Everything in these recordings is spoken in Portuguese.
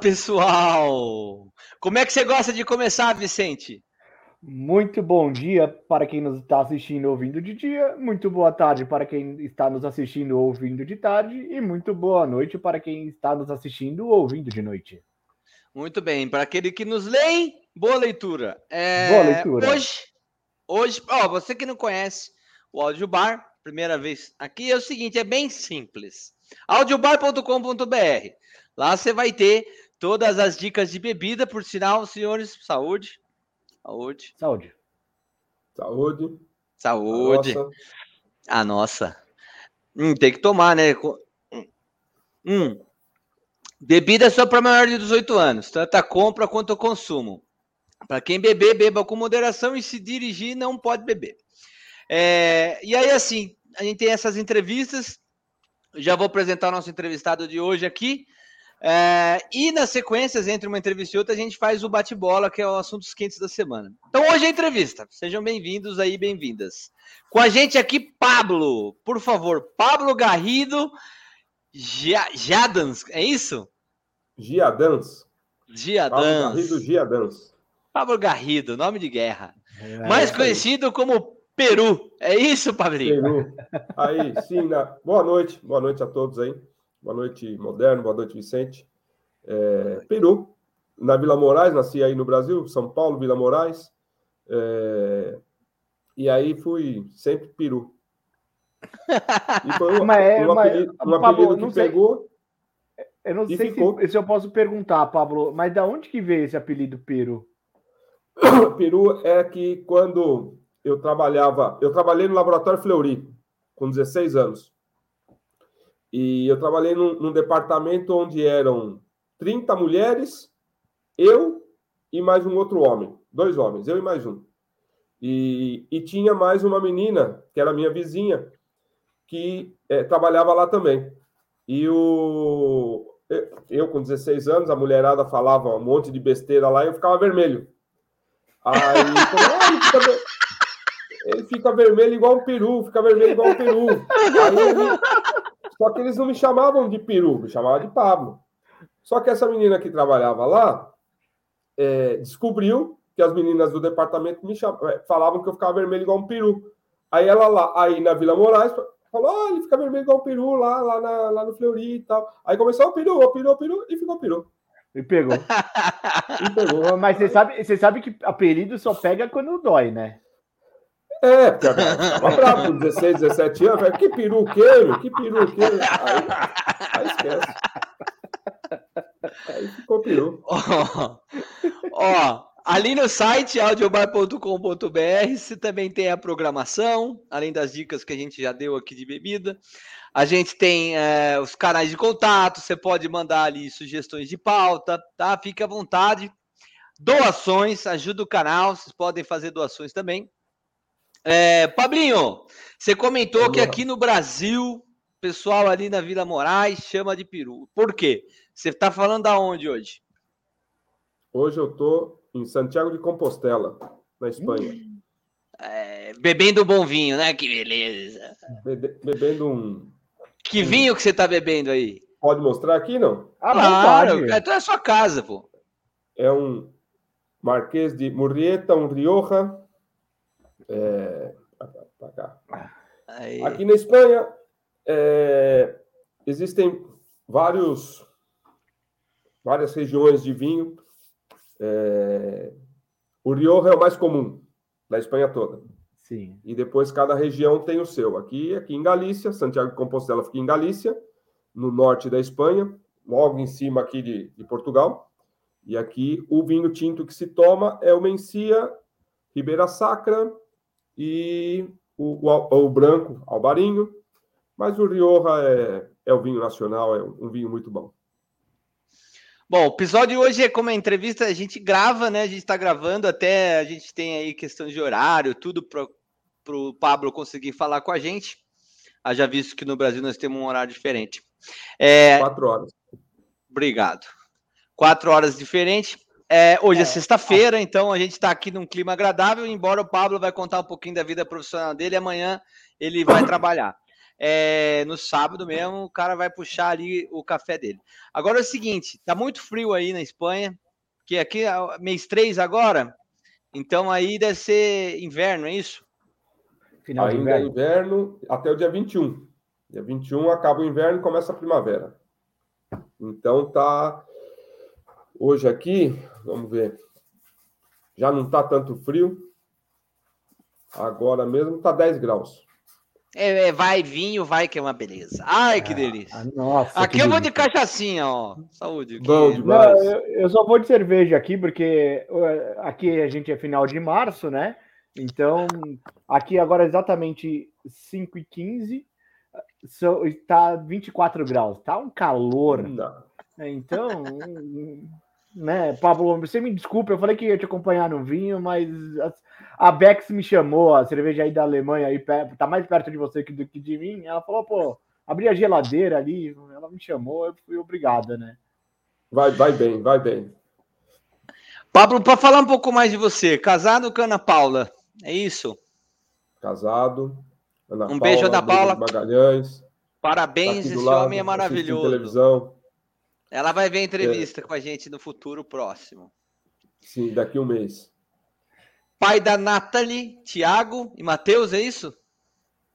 Pessoal! Como é que você gosta de começar, Vicente? Muito bom dia para quem nos está assistindo ouvindo de dia, muito boa tarde para quem está nos assistindo ouvindo de tarde e muito boa noite para quem está nos assistindo ouvindo de noite. Muito bem, para aquele que nos lê, boa leitura. É, boa leitura. Hoje, hoje, ó, você que não conhece o Audio Bar, primeira vez aqui, é o seguinte, é bem simples. audiobar.com.br. Lá você vai ter todas as dicas de bebida, por sinal, senhores, saúde. Saúde. Saúde. Saúde. Saúde. A nossa. A nossa. Hum, tem que tomar, né? Hum. Bebida é só para maior de 18 anos, tanto a compra quanto o consumo. Para quem beber, beba com moderação e se dirigir, não pode beber. É, e aí, assim, a gente tem essas entrevistas. Já vou apresentar o nosso entrevistado de hoje aqui. É, e nas sequências, entre uma entrevista e outra, a gente faz o bate-bola, que é o assuntos quentes da semana. Então hoje é a entrevista. Sejam bem-vindos aí, bem-vindas. Com a gente aqui, Pablo. Por favor, Pablo Garrido Jadans, é isso? Giadans. Giadans. Pablo Garrido Giadans. Pablo Garrido, nome de guerra. É, Mais é conhecido como Peru. É isso, Pablinho? Peru. Aí, sim. Na... Boa noite. Boa noite a todos aí. Boa noite, Moderno. Boa noite, Vicente. É, Peru, na Vila Moraes, nasci aí no Brasil, São Paulo, Vila Moraes. É, e aí fui sempre Peru. E foi um, é, um apelido, um apelido que pegou. Eu não sei se, se, eu posso perguntar, Pablo, mas da onde que veio esse apelido Peru? Peru é que quando eu trabalhava, eu trabalhei no laboratório Fleury com 16 anos. E eu trabalhei num, num, departamento onde eram 30 mulheres, eu e mais um outro homem. Dois homens, eu e mais um. E, e tinha mais uma menina, que era minha vizinha, que é, trabalhava lá também. E o, eu, com 16 anos, a mulherada falava um monte de besteira lá e eu ficava vermelho. Aí, ele, fica, ele fica vermelho igual um peru, fica vermelho igual um peru. Aí só que eles não me chamavam de peru, me chamavam de Pablo. Só que essa menina que trabalhava lá é, descobriu que as meninas do departamento me chamavam, é, falavam que eu ficava vermelho igual um peru. Aí ela lá, aí na Vila Moraes, falou: oh, ele fica vermelho igual um peru lá, lá, na, lá no Fleury e tal. Aí começou o peru, o peru, o peru, e ficou peru. E pegou. e pegou. Mas você sabe, você sabe que apelido só pega quando dói, né? É, porque tava bravo com 16, 17 anos, falei, que peru que, que peru que. Aí, aí esquece. Aí ficou peru. Ó, ó, ali no site audiobar.com.br você também tem a programação, além das dicas que a gente já deu aqui de bebida. A gente tem é, os canais de contato, você pode mandar ali sugestões de pauta, tá? Fique à vontade. Doações, ajuda o canal, vocês podem fazer doações também. É, Pablinho, você comentou Vamos que aqui no Brasil, pessoal ali na Vila Moraes chama de peru. Por quê? Você está falando aonde hoje? Hoje eu estou em Santiago de Compostela, na Espanha. Hum. É, bebendo um bom vinho, né? Que beleza. Bebe, bebendo um. Que vinho que você está bebendo aí? Pode mostrar aqui, não? Ah, claro. Então é a sua casa, pô. É um Marquês de Murrieta, um Rioja, é, pra cá. Aí. Aqui na Espanha é, existem vários, várias regiões de vinho. É, o Rioja é o mais comum na Espanha toda. Sim. E depois cada região tem o seu. Aqui, aqui em Galícia, Santiago de Compostela fica em Galícia, no norte da Espanha, logo em cima aqui de, de Portugal. E aqui o vinho tinto que se toma é o Mencia, Ribeira Sacra, e o, o, o branco, albarinho, mas o Rioja é, é o vinho nacional, é um vinho muito bom. Bom, o episódio de hoje é como a entrevista, a gente grava, né? A gente está gravando, até a gente tem aí questão de horário, tudo para o Pablo conseguir falar com a gente. Haja visto que no Brasil nós temos um horário diferente. É... Quatro horas. Obrigado. Quatro horas diferente. É, hoje é, é sexta-feira, então a gente está aqui num clima agradável, embora o Pablo vai contar um pouquinho da vida profissional dele, amanhã ele vai trabalhar. é, no sábado mesmo, o cara vai puxar ali o café dele. Agora é o seguinte, tá muito frio aí na Espanha, que aqui é mês 3 agora, então aí deve ser inverno, é isso? Final Ainda inverno. é inverno até o dia 21. Dia 21 acaba o inverno e começa a primavera. Então tá. Hoje aqui, vamos ver. Já não tá tanto frio. Agora mesmo tá 10 graus. É, é, vai vinho, vai que é uma beleza. Ai, que ah, delícia. Ah, nossa, aqui eu delícia. vou de cachaçinha, ó. Saúde. Bom demais. Não, eu, eu, só vou de cerveja aqui, porque aqui a gente é final de março, né? Então, aqui agora é exatamente 5 e 15 está 24 graus. Tá um calor. Não. Então, né, Pablo, você me desculpa, eu falei que ia te acompanhar no vinho, mas a Bex me chamou, a cerveja aí da Alemanha, aí tá mais perto de você do que de mim. Ela falou, pô, abri a geladeira ali, ela me chamou, eu fui obrigada, né? Vai, vai bem, vai bem. Pablo, para falar um pouco mais de você, casado com Ana Paula, é isso? Casado. Ana um Paula, beijo, Ana Paula. Magalhães. Parabéns, tá esse lado, homem é maravilhoso. Televisão. Ela vai ver entrevista é. com a gente no futuro próximo. Sim, daqui um mês. Pai da Nathalie, Tiago e Matheus, é isso?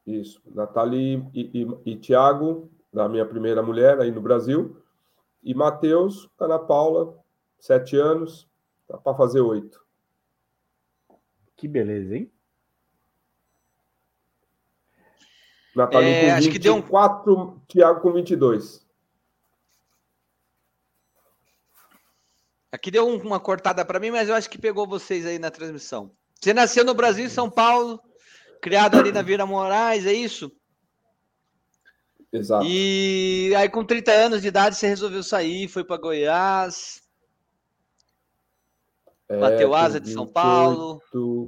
Isso. Nathalie e, e, e Tiago, da minha primeira mulher aí no Brasil. E Matheus, Ana Paula, sete anos, tá para fazer oito. Que beleza, hein? Natalino é, com 24, acho que deu um... Thiago com 22. Aqui deu uma cortada para mim, mas eu acho que pegou vocês aí na transmissão. Você nasceu no Brasil, em São Paulo, criado ali na Vila Moraes, é isso? Exato. E aí, com 30 anos de idade, você resolveu sair, foi para Goiás. É, bateu asa de 28, São Paulo.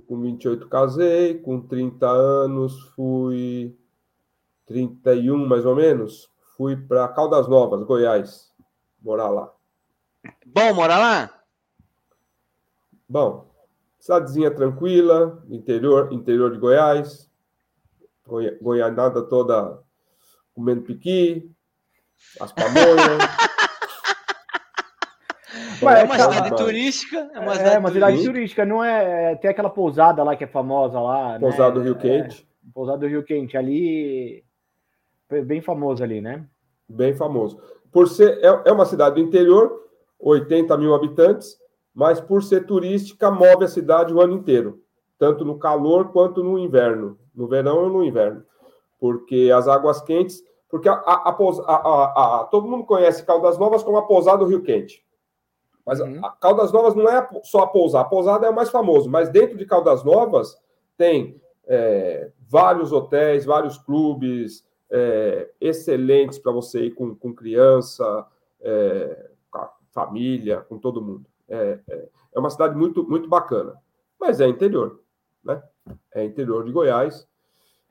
Com 28 casei, com 30 anos fui 31 mais ou menos, fui para Caldas Novas, Goiás, morar lá. Bom morar lá? Bom, cidadezinha tranquila, interior, interior de Goiás, Goi Goianada toda comendo piqui, as pamonhas. Mas, é uma cidade turística. É uma é, cidade, é uma cidade turística. não é, é. Tem aquela pousada lá que é famosa lá. Pousada né? do Rio Quente. É, pousada do Rio Quente. Ali bem famoso ali, né? Bem famoso. Por ser é, é uma cidade do interior, 80 mil habitantes, mas por ser turística, move a cidade o ano inteiro, tanto no calor quanto no inverno, no verão ou no inverno, porque as águas quentes, porque a, a, a, todo mundo conhece Caldas Novas como a pousada do Rio Quente. Mas uhum. a Caldas Novas não é só a pousada, a pousada é o mais famoso, mas dentro de Caldas Novas tem é, vários hotéis, vários clubes, é, excelentes para você ir com, com criança, é, família, com todo mundo. É, é, é, uma cidade muito, muito bacana, mas é interior, né? É interior de Goiás.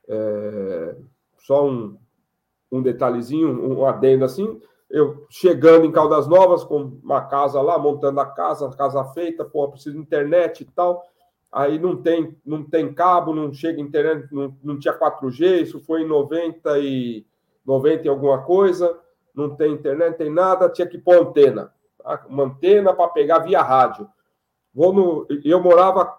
É, só um, um detalhezinho, um adendo assim, eu chegando em Caldas Novas com uma casa lá, montando a casa, casa feita, pô, preciso de internet e tal aí não tem, não tem cabo, não chega internet, não, não tinha 4G, isso foi em 90 e 90 e alguma coisa, não tem internet, não tem nada, tinha que pôr antena? Uma antena para pegar via rádio. Vou no, eu morava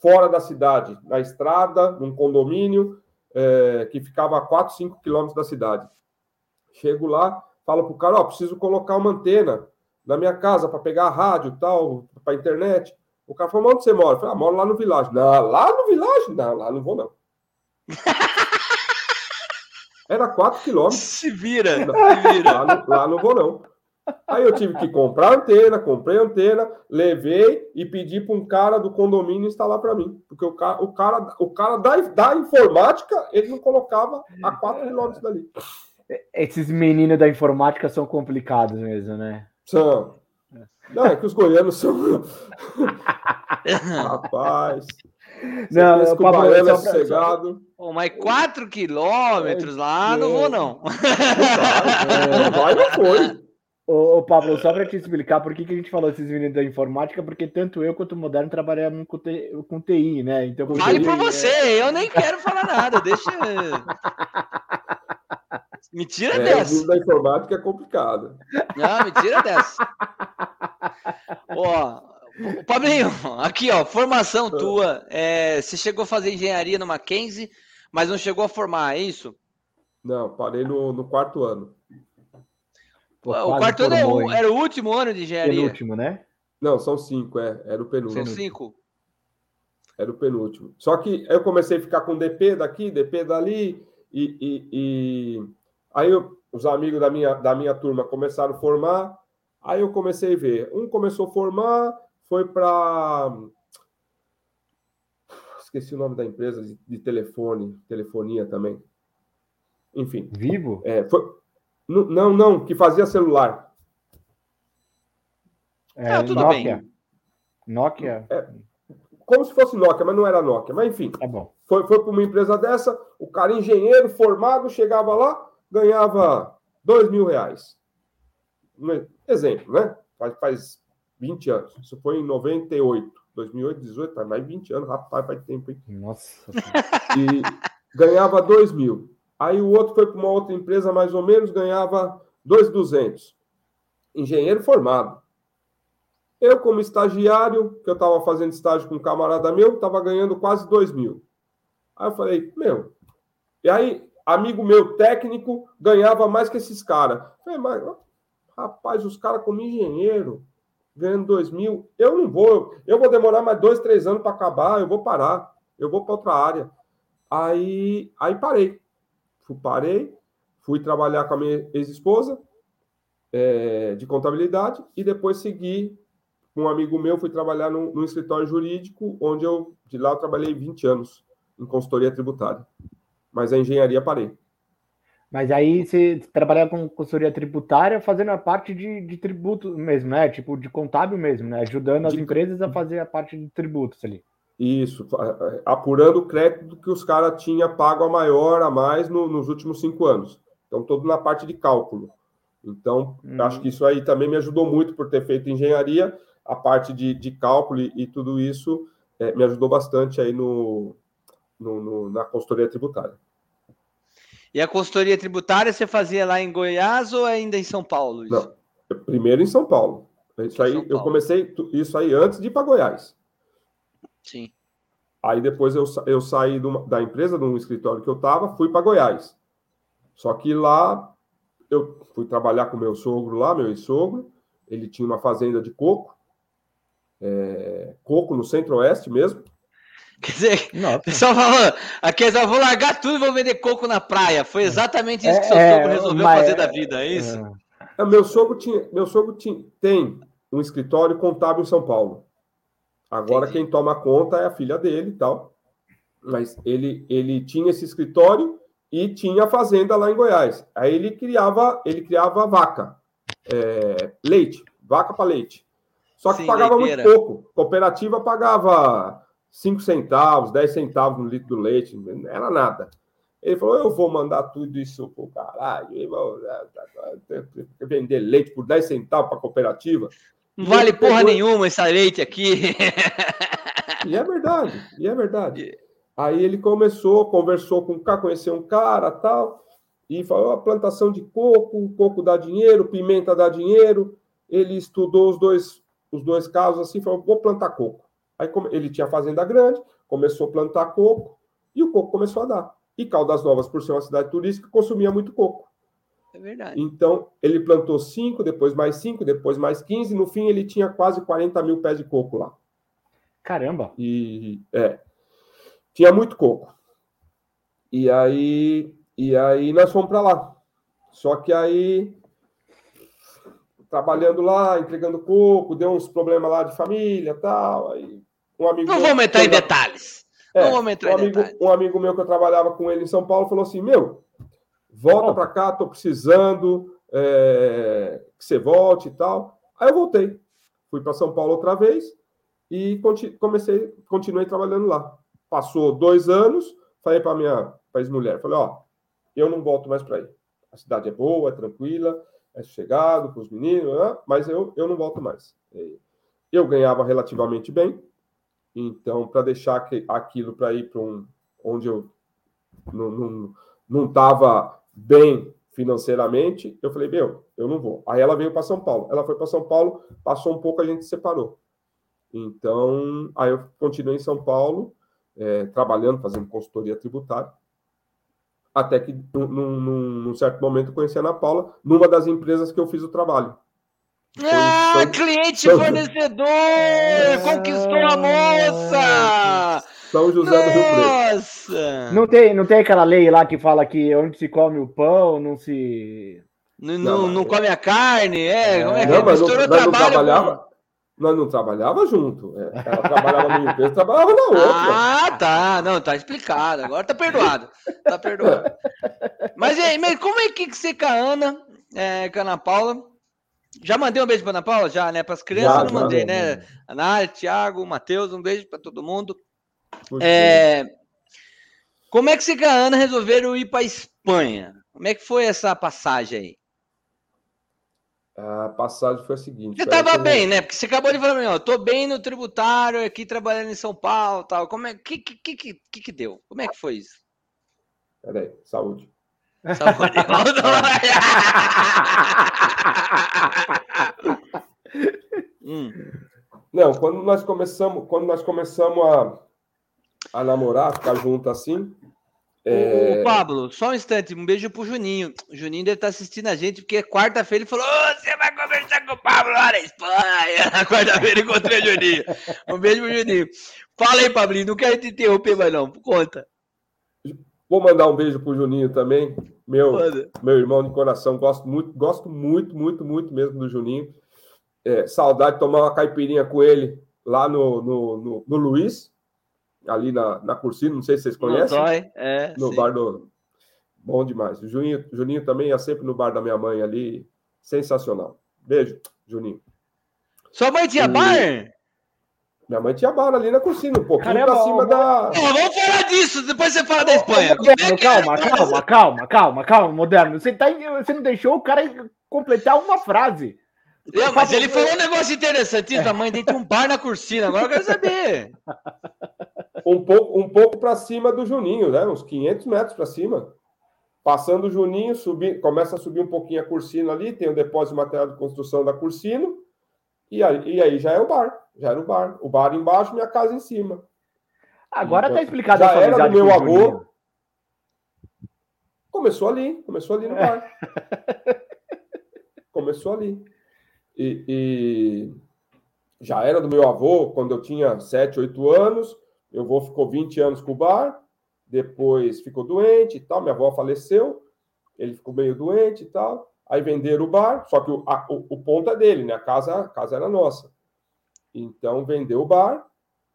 fora da cidade, na estrada, num condomínio é, que ficava a 4, 5 quilômetros da cidade. Chego lá, falo para o cara, ó, preciso colocar uma antena na minha casa para pegar a rádio tal, para internet. O cara falou, onde você mora? Eu falei, ah, moro lá no Village. Não, lá no Village? Não, lá não vou, não. Era 4 quilômetros. Se vira, se vira. Lá, não, lá não vou, não. Aí eu tive que comprar antena, comprei antena, levei e pedi para um cara do condomínio instalar para mim. Porque o cara, o cara, o cara da, da informática, ele não colocava a 4 quilômetros dali. Esses meninos da informática são complicados mesmo, né? São. Não, é que os goianos são. Rapaz. Não, o Pablo é sossegado. Oh, mas 4 quilômetros lá, é, não vou, não. Não vai, não foi. Ô, ô, Pablo, só para te explicar por que, que a gente falou esses meninos da informática, porque tanto eu quanto o Moderno trabalhamos com, com TI, né? Então, Fale por você, é... eu nem quero falar nada, deixa. Mentira é, dessa. O mundo da informática é complicado. Não, mentira dessa. ó, Pablinho, aqui, ó, formação ah. tua. É, você chegou a fazer engenharia no Mackenzie, mas não chegou a formar, é isso? Não, parei no, no quarto ano. Pô, o quarto ano formou, era o último ano de engenharia. Penúltimo, né? Não, são cinco, é. Era o penúltimo. São cinco? Era o penúltimo. Só que eu comecei a ficar com DP daqui, DP dali, e, e, e... aí eu, os amigos da minha, da minha turma começaram a formar, aí eu comecei a ver. Um começou a formar, foi para. Esqueci o nome da empresa de, de telefone, telefonia também. Enfim. Vivo? É, foi, não, não, que fazia celular. É, ah, tudo Nokia. bem. Nokia. É, como se fosse Nokia, mas não era Nokia. Mas enfim, tá bom. foi, foi para uma empresa dessa, o cara engenheiro formado chegava lá, ganhava dois mil reais. Exemplo, né? Faz, faz 20 anos. Isso foi em 98. 2008, 18, faz mais 20 anos, rapaz, faz tempo, hein? Nossa. E ganhava dois mil. Aí o outro foi para uma outra empresa, mais ou menos, ganhava 2,200. Engenheiro formado. Eu, como estagiário, que eu estava fazendo estágio com um camarada meu, estava ganhando quase 2 mil. Aí eu falei, meu. E aí, amigo meu técnico ganhava mais que esses caras. Falei, mas, rapaz, os caras como engenheiro, ganhando 2 mil, eu não vou. Eu vou demorar mais dois, três anos para acabar, eu vou parar. Eu vou para outra área. Aí, aí parei parei, fui trabalhar com a minha ex-esposa é, de contabilidade e depois segui com um amigo meu, fui trabalhar no, no, escritório jurídico, onde eu, de lá, eu trabalhei 20 anos em consultoria tributária. Mas a engenharia parei. Mas aí você trabalhava com consultoria tributária fazendo a parte de, de tributo mesmo, né? Tipo, de contábil mesmo, né? Ajudando as de... empresas a fazer a parte de tributos ali. Isso, apurando o crédito que os caras tinham pago a maior, a mais no, nos últimos cinco anos. Então, todo na parte de cálculo. Então, hum. acho que isso aí também me ajudou muito por ter feito engenharia, a parte de, de cálculo e, e tudo isso é, me ajudou bastante aí no, no, no, na consultoria tributária. E a consultoria tributária você fazia lá em Goiás ou ainda em São Paulo? Isso? Não, primeiro em São Paulo. Isso aí, eu comecei isso aí antes de ir para Goiás. Sim. Aí depois eu, eu saí da empresa, de um escritório que eu estava, fui para Goiás. Só que lá eu fui trabalhar com meu sogro lá, meu ex-sogro. Ele tinha uma fazenda de coco, é, coco no centro-oeste mesmo. Quer dizer, o pessoal falou, aqui eles vão largar tudo e vão vender coco na praia. Foi exatamente isso que seu é, sogro resolveu mas, fazer da vida, é isso? É, meu sogro, tinha, meu sogro tinha, tem um escritório contábil em São Paulo. Agora Entendi. quem toma conta é a filha dele e tal. Mas ele, ele tinha esse escritório e tinha a fazenda lá em Goiás. Aí ele criava, ele criava vaca, é, leite, vaca para leite. Só que Sim, pagava leiteira. muito pouco. Cooperativa pagava 5 centavos, 10 centavos no litro do leite, não era nada. Ele falou: Eu vou mandar tudo isso pro caralho, vou vender leite por 10 centavos para cooperativa. Não vale porra pegou... nenhuma essa leite aqui. E é verdade, e é verdade. Aí ele começou, conversou com o cara, conheceu um cara tal, e falou: a plantação de coco, coco dá dinheiro, pimenta dá dinheiro. Ele estudou os dois, os dois casos assim, falou: vou plantar coco. Aí ele tinha fazenda grande, começou a plantar coco, e o coco começou a dar. E Caldas Novas, por ser uma cidade turística, consumia muito coco. É verdade. Então, ele plantou cinco, depois mais cinco, depois mais 15. No fim, ele tinha quase 40 mil pés de coco lá. Caramba! E é, tinha muito coco. E aí, e aí nós fomos para lá. Só que aí, trabalhando lá, entregando coco, deu uns problemas lá de família tal. Aí um amigo Não vamos entrar em detalhes. É, Não vamos entrar um em amigo, detalhes. Um amigo meu que eu trabalhava com ele em São Paulo falou assim: Meu, volta para cá, estou precisando é, que você volte e tal. Aí eu voltei, fui para São Paulo outra vez e comecei, continuei trabalhando lá. Passou dois anos, falei para minha ex-mulher, falei, ó, eu não volto mais para aí. A cidade é boa, é tranquila, é sossegado com os meninos, né? mas eu, eu não volto mais. Eu ganhava relativamente bem, então para deixar aquilo para ir para um onde eu não estava bem financeiramente. Eu falei, meu, eu não vou. Aí ela veio para São Paulo. Ela foi para São Paulo, passou um pouco, a gente se separou. Então, aí eu continuei em São Paulo, é, trabalhando, fazendo consultoria tributária. Até que, num, num, num, certo momento, eu conheci a Ana Paula, numa das empresas que eu fiz o trabalho. Ah, São... cliente São... fornecedor! É... Conquistou a moça! São José Nossa! do Rio Preto. Não tem, não tem aquela lei lá que fala que onde se come o pão, não se. Não, não, não come a carne, é. Como é que não, é? Mas não, não trabalhava, com... Nós não trabalhava junto. É, ela trabalhava numa empresa, trabalhava na outra. Ah, tá. Não, tá explicado. Agora tá perdoado. Tá perdoado. Mas, aí, mas como é que você com a Ana, é, com a Ana Paula? Já mandei um beijo pra Ana Paula? Já, né? Para as crianças já, não mandei, já, né? Ana, Thiago, Matheus, um beijo para todo mundo. É... Como é que você com a Ana resolveram ir para Espanha? Como é que foi essa passagem aí? A passagem foi a seguinte. Você estava bem, né? Porque você acabou de falar, eu tô bem no tributário, aqui trabalhando em São Paulo tal. Como é que que, que, que, que deu? Como é que foi isso? Peraí, saúde. Saúde. hum. Não, quando nós começamos, quando nós começamos a, a namorar, ficar junto assim, é... Ô, Pablo, só um instante, um beijo pro Juninho. O Juninho deve estar tá assistindo a gente, porque quarta-feira ele falou: oh, você vai conversar com o Pablo lá na Espanha. Na quarta-feira encontrei o Juninho. Um beijo pro Juninho. Fala aí, Pablinho, não quero te interromper mais, não. Conta. Vou mandar um beijo pro Juninho também, meu, meu irmão de coração. Gosto muito, gosto muito, muito, muito mesmo do Juninho. É, saudade de tomar uma caipirinha com ele lá no, no, no, no Luiz ali na, na Cursina, não sei se vocês conhecem. Dói, é, no sim. bar do. Bom demais. O Juninho, Juninho também ia sempre no bar da minha mãe ali. Sensacional. Beijo, Juninho. Sua mãe tinha e... bar? Minha mãe tinha bar ali na Cursina, um pouquinho Caramba, pra cima da. vamos falar disso, depois você fala da Espanha. Moderno, calma, calma, calma, calma, calma, moderno. Você, tá, você não deixou o cara completar uma frase. Não, mas ele falou um negócio interessante. A mãe dele tem um bar na Cursina, agora eu quero saber. um pouco, um pouco para cima do Juninho, né? Uns 500 metros para cima. Passando o Juninho, subir, começa a subir um pouquinho a Cursina ali, tem o depósito de material de construção da Cursino, e aí, e aí já é o bar, já era o bar. O bar embaixo, minha casa em cima. Agora então, tá explicado já era do meu avô. Começou ali, começou ali no bar. começou ali. E, e, já era do meu avô quando eu tinha 7, 8 anos. Meu avô ficou 20 anos com o bar, depois ficou doente e tal. Minha avó faleceu, ele ficou meio doente e tal. Aí venderam o bar, só que o, a, o, o ponto é dele, né? A casa, a casa era nossa. Então vendeu o bar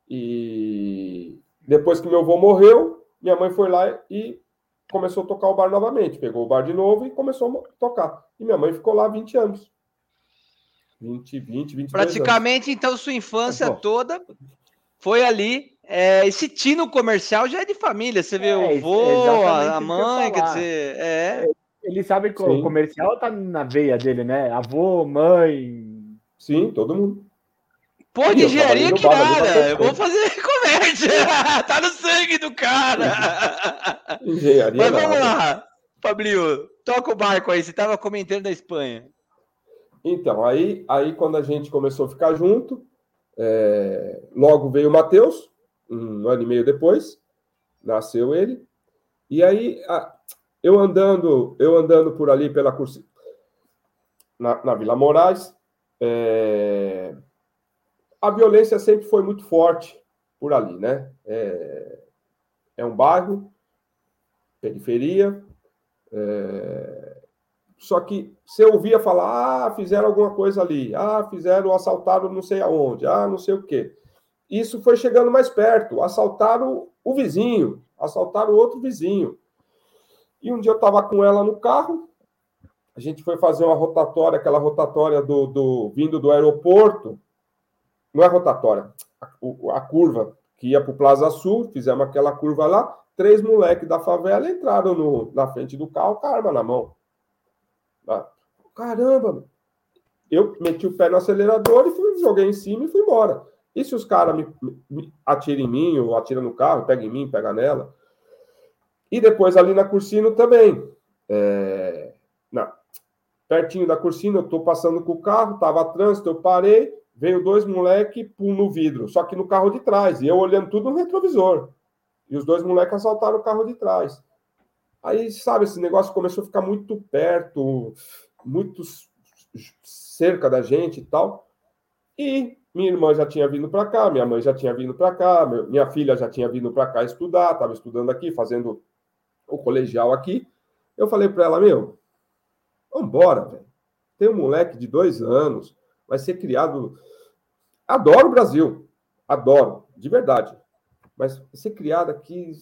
e depois que meu avô morreu, minha mãe foi lá e começou a tocar o bar novamente. Pegou o bar de novo e começou a tocar. E minha mãe ficou lá 20 anos. 20, 20, 20 Praticamente, anos. então, sua infância é, toda foi ali é, esse tino comercial já é de família, você vê é, o vô, a mãe, quer dizer, é. Ele sabe que o comercial tá na veia dele, né? Avô, mãe. Sim, todo mundo. Pô, de engenharia que nada. Eu vou fazer comércio. tá no sangue do cara. Engenharia. Mas vamos nada. lá, Fabrício. Toca o barco aí. Você tava comentando da Espanha. Então, aí, aí quando a gente começou a ficar junto, é, logo veio o Matheus, um ano e meio depois, nasceu ele. E aí, eu andando, eu andando por ali pela cursi, na, na Vila Moraes, é, a violência sempre foi muito forte por ali, né? É, é um bairro, periferia, é, só que você ouvia falar, ah, fizeram alguma coisa ali, ah, fizeram, assaltaram não sei aonde, ah, não sei o quê isso foi chegando mais perto. Assaltaram o vizinho, assaltaram outro vizinho. E um dia eu estava com ela no carro, a gente foi fazer uma rotatória, aquela rotatória do, do vindo do aeroporto. Não é rotatória, a, a curva que ia para o Plaza Sul, fizemos aquela curva lá. Três moleques da favela entraram no, na frente do carro com a arma na mão. Ah, caramba! Eu meti o pé no acelerador e fui, joguei em cima e fui embora. E se os caras me, me atiram em mim, ou atiram no carro, pega em mim, pega nela? E depois ali na Cursino também. É, na, pertinho da Cursina, eu tô passando com o carro, tava trânsito, eu parei, veio dois moleque pum no vidro, só que no carro de trás, e eu olhando tudo no retrovisor. E os dois moleques assaltaram o carro de trás. Aí, sabe, esse negócio começou a ficar muito perto, muito cerca da gente e tal. E minha irmã já tinha vindo para cá, minha mãe já tinha vindo para cá, minha filha já tinha vindo para cá estudar, estava estudando aqui, fazendo o colegial aqui. Eu falei para ela, meu, vambora, velho. Tem um moleque de dois anos, vai ser criado. Adoro o Brasil, adoro, de verdade. Mas ser criado aqui.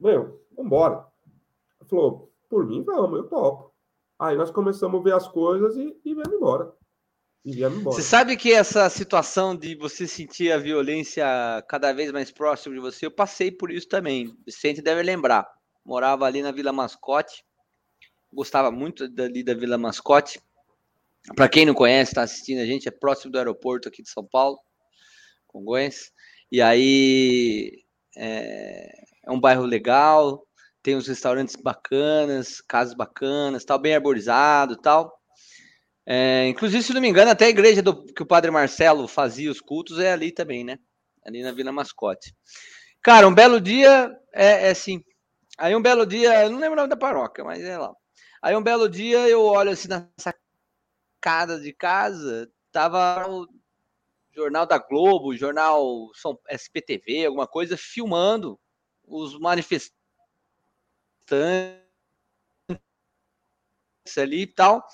Meu, vambora. Ela falou, por mim, vamos, eu topo. Aí nós começamos a ver as coisas e, e viemos embora. Você sabe que essa situação de você sentir a violência cada vez mais próximo de você, eu passei por isso também. Vicente deve lembrar. Morava ali na Vila Mascote. Gostava muito dali da Vila Mascote. Para quem não conhece, está assistindo a gente, é próximo do aeroporto aqui de São Paulo, Congonhas. E aí é, é um bairro legal, tem uns restaurantes bacanas, casas bacanas, tal, bem arborizado, tal. É, inclusive, se não me engano, até a igreja do, que o Padre Marcelo fazia os cultos é ali também, né? Ali na Vila Mascote. Cara, um belo dia é, é assim. Aí um belo dia, eu não lembro o nome da paróquia, mas é lá. Aí um belo dia eu olho assim na sacada de casa, tava o jornal da Globo, jornal SPTV, alguma coisa, filmando os manifestantes ali e tal,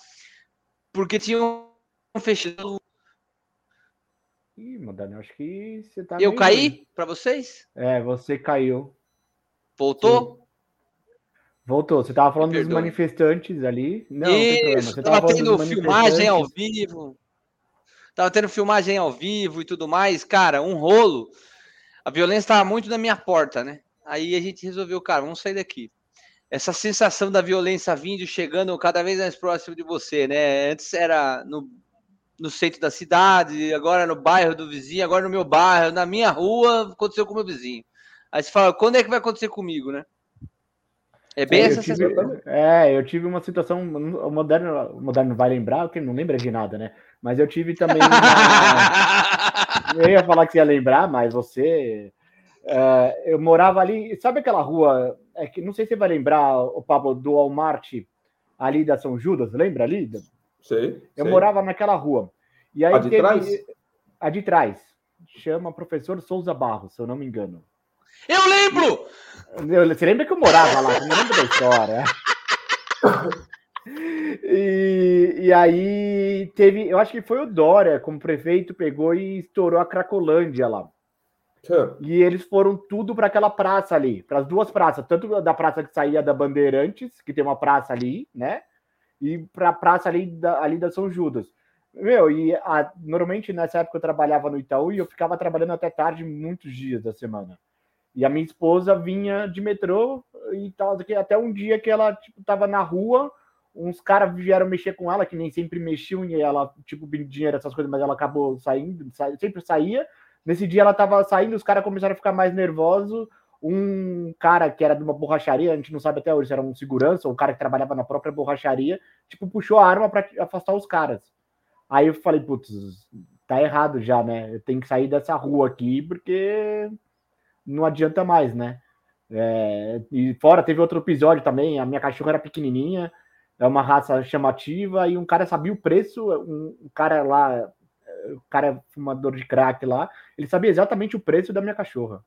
porque tinham fechado. Ih, Modano, acho que você tá. Eu caí para vocês? É, você caiu. Voltou? Sim. Voltou. Você tava falando dos manifestantes ali. Não, Isso, não você tava, tava tendo filmagem ao vivo. Tava tendo filmagem ao vivo e tudo mais. Cara, um rolo. A violência estava muito na minha porta, né? Aí a gente resolveu, cara, vamos sair daqui essa sensação da violência vindo, chegando cada vez mais próximo de você, né? Antes era no, no centro da cidade, agora no bairro do vizinho, agora no meu bairro, na minha rua, aconteceu com o meu vizinho. Aí você fala, quando é que vai acontecer comigo, né? É bem é, essa tive, sensação. É, eu tive uma situação, o moderno, o moderno vai lembrar, porque não lembra de nada, né? Mas eu tive também. Uma... eu ia falar que você ia lembrar, mas você. Uh, eu morava ali, sabe aquela rua é que não sei se você vai lembrar, o Pablo, do Walmart ali da São Judas, lembra ali? Sei. Eu sei. morava naquela rua. E aí a de teve... trás? A de trás. Chama professor Souza Barros, se eu não me engano. Eu lembro! Você lembra que eu morava lá? Você não lembra da história? E, e, aí teve, eu acho que foi o Dória, como prefeito, pegou e estourou a Cracolândia lá. E eles foram tudo para aquela praça ali, para as duas praças, tanto da praça que saía da Bandeirantes, que tem uma praça ali, né? E para a praça ali da, ali da São Judas. Meu, e a, normalmente nessa época eu trabalhava no Itaú e eu ficava trabalhando até tarde muitos dias da semana. E a minha esposa vinha de metrô e tal, até um dia que ela tipo, tava na rua, uns caras vieram mexer com ela, que nem sempre mexiam, e ela, tipo, dinheiro, essas coisas, mas ela acabou saindo, sempre saía. Nesse dia ela tava saindo, os caras começaram a ficar mais nervosos. Um cara que era de uma borracharia, a gente não sabe até hoje se era um segurança ou um cara que trabalhava na própria borracharia, tipo, puxou a arma para afastar os caras. Aí eu falei, putz, tá errado já, né? Eu tenho que sair dessa rua aqui porque não adianta mais, né? É, e fora teve outro episódio também, a minha cachorra era pequenininha, é uma raça chamativa e um cara sabia o preço, um, um cara lá o cara é fumador de crack lá, ele sabia exatamente o preço da minha cachorra.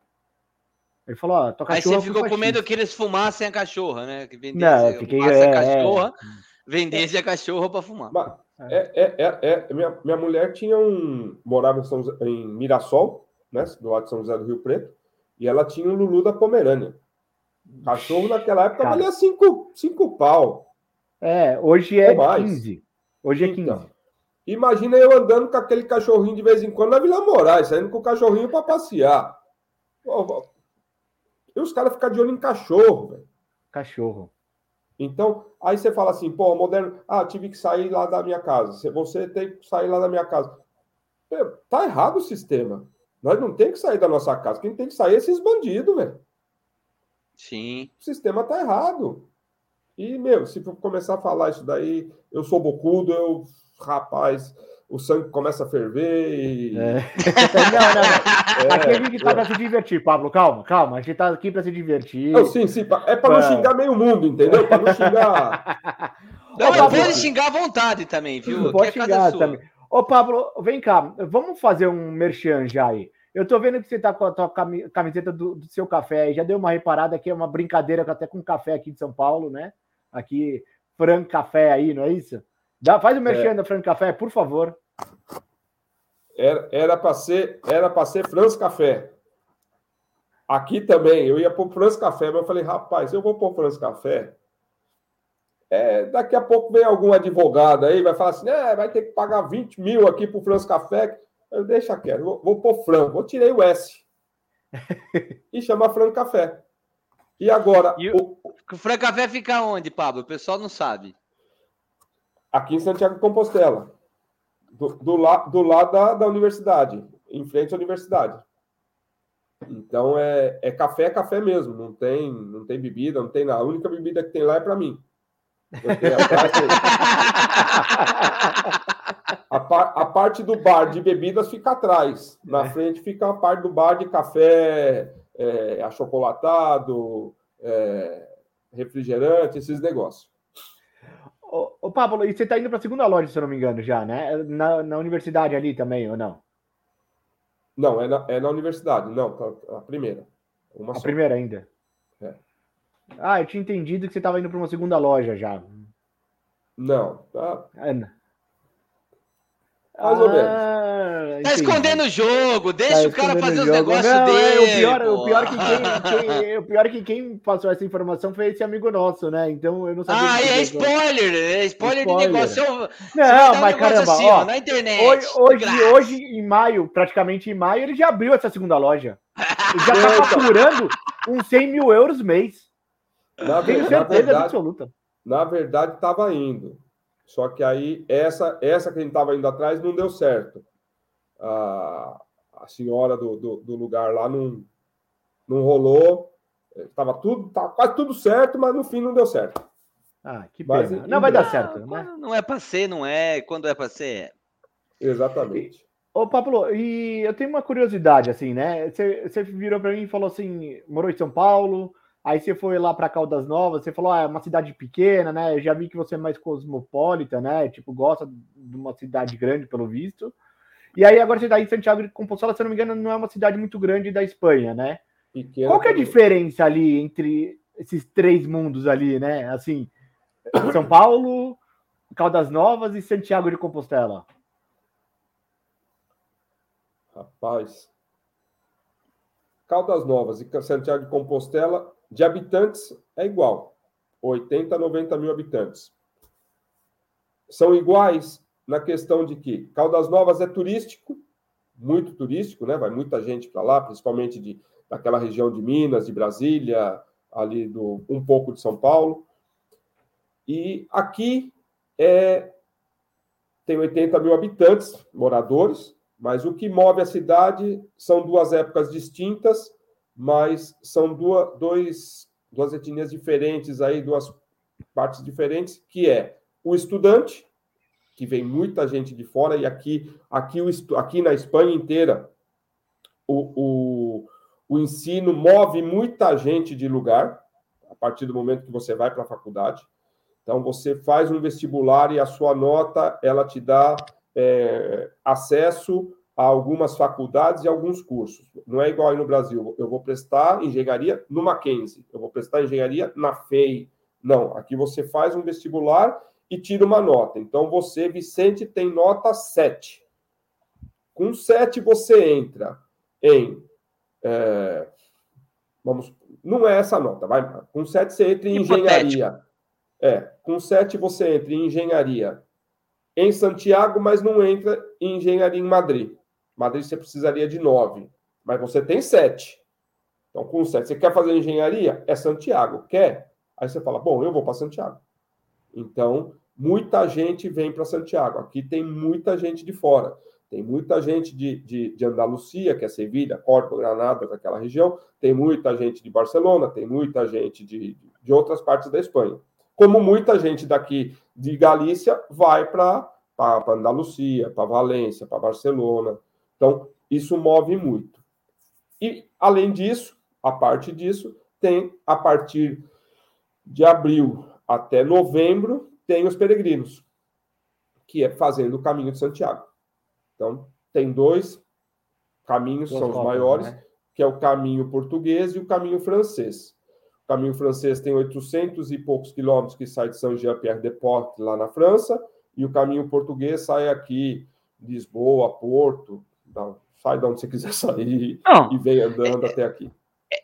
Ele falou, ó, tua cachorra. Aí você ficou com medo que eles fumassem a cachorra, né? Que vendesse, Não, fiquei, é, a cachorra, é... vendesse a cachorra para fumar. Mas, é, é, é, é, minha, minha mulher tinha um. morava em, São, em Mirassol, né? Do lado de São José do Rio Preto, e ela tinha um Lulu da Pomerânia. Cachorro naquela época Cara. valia cinco, cinco pau. É, hoje é 15. Hoje é 15. Imagina eu andando com aquele cachorrinho de vez em quando na Vila Moraes, saindo com o cachorrinho para passear. E os caras ficam de olho em cachorro, velho. Cachorro. Então, aí você fala assim, pô, moderno, ah, tive que sair lá da minha casa. Você tem que sair lá da minha casa. Tá errado o sistema. Nós não tem que sair da nossa casa. Quem tem que sair é esses bandidos, velho. Sim. O sistema tá errado. E, meu, se for começar a falar isso daí, eu sou bocudo, eu, rapaz, o sangue começa a ferver e. É. não, não, não. É, aqui a gente tá é. para se divertir, Pablo. Calma, calma. A gente tá aqui para se divertir. Não, sim, sim. É para não xingar meio mundo, entendeu? Para não xingar. Não, mas pode xingar à vontade também, viu? Pode é xingar também. Ô, Pablo, vem cá. Vamos fazer um merchan já aí. Eu tô vendo que você tá com a tua camiseta do, do seu café aí. Já deu uma reparada que é uma brincadeira até com café aqui de São Paulo, né? Aqui, Fran Café aí, não é isso? Dá, faz o merchan é. da Fran Café, por favor. Era para ser, era para ser Franz Café. Aqui também, eu ia pôr Franz Café, mas eu falei, rapaz, eu vou pôr Franz Café. É, daqui a pouco vem algum advogado aí, vai falar assim, é, vai ter que pagar 20 mil aqui para o Franz Café. Eu deixa quieto, vou, vou pôr Fran, vou tirei o S. e chama Fran Café. E agora. E o, o Fran Café fica onde, Pablo? O pessoal não sabe. Aqui em Santiago de Compostela. Do, do, la, do lado da, da universidade, em frente à universidade. Então é, é café, café mesmo, não tem, não tem bebida, não tem nada. A única bebida que tem lá é para mim. A, par, a, parte do bar de bebidas fica atrás. Na é. frente fica a parte do bar de café é, achocolatado, é, refrigerante, esses negócios. Ô, ô, Pablo, e você está indo para a segunda loja, se eu não me engano, já, né? Na, na universidade ali também, ou não? Não, é na, é na universidade, não, tá, a primeira. Uma a só. primeira ainda. É. Ah, eu tinha entendido que você estava indo para uma segunda loja já. Não, tá. É, mais ou menos. Ah, tá escondendo o jogo, deixa tá o cara fazer os negócios dele. É, o, pior, o, pior que quem, quem, o pior que quem passou essa informação foi esse amigo nosso, né? Então eu não sabia. Ah, é spoiler, é spoiler, spoiler, de negócio. não, mas um caramba, assim, ó, na internet. Hoje, hoje, hoje, em maio, praticamente em maio, ele já abriu essa segunda loja. Ele já tá faturando uns 100 mil euros mês. Na, Tenho certeza verdade, absoluta. Na verdade, estava indo. Só que aí, essa, essa que a gente estava indo atrás não deu certo. A, a senhora do, do, do lugar lá não, não rolou. Estava tudo, tava quase tudo certo, mas no fim não deu certo. Ah, que pena. Mas, não vai dar certo, né? Não é para ser, não é. Quando é para ser, é. Exatamente. Ô, Pablo, e eu tenho uma curiosidade, assim, né? Você, você virou para mim e falou assim: morou em São Paulo, Aí você foi lá para Caldas Novas, você falou, ah, é uma cidade pequena, né? Eu já vi que você é mais cosmopolita, né? Tipo, gosta de uma cidade grande, pelo visto. E aí agora você está em Santiago de Compostela, se eu não me engano, não é uma cidade muito grande da Espanha, né? Pequena Qual que é a diferença ali entre esses três mundos ali, né? Assim, São Paulo, Caldas Novas e Santiago de Compostela. Rapaz, Caldas Novas e Santiago de Compostela de habitantes é igual, 80 a 90 mil habitantes. São iguais na questão de que Caldas Novas é turístico, muito turístico, né? Vai muita gente para lá, principalmente de, daquela região de Minas, de Brasília, ali do um pouco de São Paulo. E aqui é, tem 80 mil habitantes, moradores, mas o que move a cidade são duas épocas distintas mas são duas, dois, duas etnias diferentes aí, duas partes diferentes, que é o estudante, que vem muita gente de fora, e aqui, aqui, o, aqui na Espanha inteira, o, o, o ensino move muita gente de lugar, a partir do momento que você vai para a faculdade. Então, você faz um vestibular e a sua nota, ela te dá é, acesso a algumas faculdades e alguns cursos. Não é igual aí no Brasil. Eu vou prestar engenharia no Mackenzie, eu vou prestar engenharia na FEI. Não, aqui você faz um vestibular e tira uma nota. Então você, Vicente, tem nota 7. Com 7 você entra em. É, vamos, não é essa nota, vai. Com 7 você entra em engenharia. É, com 7 você entra em engenharia em Santiago, mas não entra em engenharia em Madrid. Madrid você precisaria de nove, mas você tem sete. Então, com sete, você quer fazer engenharia? É Santiago. Quer? Aí você fala, bom, eu vou para Santiago. Então, muita gente vem para Santiago. Aqui tem muita gente de fora. Tem muita gente de, de, de Andalucia, que é Sevilha, Córdoba, Granada, daquela região. Tem muita gente de Barcelona, tem muita gente de, de outras partes da Espanha. como muita gente daqui de Galícia vai para Andalucia, para Valência, para Barcelona. Então, isso move muito. E, além disso, a parte disso, tem a partir de abril até novembro, tem os peregrinos, que é fazendo o caminho de Santiago. Então, tem dois caminhos, são os maiores, né? que é o caminho português e o caminho francês. O caminho francês tem 800 e poucos quilômetros que sai de Saint-Jean-Pierre-de-Port, lá na França, e o caminho português sai aqui, Lisboa, Porto, sai de onde você quiser sair Não, e vem andando é, até aqui.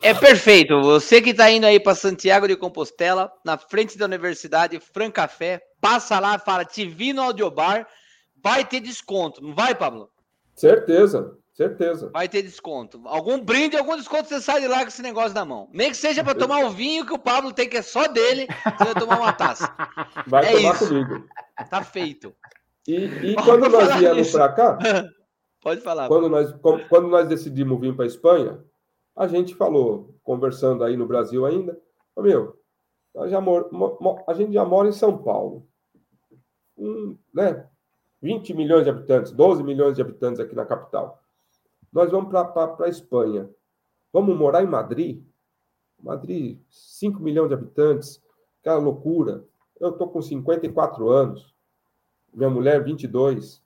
É, é perfeito. Você que está indo aí para Santiago de Compostela, na frente da Universidade Francafé, passa lá, fala, te vi no Audiobar, vai ter desconto, não vai, Pablo? Certeza. Certeza. Vai ter desconto. Algum brinde, algum desconto, você sai de lá com esse negócio na mão. Nem que seja para tomar o vinho que o Pablo tem, que é só dele, você vai tomar uma taça. Vai é tomar isso. comigo. Tá feito. E, e quando nós viemos para cá. Pode falar. Quando nós, quando nós decidimos vir para Espanha, a gente falou, conversando aí no Brasil ainda, meu, já mor, a gente já mora em São Paulo. Um, né? 20 milhões de habitantes, 12 milhões de habitantes aqui na capital. Nós vamos para a Espanha. Vamos morar em Madrid? Madrid, 5 milhões de habitantes, aquela loucura. Eu estou com 54 anos, minha mulher, 22.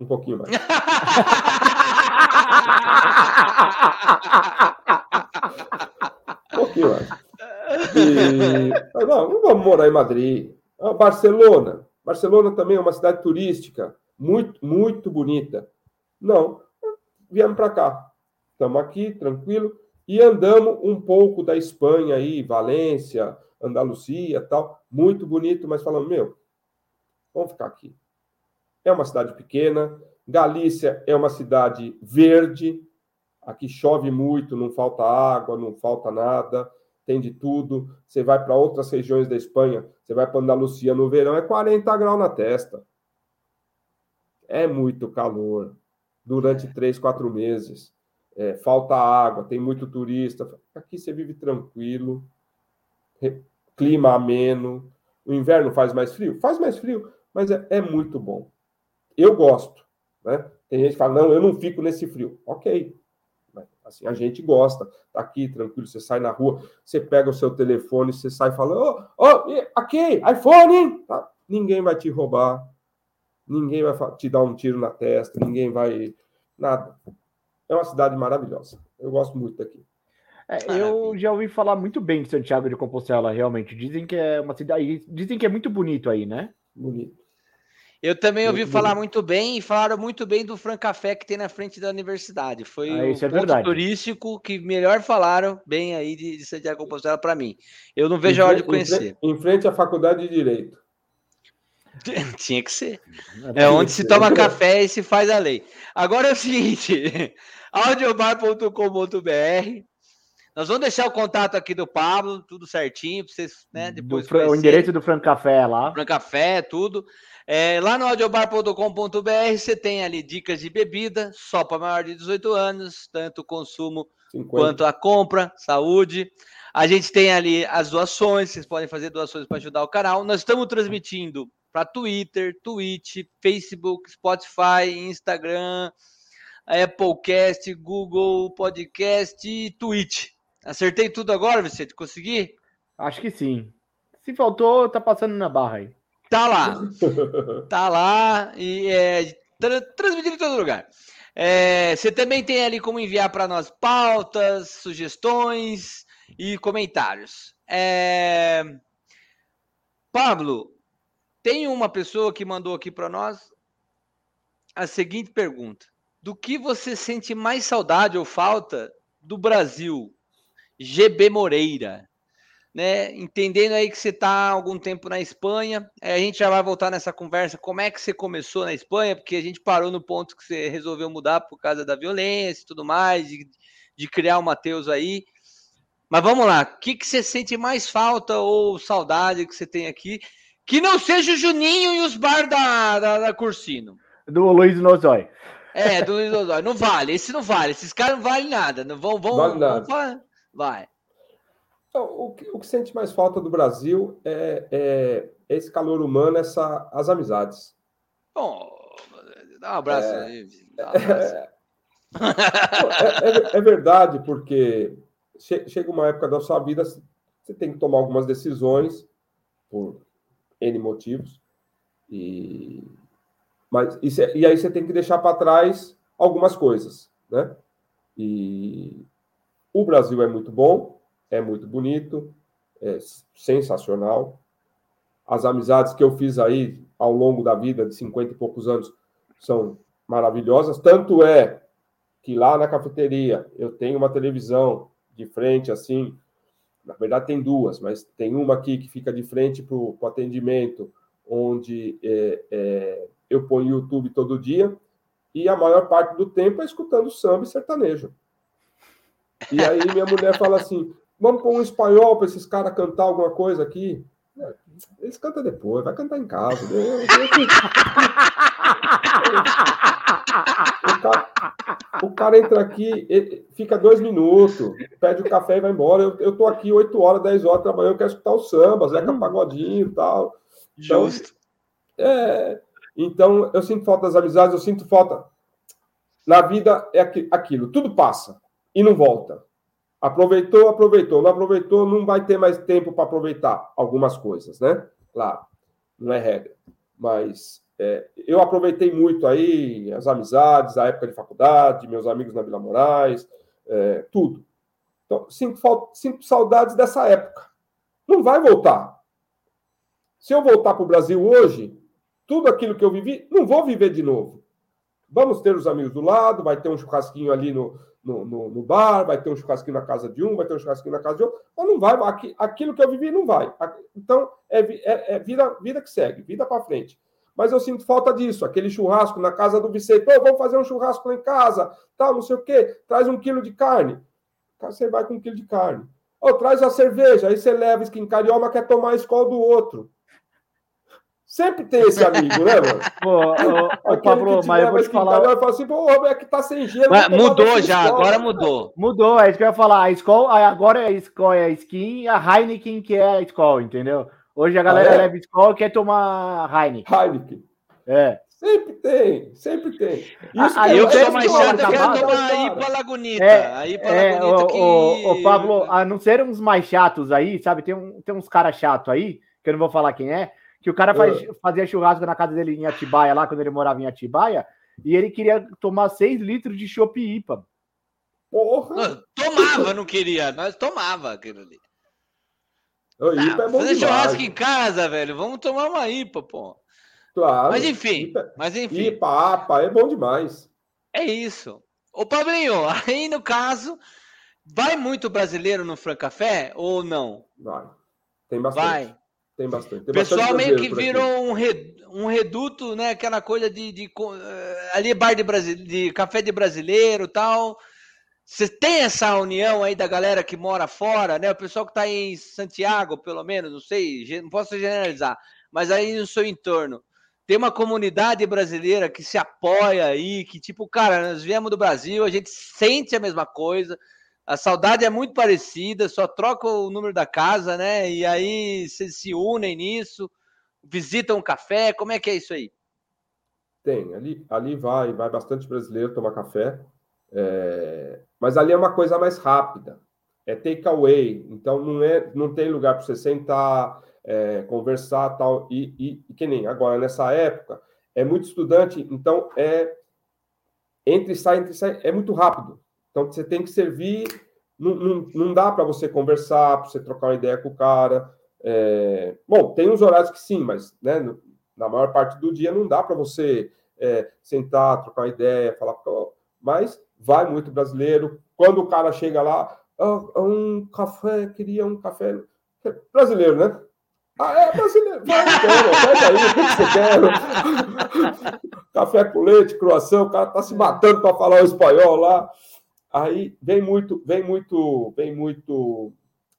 Um pouquinho mais. um pouquinho mais. E... Não, não vamos morar em Madrid. Ah, Barcelona. Barcelona também é uma cidade turística, muito, muito bonita. Não, viemos para cá. Estamos aqui, tranquilo, e andamos um pouco da Espanha aí, Valência, Andalucia tal. Muito bonito, mas falando, meu, vamos ficar aqui. É uma cidade pequena, Galícia é uma cidade verde, aqui chove muito, não falta água, não falta nada, tem de tudo. Você vai para outras regiões da Espanha, você vai para Andalucia no verão, é 40 graus na testa. É muito calor durante três, quatro meses. É, falta água, tem muito turista. Aqui você vive tranquilo, clima ameno. O inverno faz mais frio? Faz mais frio, mas é, é muito bom. Eu gosto. Né? Tem gente que fala, não, eu não fico nesse frio. Ok. Assim, a gente gosta. Tá aqui, tranquilo, você sai na rua, você pega o seu telefone, você sai falando, ô, oh, oh, aqui, iPhone, hein? Tá? Ninguém vai te roubar, ninguém vai te dar um tiro na testa, ninguém vai. Nada. É uma cidade maravilhosa. Eu gosto muito daqui. É, eu já ouvi falar muito bem de Santiago de Compostela, realmente. Dizem que é uma cidade. Dizem que é muito bonito aí, né? Bonito. Eu também ouvi falar muito bem e falaram muito bem do Fran Café que tem na frente da universidade. Foi ah, o é ponto turístico que melhor falaram bem aí de, de Santiago Compostela para mim. Eu não vejo a hora de conhecer. Em frente à Faculdade de Direito. Tinha que ser. É onde se toma café e se faz a lei. Agora é o seguinte: audiobar.com.br. Nós vamos deixar o contato aqui do Pablo, tudo certinho, para vocês, né? Depois do, o endereço do Fran Café lá. Fran Café, tudo. É, lá no audiobar.com.br você tem ali dicas de bebida, só para maior de 18 anos, tanto o consumo 50. quanto a compra, saúde. A gente tem ali as doações, vocês podem fazer doações para ajudar o canal. Nós estamos transmitindo para Twitter, Twitch, Facebook, Spotify, Instagram, Applecast, Google Podcast e Twitch. Acertei tudo agora, Vicente? Consegui? Acho que sim. Se faltou, tá passando na barra aí. Tá lá. tá lá e é, tra transmitido em todo lugar. É, você também tem ali como enviar para nós pautas, sugestões e comentários. É... Pablo, tem uma pessoa que mandou aqui para nós a seguinte pergunta: Do que você sente mais saudade ou falta do Brasil? GB Moreira né? Entendendo aí que você está há algum tempo na Espanha, é, a gente já vai voltar nessa conversa. Como é que você começou na Espanha? Porque a gente parou no ponto que você resolveu mudar por causa da violência e tudo mais, de, de criar o Matheus aí. Mas vamos lá, o que, que você sente mais falta ou saudade que você tem aqui? Que não seja o Juninho e os bar da, da, da Cursino. Do Luiz Nozói. É, do Luiz Nozói. Não vale, esse não vale. Esses caras não valem nada. Não vão, vão, vale nada. Vão, vai. O que, o que sente mais falta do Brasil é, é esse calor humano, essa, as amizades. Bom, dá um abraço é, aí. Um abraço. É, é, é, verdade, porque chega uma época da sua vida, você tem que tomar algumas decisões por N motivos. E, mas, e, e aí você tem que deixar para trás algumas coisas, né? E o Brasil é muito bom, é muito bonito, é sensacional. As amizades que eu fiz aí ao longo da vida, de 50 e poucos anos, são maravilhosas. Tanto é que lá na cafeteria eu tenho uma televisão de frente, assim. Na verdade, tem duas, mas tem uma aqui que fica de frente para o atendimento, onde é, é, eu ponho YouTube todo dia, e a maior parte do tempo é escutando samba e sertanejo. E aí minha mulher fala assim: vamos pôr um espanhol para esses caras cantar alguma coisa aqui. Eles cantam depois, vai cantar em casa. O cara, o cara entra aqui, fica dois minutos, pede o café e vai embora. Eu, eu tô aqui oito horas, dez horas trabalhando, eu quero escutar o samba, Zeca hum. Pagodinho e tal. Então, Justo. É, então, eu sinto falta das amizades, eu sinto falta. Na vida é aquilo, tudo passa e não volta. Aproveitou, aproveitou. Não aproveitou, não vai ter mais tempo para aproveitar algumas coisas, né? Claro, não é regra. Mas é, eu aproveitei muito aí as amizades, a época de faculdade, meus amigos na Vila Moraes, é, tudo. Então, sinto, sinto saudades dessa época. Não vai voltar. Se eu voltar para o Brasil hoje, tudo aquilo que eu vivi, não vou viver de novo. Vamos ter os amigos do lado, vai ter um churrasquinho ali no, no, no, no, bar, vai ter um churrasquinho na casa de um, vai ter um churrasquinho na casa de outro, mas não vai, aquilo que eu vivi não vai. Então, é, é, é vida, vida que segue, vida para frente. Mas eu sinto falta disso, aquele churrasco na casa do Vicente, oh, vamos fazer um churrasco lá em casa, tal, não sei o quê, traz um quilo de carne. Você vai com um quilo de carne. Oh, traz a cerveja, aí você leva skin carioca, quer tomar a escola do outro. Sempre tem esse amigo, né, mano? Pô, ô, Pablo, mas eu vou te falar. Eu falo assim, pô, é que tá sem gelo. Mas mudou já, escola, agora mudou. Mudou, é isso que eu ia falar. A escola, agora é a escola é a skin, a Heineken que é a escola, entendeu? Hoje a galera ah, é? leva escola e quer tomar Heineken. Heineken. É. Sempre tem, sempre tem. Isso ah, eu sou mais chato, eu quero tomar a IPA Lagunita. É, a IPA é, Lagunita o, que... o, o Pablo, a não ser uns mais chatos aí, sabe? Tem, um, tem uns caras chatos aí, que eu não vou falar quem é, que o cara faz, é. fazia churrasco na casa dele em Atibaia, lá quando ele morava em Atibaia, e ele queria tomar 6 litros de chopp IPA. Porra! Tomava, não queria, nós tomava aquilo ali. O IPA ah, é bom fazer demais. churrasco em casa, velho. Vamos tomar uma IPA, pô. Claro. Mas enfim, IPA, mas enfim. IPA, APA, é bom demais. É isso. Ô, Pablinho, aí no caso, vai muito brasileiro no Café ou não? Vai. Tem bastante. Vai. Tem bastante. Tem pessoal bastante meio que virou um, um reduto, né? Aquela coisa de, de, de eh, ali bar de, de café de brasileiro tal. Você tem essa união aí da galera que mora fora, né? O pessoal que está em Santiago, pelo menos, não sei, não posso generalizar, mas aí no seu entorno. Tem uma comunidade brasileira que se apoia aí, que tipo, cara, nós viemos do Brasil, a gente sente a mesma coisa, a saudade é muito parecida, só troca o número da casa, né? E aí vocês se unem nisso, visitam um café, como é que é isso aí? Tem, ali, ali vai, vai bastante brasileiro tomar café. É, mas ali é uma coisa mais rápida, é takeaway, então não, é, não tem lugar para você sentar, é, conversar tal. E, e, e, que nem agora, nessa época, é muito estudante, então é entre sai, entre sai, é muito rápido. Então você tem que servir, não, não, não dá para você conversar, para você trocar uma ideia com o cara. É, bom, tem uns horários que sim, mas né, na maior parte do dia não dá para você é, sentar, trocar uma ideia, falar. Mas vai muito brasileiro. Quando o cara chega lá, oh, um café, queria um café brasileiro, né? Ah, é brasileiro. Vai, então, pega aí, o que você quer? café com leite, croação, o cara tá se matando para falar o espanhol lá. Aí vem muito, vem muito, vem muito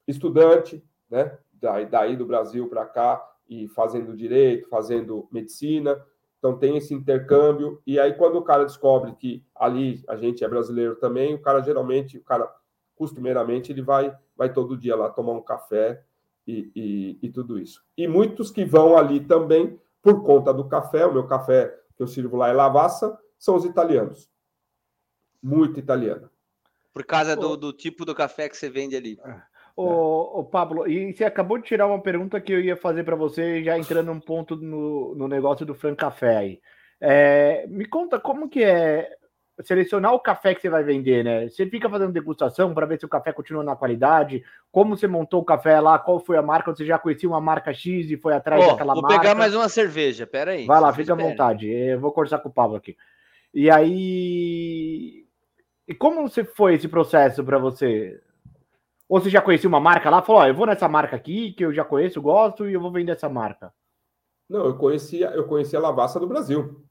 estudante, né? Daí, daí do Brasil para cá e fazendo direito, fazendo medicina. Então tem esse intercâmbio, e aí quando o cara descobre que ali a gente é brasileiro também, o cara geralmente, o cara costumeiramente, ele vai vai todo dia lá tomar um café e, e, e tudo isso. E muitos que vão ali também por conta do café, o meu café que eu sirvo lá é Lavassa, são os italianos. Muito italiano. Por causa do, do tipo do café que você vende ali. Ô, ô, Pablo, e você acabou de tirar uma pergunta que eu ia fazer para você, já entrando um ponto no, no negócio do Fran Café aí. É, me conta como que é selecionar o café que você vai vender, né? Você fica fazendo degustação para ver se o café continua na qualidade, como você montou o café lá, qual foi a marca, você já conhecia uma marca X e foi atrás oh, daquela vou marca. Vou pegar mais uma cerveja, pera aí. Vai lá, fica à vontade, eu vou conversar com o Pablo aqui. E aí... E como você foi esse processo para você? Ou você já conhecia uma marca lá, falou, ó, eu vou nessa marca aqui, que eu já conheço, gosto, e eu vou vender essa marca? Não, eu conhecia, eu conhecia a Lavassa do Brasil.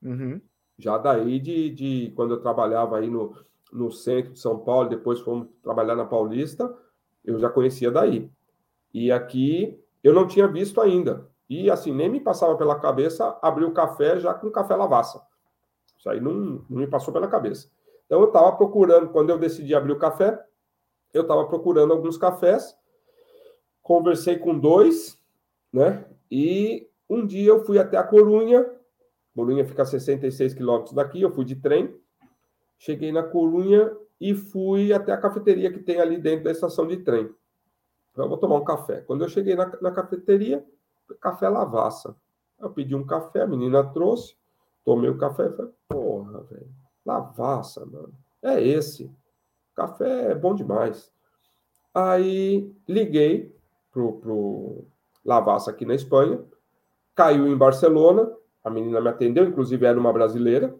Uhum. Já daí de, de quando eu trabalhava aí no, no centro de São Paulo, depois fomos trabalhar na Paulista, eu já conhecia daí. E aqui eu não tinha visto ainda. E assim, nem me passava pela cabeça abrir o café já com café lavassa. Isso aí não, não me passou pela cabeça. Então eu estava procurando, quando eu decidi abrir o café, eu estava procurando alguns cafés, conversei com dois, né? E um dia eu fui até a Corunha Corunha fica a 66 quilômetros daqui, eu fui de trem, cheguei na Corunha e fui até a cafeteria que tem ali dentro da estação de trem. Eu vou tomar um café. Quando eu cheguei na, na cafeteria, café Lavassa. Eu pedi um café, a menina trouxe, tomei o café e falei, porra, velho, Lavassa, mano, é esse. Café é bom demais. Aí liguei pro, pro Lavassa aqui na Espanha, caiu em Barcelona, a menina me atendeu, inclusive era uma brasileira,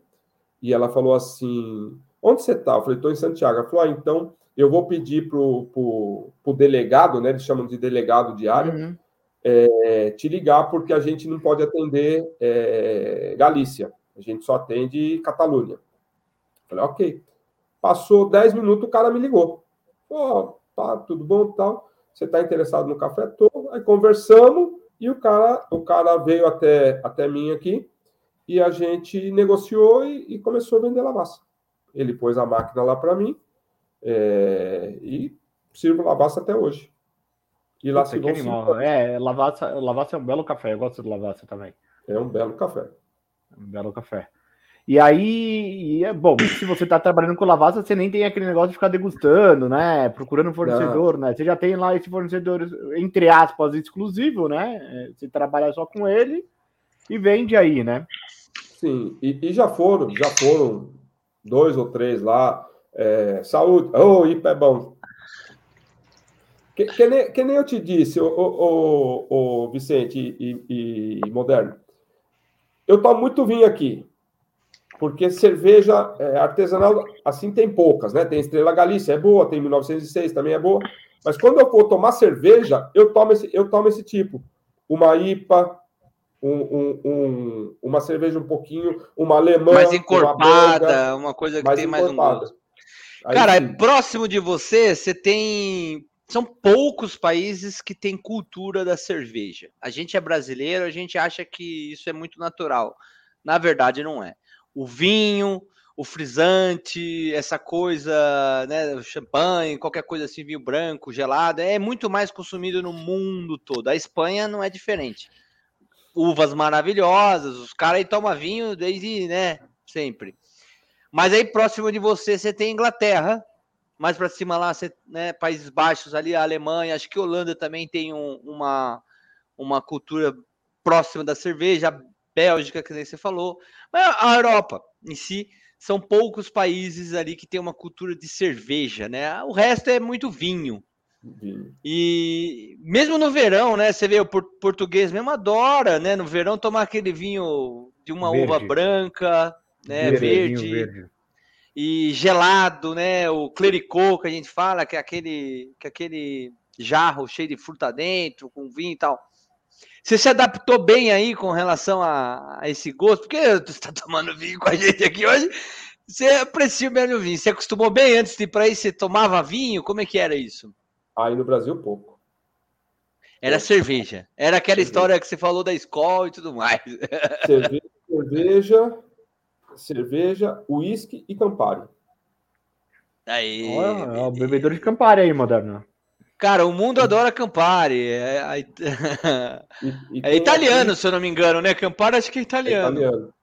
e ela falou assim: Onde você está? Eu falei: Estou em Santiago. Ela falou: ah, então eu vou pedir para o delegado, né? Eles chamam de delegado diário, uhum. é, te ligar, porque a gente não pode atender é, Galícia, a gente só atende Catalunha. Falei: Ok. Passou 10 minutos, o cara me ligou. Ó, oh, tá, tudo bom tal. Você está interessado no café? Tô. Aí conversamos. E o cara, o cara veio até, até mim aqui e a gente negociou e, e começou a vender lavassa. Ele pôs a máquina lá para mim é, e sirvo lavassa até hoje. E lá se animal. É, lavassa, lavassa é um belo café. Eu gosto de lavassa também. É um belo café. Um belo café. E aí, e é bom, se você está trabalhando com lavassa, você nem tem aquele negócio de ficar degustando, né? Procurando um fornecedor, Não. né? Você já tem lá esse fornecedor, entre aspas, exclusivo, né? É, você trabalha só com ele e vende aí, né? Sim, e, e já foram, já foram dois ou três lá. É, saúde, ô, oh, é bom. Que, que, nem, que, nem, eu te disse, o, o, o Vicente e, e, e Moderno, eu tomo muito vinho aqui porque cerveja é, artesanal, assim, tem poucas, né? Tem Estrela Galícia, é boa, tem 1906, também é boa. Mas quando eu for tomar cerveja, eu tomo esse, eu tomo esse tipo. Uma IPA, um, um, um, uma cerveja um pouquinho, uma alemã. Mais encorpada, uma, uma coisa que mais tem mais um gosto. Cara, é próximo de você, você tem. São poucos países que têm cultura da cerveja. A gente é brasileiro, a gente acha que isso é muito natural. Na verdade, não é o vinho, o frisante, essa coisa, né, champanhe, qualquer coisa assim, vinho branco, gelado, é muito mais consumido no mundo todo. A Espanha não é diferente. Uvas maravilhosas, os caras aí tomam vinho desde, né, sempre. Mas aí próximo de você, você tem Inglaterra, mais para cima lá, você, né, Países Baixos ali, a Alemanha, acho que Holanda também tem um, uma, uma cultura próxima da cerveja, Bélgica, que nem você falou, mas a Europa em si são poucos países ali que tem uma cultura de cerveja, né? O resto é muito vinho. vinho. E mesmo no verão, né? Você vê o português mesmo adora, né? No verão tomar aquele vinho de uma verde. uva branca, né? Verde. verde. E gelado, né? O clericô que a gente fala, que é aquele, que é aquele jarro cheio de fruta dentro, com vinho e tal. Você se adaptou bem aí com relação a, a esse gosto? Porque você está tomando vinho com a gente aqui hoje. Você aprecia o vinho. Você acostumou bem antes de ir para aí? Você tomava vinho? Como é que era isso? Aí no Brasil, pouco. Era cerveja. Era aquela cerveja. história que você falou da escola e tudo mais. Cerveja, cerveja, cerveja uísque e Campari. Aí. Olha, é o bebedor de Campari aí, Moderno. Cara, o mundo adora Campari. É, é, é italiano, aqui... se eu não me engano, né? Campari acho que é italiano. É italiano.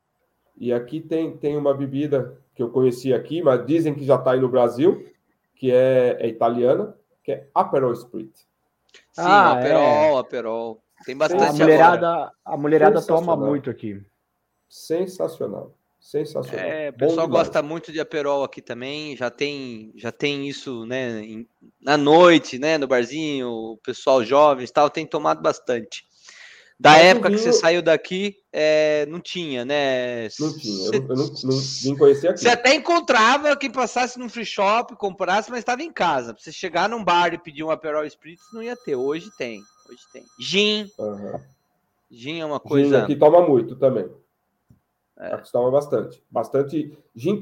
E aqui tem, tem uma bebida que eu conheci aqui, mas dizem que já está aí no Brasil, que é, é italiana, que é Aperol Spritz. Sim, ah, Aperol, é. Aperol. Tem bastante. A mulherada, a mulherada toma muito aqui. Sensacional. Sensacional. É, o pessoal gosta muito de Aperol aqui também. Já tem, já tem isso, né? Em, na noite, né? No barzinho, o pessoal jovem tal tem tomado bastante. Da Mas época vinho... que você saiu daqui, é, não tinha, né? Não tinha, eu, eu não, não vim conhecer aqui. Você até encontrava quem passasse num free shop, comprasse, mas estava em casa. Pra você chegar num bar e pedir um Aperol Spritz, não ia ter. Hoje tem, hoje tem. Gin. Uhum. Gin é uma coisa... Gin aqui toma muito também. É. Toma bastante. Bastante gin.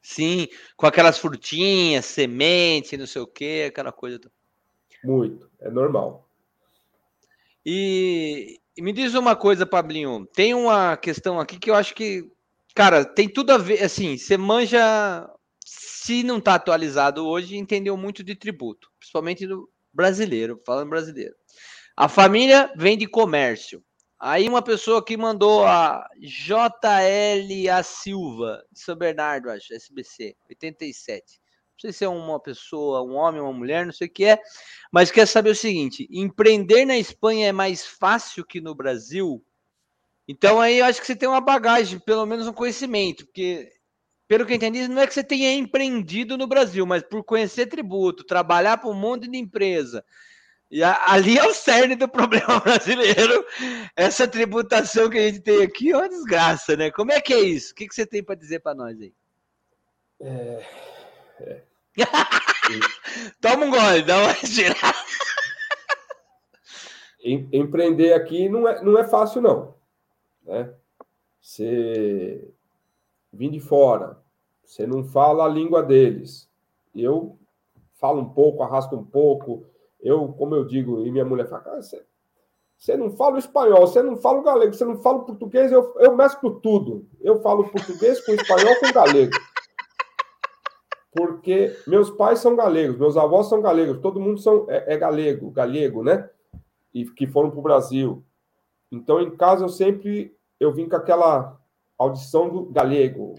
Sim, com aquelas frutinhas, semente, não sei o que, aquela coisa. Muito, é normal. E, e, me diz uma coisa, Pablinho. Tem uma questão aqui que eu acho que, cara, tem tudo a ver. Assim, você manja, se não está atualizado hoje, entendeu muito de tributo, principalmente do brasileiro, falando brasileiro. A família vem de comércio. Aí uma pessoa que mandou a JL A Silva, São Bernardo, acho, SBC, 87. Não sei se é uma pessoa, um homem, uma mulher, não sei o que é, mas quer saber o seguinte: empreender na Espanha é mais fácil que no Brasil? Então aí eu acho que você tem uma bagagem, pelo menos um conhecimento, porque pelo que eu entendi, não é que você tenha empreendido no Brasil, mas por conhecer tributo, trabalhar para um monte de empresa, e a, ali é o cerne do problema brasileiro. Essa tributação que a gente tem aqui é uma desgraça, né? Como é que é isso? O que, que você tem para dizer para nós aí? É... É. Toma um gole, dá uma respirada. Empreender aqui não é, não é fácil, não. Né? Você vem de fora, você não fala a língua deles. Eu falo um pouco, arrasto um pouco, eu, como eu digo, e minha mulher fala, cara, você, você não fala espanhol, você não fala galego, você não fala português, eu, eu mesclo tudo. Eu falo português com espanhol com galego. Porque meus pais são galegos, meus avós são galegos, todo mundo são, é, é galego, galego, né? E que foram para o Brasil. Então, em casa, eu sempre eu vim com aquela audição do galego.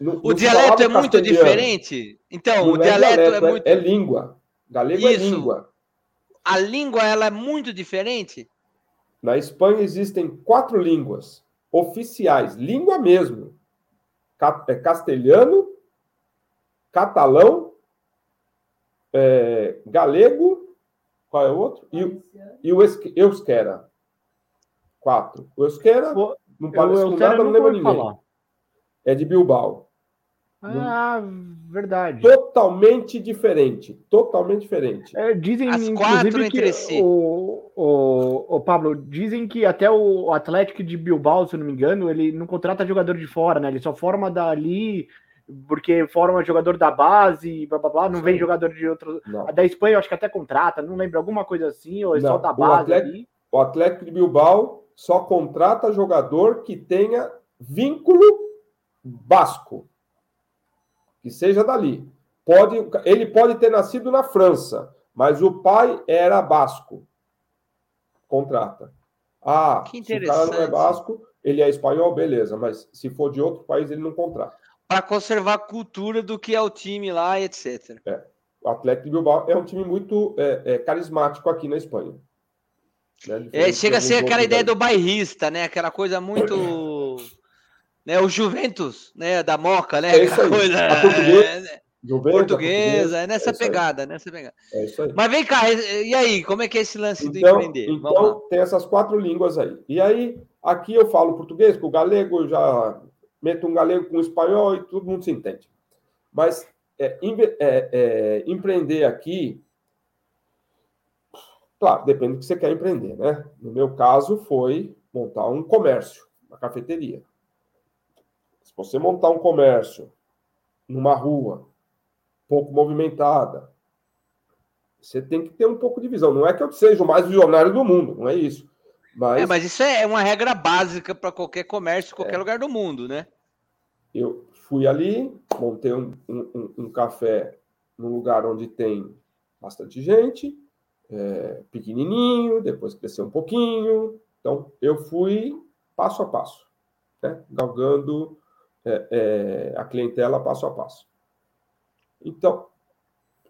No, o dialeto é muito diferente? Então, não o é dialeto, dialeto é, é, muito. É língua. Galego é Isso. é língua. A língua ela é muito diferente? Na Espanha existem quatro línguas oficiais, língua mesmo. É castelhano, catalão, é, galego, qual é o outro? E, e o euskera. Quatro. O euskera, não parece com nada, não lembra ninguém. Falar. É de Bilbao. Ah, verdade. Totalmente diferente. Totalmente diferente. É, dizem, As quatro entre si. O, o, o, Pablo, dizem que até o Atlético de Bilbao, se eu não me engano, ele não contrata jogador de fora, né? Ele só forma dali porque forma jogador da base, blá blá blá, não Sim. vem jogador de outro. Não. Da Espanha eu acho que até contrata, não lembro, alguma coisa assim, ou é não. só da base. O Atlético, ali. o Atlético de Bilbao só contrata jogador que tenha vínculo basco que seja dali. Pode, ele pode ter nascido na França, mas o pai era basco. Contrata. Ah, que se o cara não é basco, ele é espanhol, beleza, mas se for de outro país, ele não contrata. Para conservar a cultura do que é o time lá, etc. É. O Atlético de Bilbao é um time muito é, é, carismático aqui na Espanha. Né? É, chega a ser aquela ideia do bairrista, né? Aquela coisa muito né? O Juventus, né? Da Moca, né? É isso aí. Coisa, a portuguesa, é, né? Juventus, portuguesa, é nessa pegada, nessa pegada. É isso aí. Mas vem cá, e aí, como é que é esse lance então, do empreender? Então, tem essas quatro línguas aí. E aí, aqui eu falo português, com o galego, eu já meto um galego com espanhol e todo mundo se entende. Mas é, é, é, empreender aqui, claro, depende do que você quer empreender, né? No meu caso, foi montar um comércio, uma cafeteria você montar um comércio numa rua pouco movimentada, você tem que ter um pouco de visão. Não é que eu seja o mais visionário do mundo, não é isso. Mas, é, mas isso é uma regra básica para qualquer comércio, qualquer é. lugar do mundo, né? Eu fui ali, montei um, um, um, café num lugar onde tem bastante gente, é, pequenininho, depois cresceu um pouquinho. Então, eu fui passo a passo, né? galgando é, é, a clientela passo a passo. Então,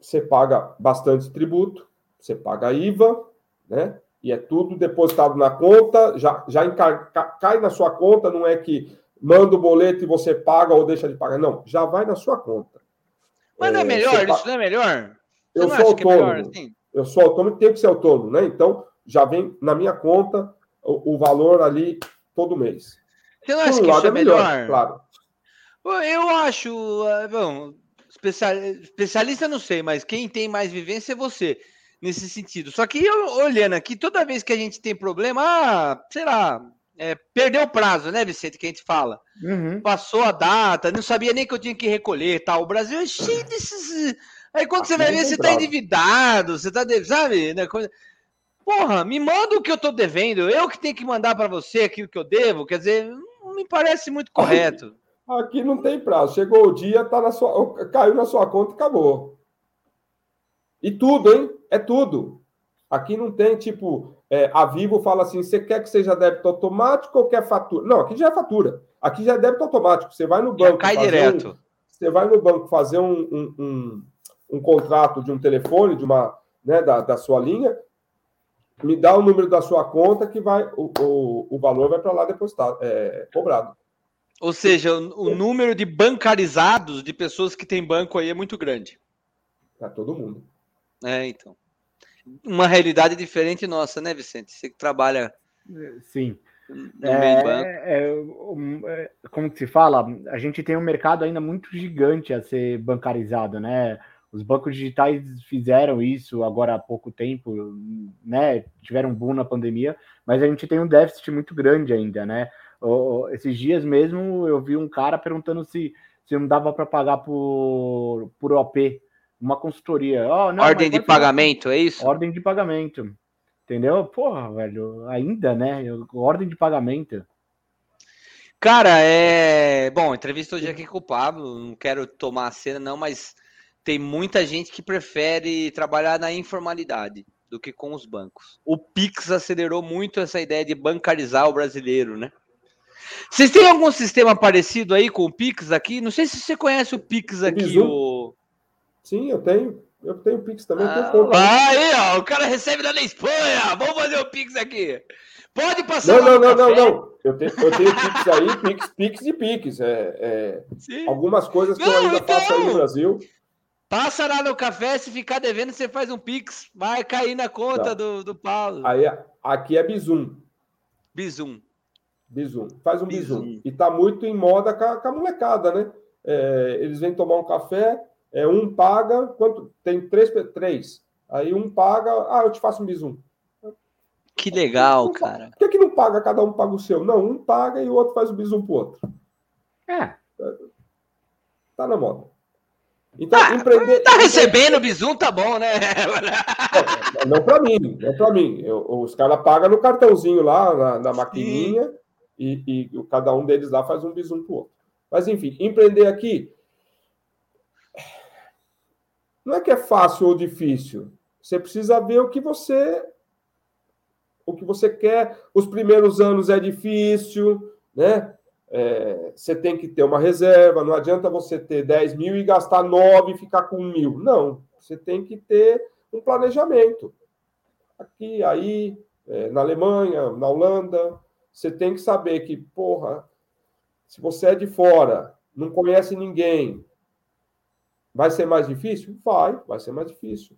você paga bastante tributo, você paga IVA, né? E é tudo depositado na conta, já, já cai na sua conta, não é que manda o boleto e você paga ou deixa de pagar. Não, já vai na sua conta. Mas não é, é melhor, isso não é melhor? Você eu sou é autônomo. É melhor, assim? Eu sou autônomo e tenho que ser autônomo, né? Então, já vem na minha conta o, o valor ali todo mês. Você não acha um que isso é melhor? melhor? Claro. Eu acho, ah, bom, especialista não sei, mas quem tem mais vivência é você nesse sentido. Só que eu, olhando aqui, toda vez que a gente tem problema, ah, sei lá, é, perdeu o prazo, né, Vicente, que a gente fala. Uhum. Passou a data, não sabia nem que eu tinha que recolher tal. O Brasil é cheio desses. Aí quando Aqui você vai ver, você tá endividado, você tá, sabe? Né? Porra, me manda o que eu tô devendo, eu que tenho que mandar para você aquilo que eu devo, quer dizer, não me parece muito correto. Aqui não tem prazo. Chegou o dia, tá na sua, caiu na sua conta e acabou. E tudo, hein? É tudo. Aqui não tem tipo, é, a Vivo fala assim: você quer que seja débito automático ou quer fatura? Não, aqui já é fatura. Aqui já é débito automático. Você vai no banco. cai direto. Um, você vai no banco fazer um, um, um, um, contrato de um telefone, de uma, né, da, da sua linha, me dá o número da sua conta que vai o, o, o valor vai para lá depositado, é, cobrado. Ou seja, o, número de bancarizados de pessoas que têm banco aí é muito grande. Para todo mundo. É, então. Uma realidade diferente nossa, né, Vicente? Você que trabalha. Sim. No é, meio banco. É, é, como que se fala? A gente tem um mercado ainda muito gigante a ser bancarizado, né? Os bancos digitais fizeram isso agora há pouco tempo, né? Tiveram um boom na pandemia, mas a gente tem um déficit muito grande ainda, né? Esses dias mesmo eu vi um cara perguntando se, se não dava para pagar por, por OP, uma consultoria. Oh, não, ordem de pagamento, é isso? Ordem de pagamento. Entendeu? Porra, velho, ainda, né? Ordem de pagamento. Cara, é. Bom, entrevista hoje aqui com o Pablo, não quero tomar a cena, não, mas tem muita gente que prefere trabalhar na informalidade do que com os bancos. O Pix acelerou muito essa ideia de bancarizar o brasileiro, né? Vocês têm algum sistema parecido aí com o Pix aqui? Não sei se você conhece o Pix aqui, o. Sim, eu tenho. Eu tenho Pix também. Ah, aí, ó, o cara recebe da Espanha. Vamos fazer o Pix aqui. Pode passar. Não, não, não, não, não. Eu tenho, eu tenho Pix aí, Pix, Pix e Pix. É, é algumas coisas que não, eu ainda então, faço aí no Brasil. Passa lá no café, se ficar devendo, você faz um Pix. Vai cair na conta tá. do, do Paulo. Aí, aqui é Bizum. Bizum. Bizum. Faz um Bizum. bizum. E tá muito em moda com a, com a molecada, né? É, eles vêm tomar um café, é, um paga, quanto? Tem três, três. Aí um paga, ah, eu te faço um bisum. Que legal, cara. Por que, que não paga, cada um paga o seu? Não, um paga e o outro faz o bisum pro outro. É. Tá na moda. Então, ah, empreender. Tá recebendo bisum, tá bom, né? Não, não para mim, não para mim. Eu, os caras pagam no cartãozinho lá, na, na maquininha, e, e, cada um deles lá faz um bisum pro outro. Mas, enfim, empreender aqui não é que é fácil ou difícil. Você precisa ver o que você o que você quer. Os primeiros anos é difícil, né? É, você tem que ter uma reserva. Não adianta você ter 10 mil e gastar 9 e ficar com mil. Não. Você tem que ter um planejamento. Aqui, aí, é, na Alemanha, na Holanda, você tem que saber que, porra, se você é de fora, não conhece ninguém, Vai ser mais difícil? Vai, vai ser mais difícil.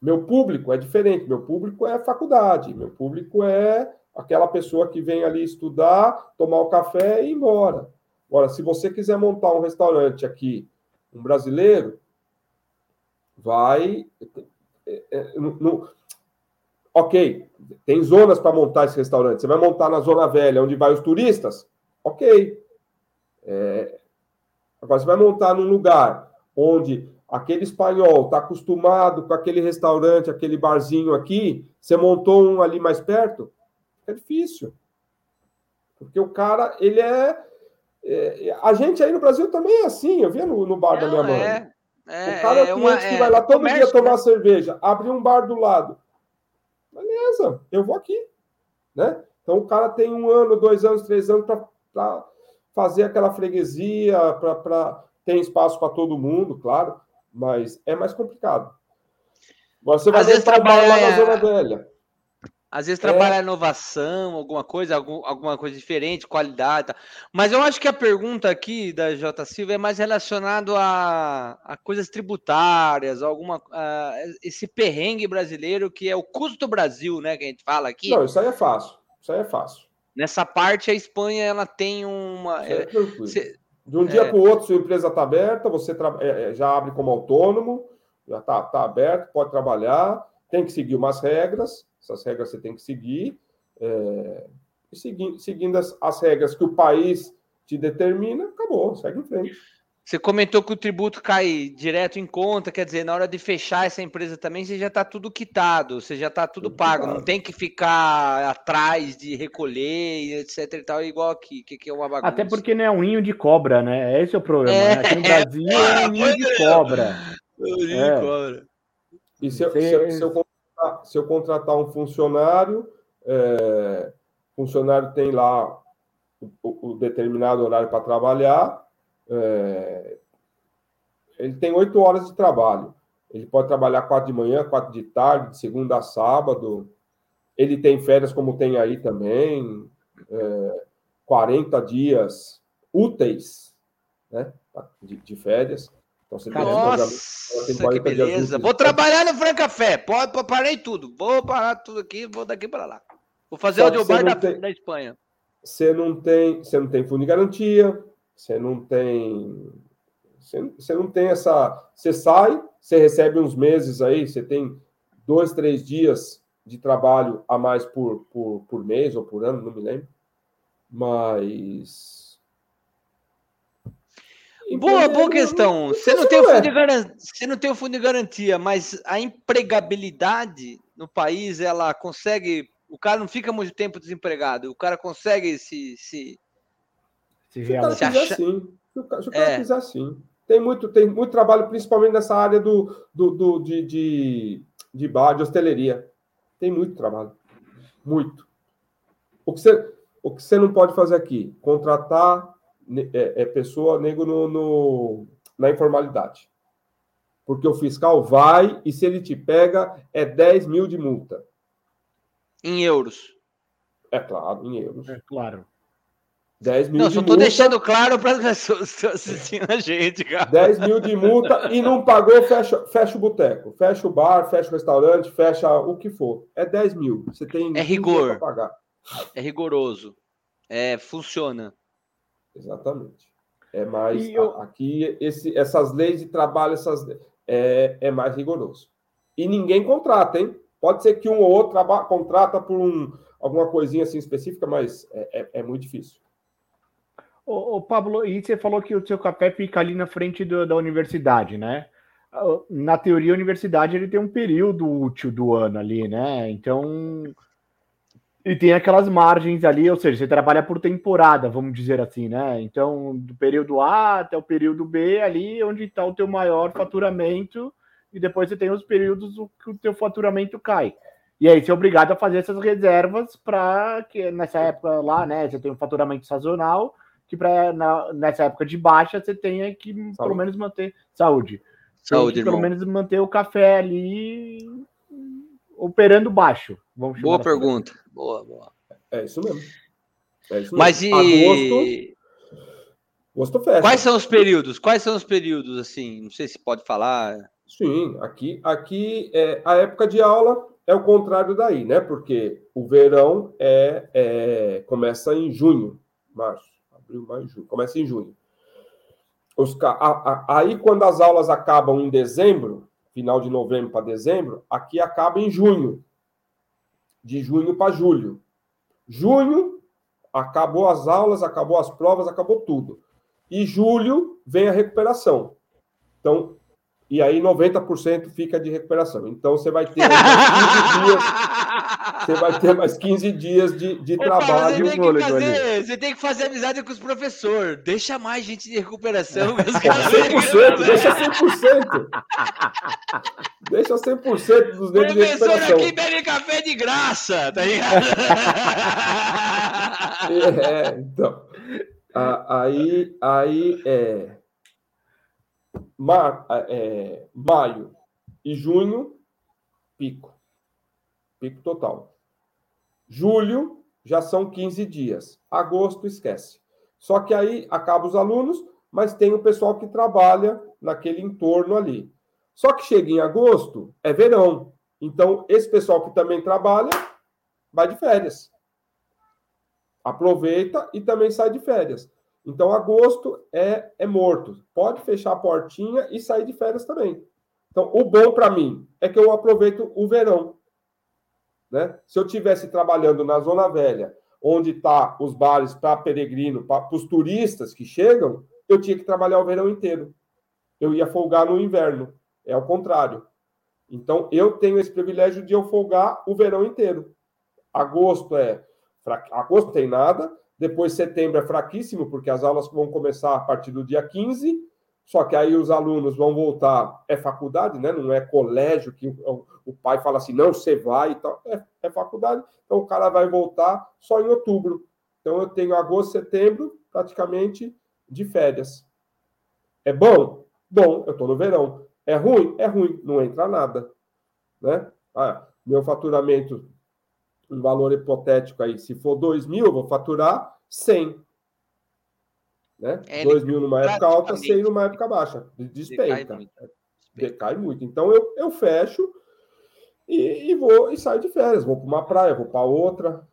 Meu público é diferente. Meu público é faculdade. Meu público é aquela pessoa que vem ali estudar, tomar o café e ir embora. Agora, se você quiser montar um restaurante aqui, um brasileiro, vai. É, é, no, ok, tem zonas para montar esse restaurante. Você vai montar na Zona Velha, onde vai os turistas? Ok. É, agora, você vai montar num lugar onde aquele espanhol está acostumado com aquele restaurante, aquele barzinho aqui, você montou um ali mais perto, é difícil. Porque o cara, ele é. é a gente aí no Brasil também é assim, eu vi no, no bar Não, da minha mãe. É. É, o cara é, uma, que vai lá todo comércio, dia tomar né? cerveja, abrir um bar do lado. Beleza, eu vou aqui. Né? Então o cara tem um ano, dois anos, três anos para fazer aquela freguesia, para ter espaço para todo mundo, claro, mas é mais complicado. Você vai Às lá na Zona Velha. Às vezes trabalhar é. inovação, alguma coisa, algum, alguma coisa diferente, qualidade. Tá. Mas eu acho que a pergunta aqui da J. Silva é mais relacionado a, a coisas tributárias, alguma a, esse perrengue brasileiro que é o custo Brasil, né? Que a gente fala aqui. Não, isso aí é fácil. Isso aí é fácil. Nessa parte, a Espanha ela tem uma. É, De um dia é... para o outro, sua empresa está aberta, você tra... É, é, já abre como autônomo, já está tá aberto, pode trabalhar, tem que seguir umas regras essas regras você tem que seguir. É, e seguindo, seguindo as, as regras que o país te determina, acabou, segue em frente. Você comentou que o tributo cai direto em conta, quer dizer, na hora de fechar essa empresa também, você já está tudo quitado, você já está tudo, tudo, pago, quitado. não tem que ficar atrás de recolher, etc e tal, igual aqui, que, que é uma bagunça. Até porque não é um ninho de cobra, né? Esse é o problema, é, né? Aqui no Brasil é, é um ninho de cobra. É um ninho de cobra. E se, se, se, eu se eu contratar um funcionário, é, funcionário tem lá o, o determinado horário para trabalhar, é, ele tem oito horas de trabalho. Ele pode trabalhar quatro de manhã, quatro de tarde, de segunda a sábado. Ele tem férias, como tem aí também, é, 40 dias úteis né, de, de férias. Então você Nossa, que beleza. Vou trabalhar no Franca Café. Pode, parei tudo. Vou parar tudo aqui, vou daqui para lá. Vou fazer o audiobar da, tem, da Espanha. Você não tem, você não tem fundo de garantia, você não tem você, você não tem essa, você sai, você recebe uns meses aí, você tem dois, três dias de trabalho a mais por, por, por mês ou por ano, não me lembro. Mas Boa, boa questão. Você não, tem o fundo de garantia, você não tem o fundo de garantia, mas a empregabilidade no país, ela consegue. O cara não fica muito tempo desempregado. O cara consegue se. Se, se, se o cara quiser achar... sim. Se o cara, se o cara é. quiser sim. Tem muito, tem muito trabalho, principalmente nessa área do, do, do de, de, de bar, de hosteleria. Tem muito trabalho. Muito. O que você, o que você não pode fazer aqui? Contratar é, é pessoa negro no, no, na informalidade. Porque o fiscal vai e se ele te pega, é 10 mil de multa. Em euros. É claro, em euros. É claro. 10 mil não, só estou deixando claro para as pessoas que estão assistindo a gente, cara. 10 mil de multa e não pagou, fecha, fecha o boteco, fecha o bar, fecha o restaurante, fecha o que for. É 10 mil. Você tem. É rigor. pagar. É rigoroso. É, funciona. Exatamente. É mais eu... aqui esse, essas leis de trabalho essas é, é mais rigoroso. E ninguém contrata, hein? Pode ser que um ou outro contrata por um, alguma coisinha assim específica, mas é, é, é muito difícil. Ô, ô, Pablo, e você falou que o seu café fica ali na frente do, da universidade, né? Na teoria, a universidade ele tem um período útil do ano ali, né? Então, e tem aquelas margens ali, ou seja, você trabalha por temporada, vamos dizer assim, né? Então, do período A até o período B, ali onde está o teu maior faturamento, e depois você tem os períodos que o teu faturamento cai. E aí você é obrigado a fazer essas reservas para que nessa época lá, né, você tem um faturamento sazonal, que para nessa época de baixa você tenha que saúde. pelo menos manter saúde. Saúde, pelo menos manter o café ali operando baixo. Vamos Boa assim. pergunta. Boa, boa. É isso mesmo. É isso mesmo. Mas e. Agosto, agosto fecha. Quais são os períodos? Quais são os períodos, assim? Não sei se pode falar. Sim, aqui, aqui é, a época de aula é o contrário daí, né? Porque o verão é, é começa em junho, março, abril, maio, junho, começa em junho. Os, a, a, aí, quando as aulas acabam em dezembro, final de novembro para dezembro, aqui acaba em junho de junho para julho. Junho, acabou as aulas, acabou as provas, acabou tudo. E julho vem a recuperação. Então, e aí 90% fica de recuperação. Então você vai ter 15 dias, você vai ter mais 15 dias de, de trabalho. Você tem, que fazer, você tem que fazer amizade com os professores. Deixa mais gente de recuperação. 100%, deixa 100%. deixa 100% dos negros de recuperação. Professor aqui bebe café de graça, tá ligado? é, então. Aí, aí é, mar, é, maio e junho, pico. Pico total. Julho já são 15 dias. Agosto, esquece. Só que aí acaba os alunos, mas tem o pessoal que trabalha naquele entorno ali. Só que chega em agosto, é verão. Então, esse pessoal que também trabalha vai de férias aproveita e também sai de férias. Então, agosto é, é morto. Pode fechar a portinha e sair de férias também. Então, o bom para mim é que eu aproveito o verão. Né? Se eu tivesse trabalhando na Zona Velha, onde tá os bares para peregrino, para os turistas que chegam, eu tinha que trabalhar o verão inteiro. Eu ia folgar no inverno. É o contrário. Então, eu tenho esse privilégio de eu folgar o verão inteiro. Agosto é Agosto tem nada, depois setembro é fraquíssimo, porque as aulas vão começar a partir do dia 15, só que aí os alunos vão voltar, é faculdade, né? Não é colégio que o, pai fala assim, não, você vai e tal. É, é, faculdade, então o cara vai voltar só em outubro. Então eu tenho agosto, setembro, praticamente de férias. É bom? Bom, eu estou no verão. É ruim? É ruim, não entra nada. Né? Ah, meu faturamento um valor hipotético aí, se for 2 mil, eu vou faturar 100. Né? É, 2 mil numa época alta, 100 numa época baixa. Despenca. Decai muito. Decai muito. Então eu, eu fecho e, e vou e saio de férias. Vou para uma praia, vou para outra.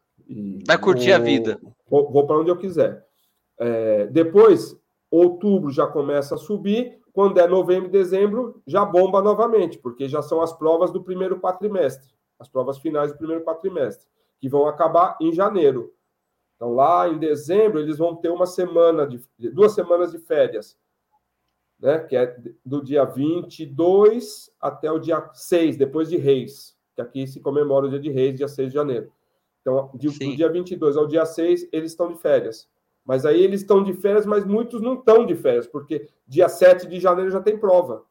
Vai curtir vou, a vida. Vou, vou para onde eu quiser. É, depois, outubro já começa a subir. Quando é novembro e dezembro, já bomba novamente, porque já são as provas do primeiro quatrimestre as provas finais do primeiro quatrimestre, que vão acabar em janeiro. Então, lá em dezembro, eles vão ter uma semana, de duas semanas de férias, né? que é do dia 22 até o dia 6, depois de Reis, que aqui se comemora o dia de Reis, dia 6 de janeiro. Então, de, do dia 22 ao dia 6, eles estão de férias. Mas aí eles estão de férias, mas muitos não estão de férias, porque dia 7 de janeiro já tem prova.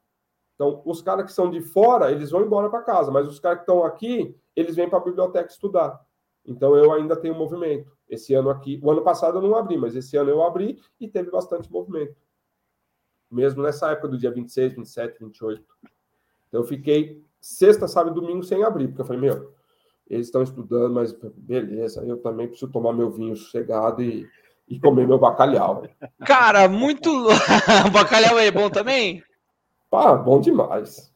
Então, os caras que são de fora, eles vão embora para casa, mas os caras que estão aqui, eles vêm para a biblioteca estudar. Então, eu ainda tenho movimento. Esse ano aqui, o ano passado eu não abri, mas esse ano eu abri e teve bastante movimento. Mesmo nessa época do dia 26, 27, 28. Então, eu fiquei sexta, sábado e domingo sem abrir, porque eu falei, meu, eles estão estudando, mas beleza, eu também preciso tomar meu vinho sossegado e, e comer meu bacalhau. Cara, muito. o bacalhau é bom também? Pá, bom demais.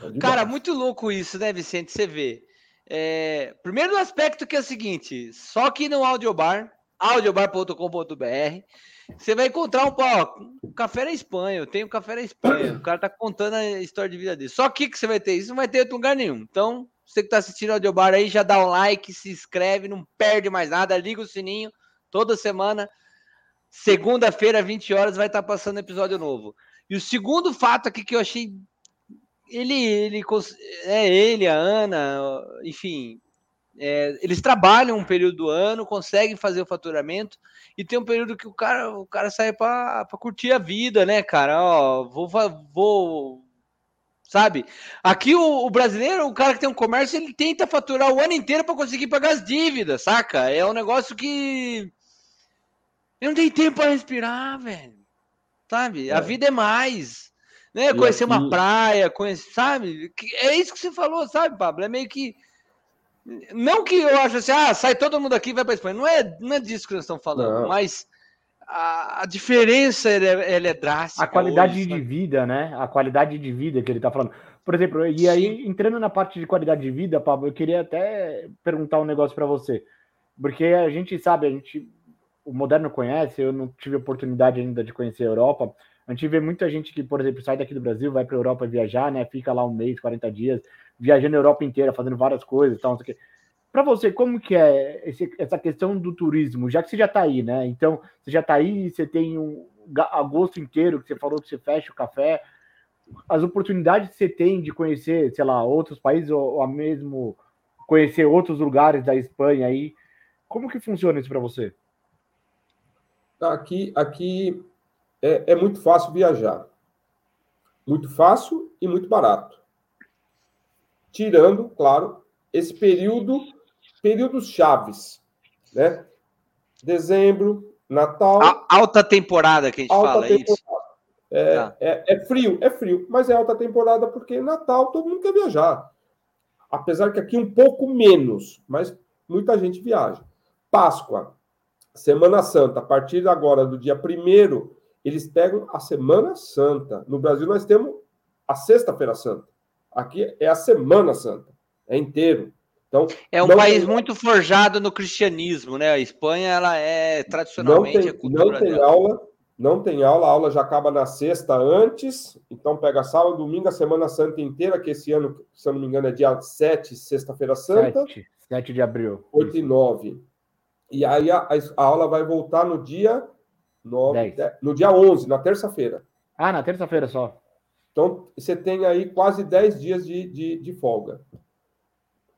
bom demais. Cara, muito louco isso, né, Vicente? Você vê. É, primeiro aspecto que é o seguinte: só aqui no Audiobar, audiobar.com.br, você vai encontrar um, café na Espanha. Eu tenho café na Espanha. O cara tá contando a história de vida dele. Só aqui que você vai ter isso, não vai ter outro lugar nenhum. Então, você que tá assistindo o Audiobar aí, já dá um like, se inscreve, não perde mais nada, liga o sininho toda semana. Segunda-feira, 20 horas, vai estar tá passando episódio novo. E o segundo fato aqui que eu achei. Ele, ele é ele, a Ana, enfim, é, eles trabalham um período do ano, conseguem fazer o faturamento e tem um período que o cara, o cara sai para curtir a vida, né, cara? Ó, vou, vou, sabe? Aqui o, o, brasileiro, o cara que tem um comércio, ele tenta faturar o ano inteiro para conseguir pagar as dívidas, saca? É um negócio que eu não tem tempo para respirar, velho sabe? É. A vida é mais. Né? Conhecer aqui... uma praia, conhecer, sabe? É isso que você falou, sabe, Pablo? É meio que. Não que eu acho assim, ah, sai todo mundo aqui e vai para Espanha. Não é, não é disso que nós estamos falando, não. mas a, a diferença ela é, ela é, drástica. A qualidade hoje, de sabe? vida, né? A qualidade de vida que ele está falando. Por exemplo, e aí, Sim. entrando na parte de qualidade de vida, Pablo, eu queria até perguntar um negócio para você. Porque a gente sabe, a gente o Moderno conhece, eu não tive oportunidade ainda de conhecer a Europa. A gente vê muita gente que, por exemplo, sai daqui do Brasil, vai para a Europa viajar, né? Fica lá um mês, 40 dias, viajando a Europa inteira, fazendo várias coisas, tal, Para você, como que é esse, essa questão do turismo? Já que você já está aí, né? Então, você já está aí, você tem um agosto inteiro que você falou que você fecha o café. As oportunidades que você tem de conhecer, sei lá, outros países ou, ou mesmo conhecer outros lugares da Espanha aí. Como que funciona isso para você? Aqui, aqui é, é muito fácil viajar. Muito fácil e muito barato. Tirando, claro, esse período, períodos chaves, né? Dezembro, Natal. A, alta temporada que a gente fala, é temporada. isso. É, tá. é, é, frio, é frio, mas é alta temporada porque Natal todo mundo quer viajar. Apesar que aqui um pouco menos, mas muita gente viaja. Páscoa, Semana Santa, a partir agora do dia 1 eles pegam a Semana Santa. No Brasil nós temos a Sexta-feira Santa. Aqui é a Semana Santa, é inteiro. Então, é um país tem... muito forjado no cristianismo, né? A Espanha ela é tradicionalmente não tem, a cultura não tem dela. aula, não tem aula, a aula já acaba na sexta antes, então pega sábado, domingo, a Semana Santa inteira, que esse ano, se eu não me engano, é dia 7, sexta-feira santa. 7, 7 de abril. 8 e 9. E aí a, a aula vai voltar no dia 9, 10. no dia 11, na terça-feira. Ah, na terça-feira só. Então, você tem aí quase 10 dias de, de, de folga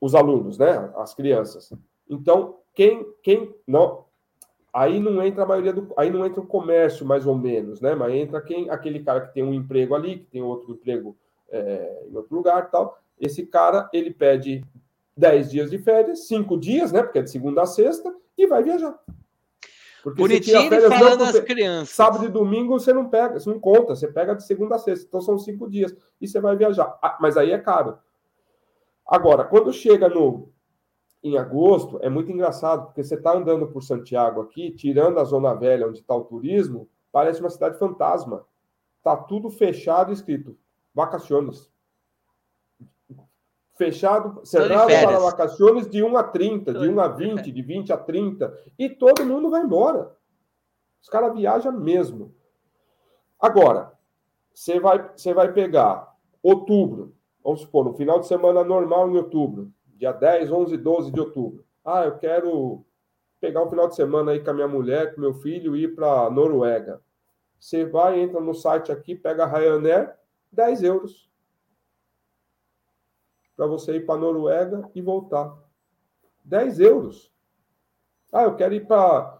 os alunos, né? As crianças. Então, quem, quem não. Aí não entra a maioria do. Aí não entra o comércio, mais ou menos, né? Mas entra quem, aquele cara que tem um emprego ali, que tem outro emprego é, em outro lugar tal. Esse cara, ele pede 10 dias de férias, 5 dias, né? Porque é de segunda a sexta, e vai viajar. Porque Bonitinho férias, falando não, as crianças. Sábado e domingo você não pega, você não conta, você pega de segunda a sexta. Então são cinco dias. E você vai viajar. Ah, mas aí é caro. Agora, quando chega no em agosto, é muito engraçado, porque você está andando por Santiago aqui, tirando a zona velha onde está o turismo, parece uma cidade fantasma. Está tudo fechado escrito vacaciones. Fechado, cerrado para vacaciones de 1 a 30, de 1 a 20, de 20 a 30, e todo mundo vai embora. Os caras viajam mesmo. Agora, você vai, você vai pegar outubro, vamos supor, no final de semana normal em outubro, dia 10, 11, 12 de outubro. Ah, eu quero pegar um final de semana aí com a minha mulher, com meu filho e ir para Noruega. Você vai, entra no site aqui, pega a Ryanair, 10 euros. Para você ir para Noruega e voltar. 10 euros. Ah, eu quero ir para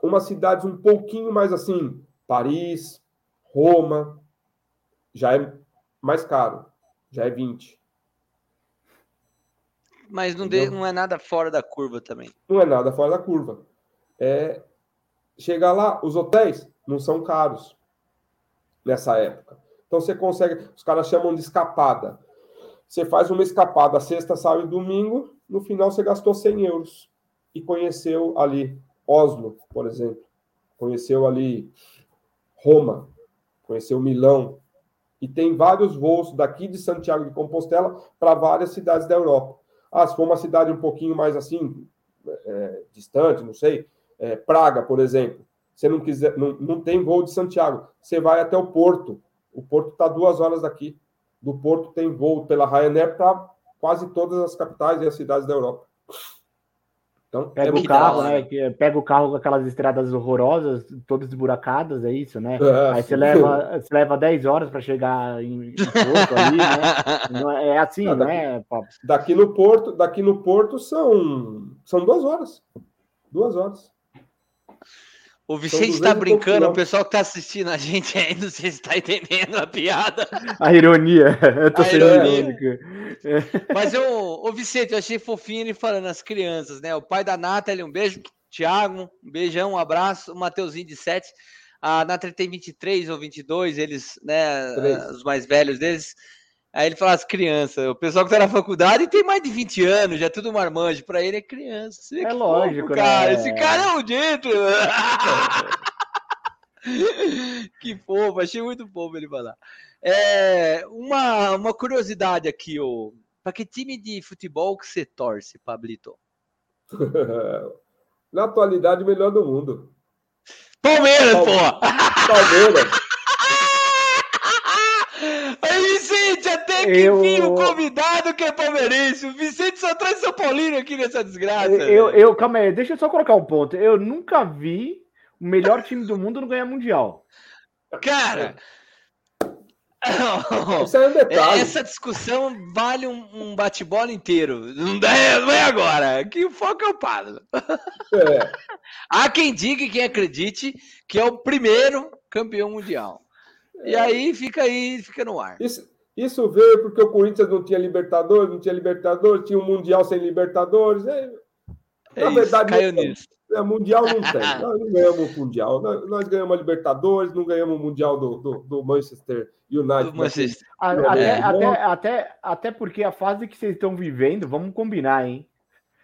uma cidade um pouquinho mais assim, Paris, Roma, já é mais caro, já é 20. Mas não, de, não é nada fora da curva também. Não é nada fora da curva. É, chegar lá, os hotéis não são caros nessa época. Então você consegue, os caras chamam de escapada. Você faz uma escapada sexta, sábado e domingo, no final você gastou 100 euros e conheceu ali Oslo, por exemplo. Conheceu ali Roma, conheceu Milão, e tem vários voos daqui de Santiago de Compostela para várias cidades da Europa. Ah, se for uma cidade um pouquinho mais assim, é, distante, não sei, é, Praga, por exemplo, você não quiser, não, não tem voo de Santiago, você vai até o Porto. O Porto está duas horas daqui. Do Porto tem voo pela Ryanair para quase todas as capitais e as cidades da Europa. Então, pega é o carro, né? Pega o carro com aquelas estradas horrorosas, todas esburacadas, é isso, né? É, Aí você leva, você leva 10 horas para chegar em, em, Porto ali, né? É, assim, não, daqui, né? Daqui no Porto, daqui no Porto são, são duas horas. Duas horas. O Vicente está brincando, o pessoal que está assistindo a gente aí, não sei se está entendendo a piada. A ironia. Eu tô a sendo irônico. Mas eu, o Vicente, eu achei fofinho ele falando as crianças, né? O pai da Nathalie, um beijo. Tiago, um beijão, um abraço. O Mateuzinho de 7. A Nathalie tem 23 ou 22, eles, né? 3. Os mais velhos deles. Aí ele fala as crianças, o pessoal que tá na faculdade tem mais de 20 anos, já é tudo marmanjo, para ele é criança. é lógico, fofo, cara. Né? Esse cara é um dentro. que fofo, achei muito fofo ele falar. É, uma, uma curiosidade aqui, ô. Para que time de futebol que você torce, Pablito? Na atualidade, o melhor do mundo. Palmeiras, Palmeiras. pô! Palmeiras. Que eu... enfim o convidado que é palmeirense. O Vicente só traz São Paulino aqui nessa desgraça. Eu, eu, calma aí, deixa eu só colocar um ponto. Eu nunca vi o melhor time do mundo não ganhar mundial. Cara, Isso é um detalhe. Essa discussão vale um, um bate-bola inteiro. Não, é, não é agora. Que o foco é o Pablo. É. Há quem diga e quem acredite que é o primeiro campeão mundial. É. E aí fica aí, fica no ar. Isso, isso veio porque o Corinthians não tinha Libertadores, não tinha Libertadores, tinha um Mundial sem Libertadores. É, na é verdade, caiu não, nisso. É, mundial não tem. Nós não ganhamos o Mundial. Nós, nós, ganhamos a Libertadores, não ganhamos o Mundial do, do, do Manchester United. Do Manchester. Até, é. até, até, até porque a fase que vocês estão vivendo, vamos combinar, hein?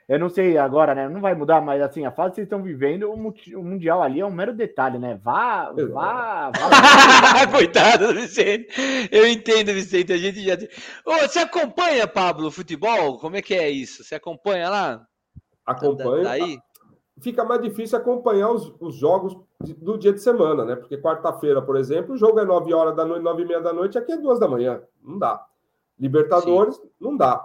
Eu não sei agora, né? Não vai mudar, mas assim, a fase que vocês estão vivendo, o Mundial ali é um mero detalhe, né? Vá, vá, vá. Coitado do Vicente. Eu entendo, Vicente. A gente já. Ô, você acompanha, Pablo, futebol? Como é que é isso? Você acompanha lá? Acompanha. Daí? Fica mais difícil acompanhar os, os jogos do dia de semana, né? Porque quarta-feira, por exemplo, o jogo é 9 horas da noite, 9 e meia da noite, aqui é 2 da manhã. Não dá. Libertadores, Sim. não dá.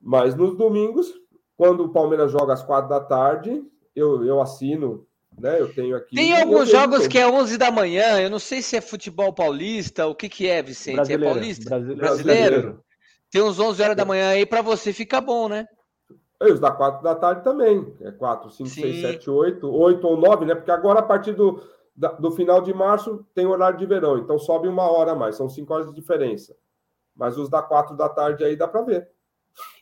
Mas nos domingos, quando o Palmeiras joga às quatro da tarde, eu, eu assino, né? Eu tenho aqui. Tem alguns jogos que é 11 da manhã, eu não sei se é futebol paulista, o que que é, Vicente? É brasileiro, é paulista? Brasileiro. brasileiro. Tem uns 11 horas da manhã aí para você, fica bom, né? E os da 4 da tarde também. É 4, 5, Sim. 6, 7, 8, 8 ou 9, né? Porque agora, a partir do, da, do final de março, tem horário de verão. Então sobe uma hora a mais. São 5 horas de diferença. Mas os da 4 da tarde aí dá para ver.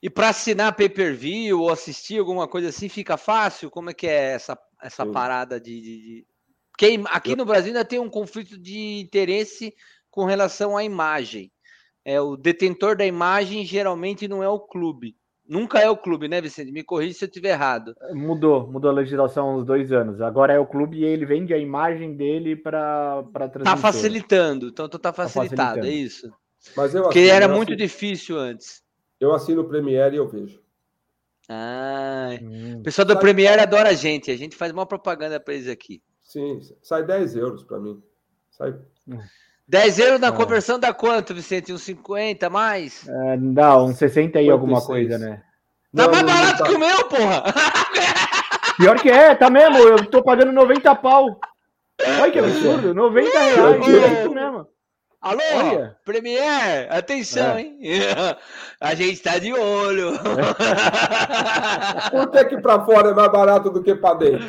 E para assinar pay-per-view ou assistir alguma coisa assim, fica fácil? Como é que é essa, essa parada de, de, de... Porque aqui no Brasil ainda tem um conflito de interesse com relação à imagem. É, o detentor da imagem geralmente não é o clube. Nunca é o clube, né, Vicente? Me corrija se eu estiver errado. Mudou, mudou a legislação há uns dois anos. Agora é o clube e ele vende a imagem dele para Tá facilitando, então tu tá, tá facilitado, tá facilitando. é isso. Mas eu Porque era muito difícil antes. Eu assino o Premiere e eu vejo. Ah, hum. o pessoal do sai... Premiere adora a gente. A gente faz uma propaganda para eles aqui. Sim, sai 10 euros para mim. Sai. 10 euros na é. conversão dá quanto, Vicente? Uns 50 mais? É, dá uns 60 aí 56. alguma coisa, né? Tá não, mais barato tá... que o meu, porra! Pior que é, tá mesmo. Eu tô pagando 90 pau. Olha que absurdo, 90 reais. É isso mesmo. Alô, Olha. Premier, atenção, é. hein? A gente tá de olho. Por que que pra fora é mais barato do que pra dentro?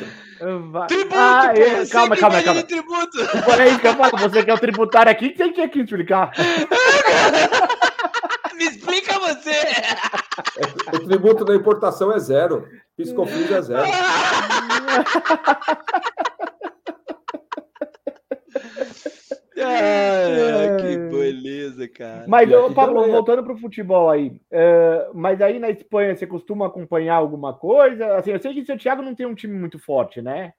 Tributo, ah, pô, calma, calma, calma. Tributo. Eu falo, você que é o tributário aqui, que tinha que explicar. Me explica você. O tributo da importação é zero. Piscofins é zero. Ah, que beleza, cara. Mas, Pablo, voltando para o futebol aí. Uh, mas aí na Espanha você costuma acompanhar alguma coisa? Assim, eu sei que o Santiago não tem um time muito forte, né?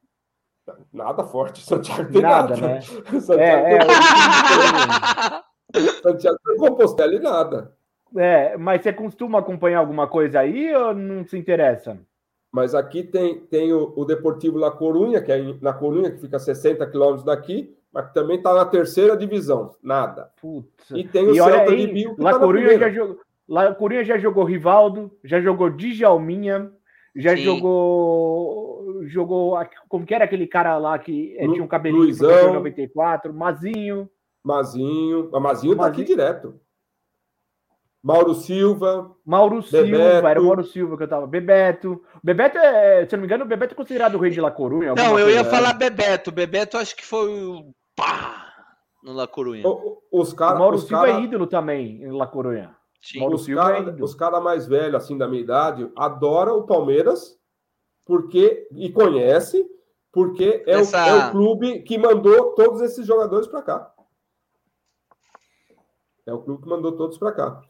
Nada forte. Santiago tem nada, nada. né? Santiago é, tem... é, Santiago tem Compostela e nada. É, mas você costuma acompanhar alguma coisa aí ou não se interessa? Mas aqui tem, tem o, o Deportivo La Corunha, que é na Corunha, que fica a 60 quilômetros daqui, mas também está na terceira divisão, nada. Putz. E tem o e Celta aí, de Bill, que La, tá Corunha já jogou, La Corunha já jogou Rivaldo, já jogou Djalminha, já Sim. jogou jogou como que era aquele cara lá que Lu, tinha um cabelinho Luizão, 94, Mazinho. Mazinho, a Mazinho está aqui direto. Mauro Silva. Mauro Bebeto. Silva, era o Mauro Silva que eu tava. Bebeto. Bebeto é, se não me engano, o Bebeto é considerado o rei de La Corunha. Não, eu ia falar Bebeto. Bebeto acho que foi o pá no La Corunha. O, os cara, o Mauro os Silva cara... é ídolo também em La Corunha. Sim. Mauro os caras é cara mais velhos, assim, da minha idade, adoram o Palmeiras porque e conhece porque é, Essa... o, é o clube que mandou todos esses jogadores para cá. É o clube que mandou todos para cá.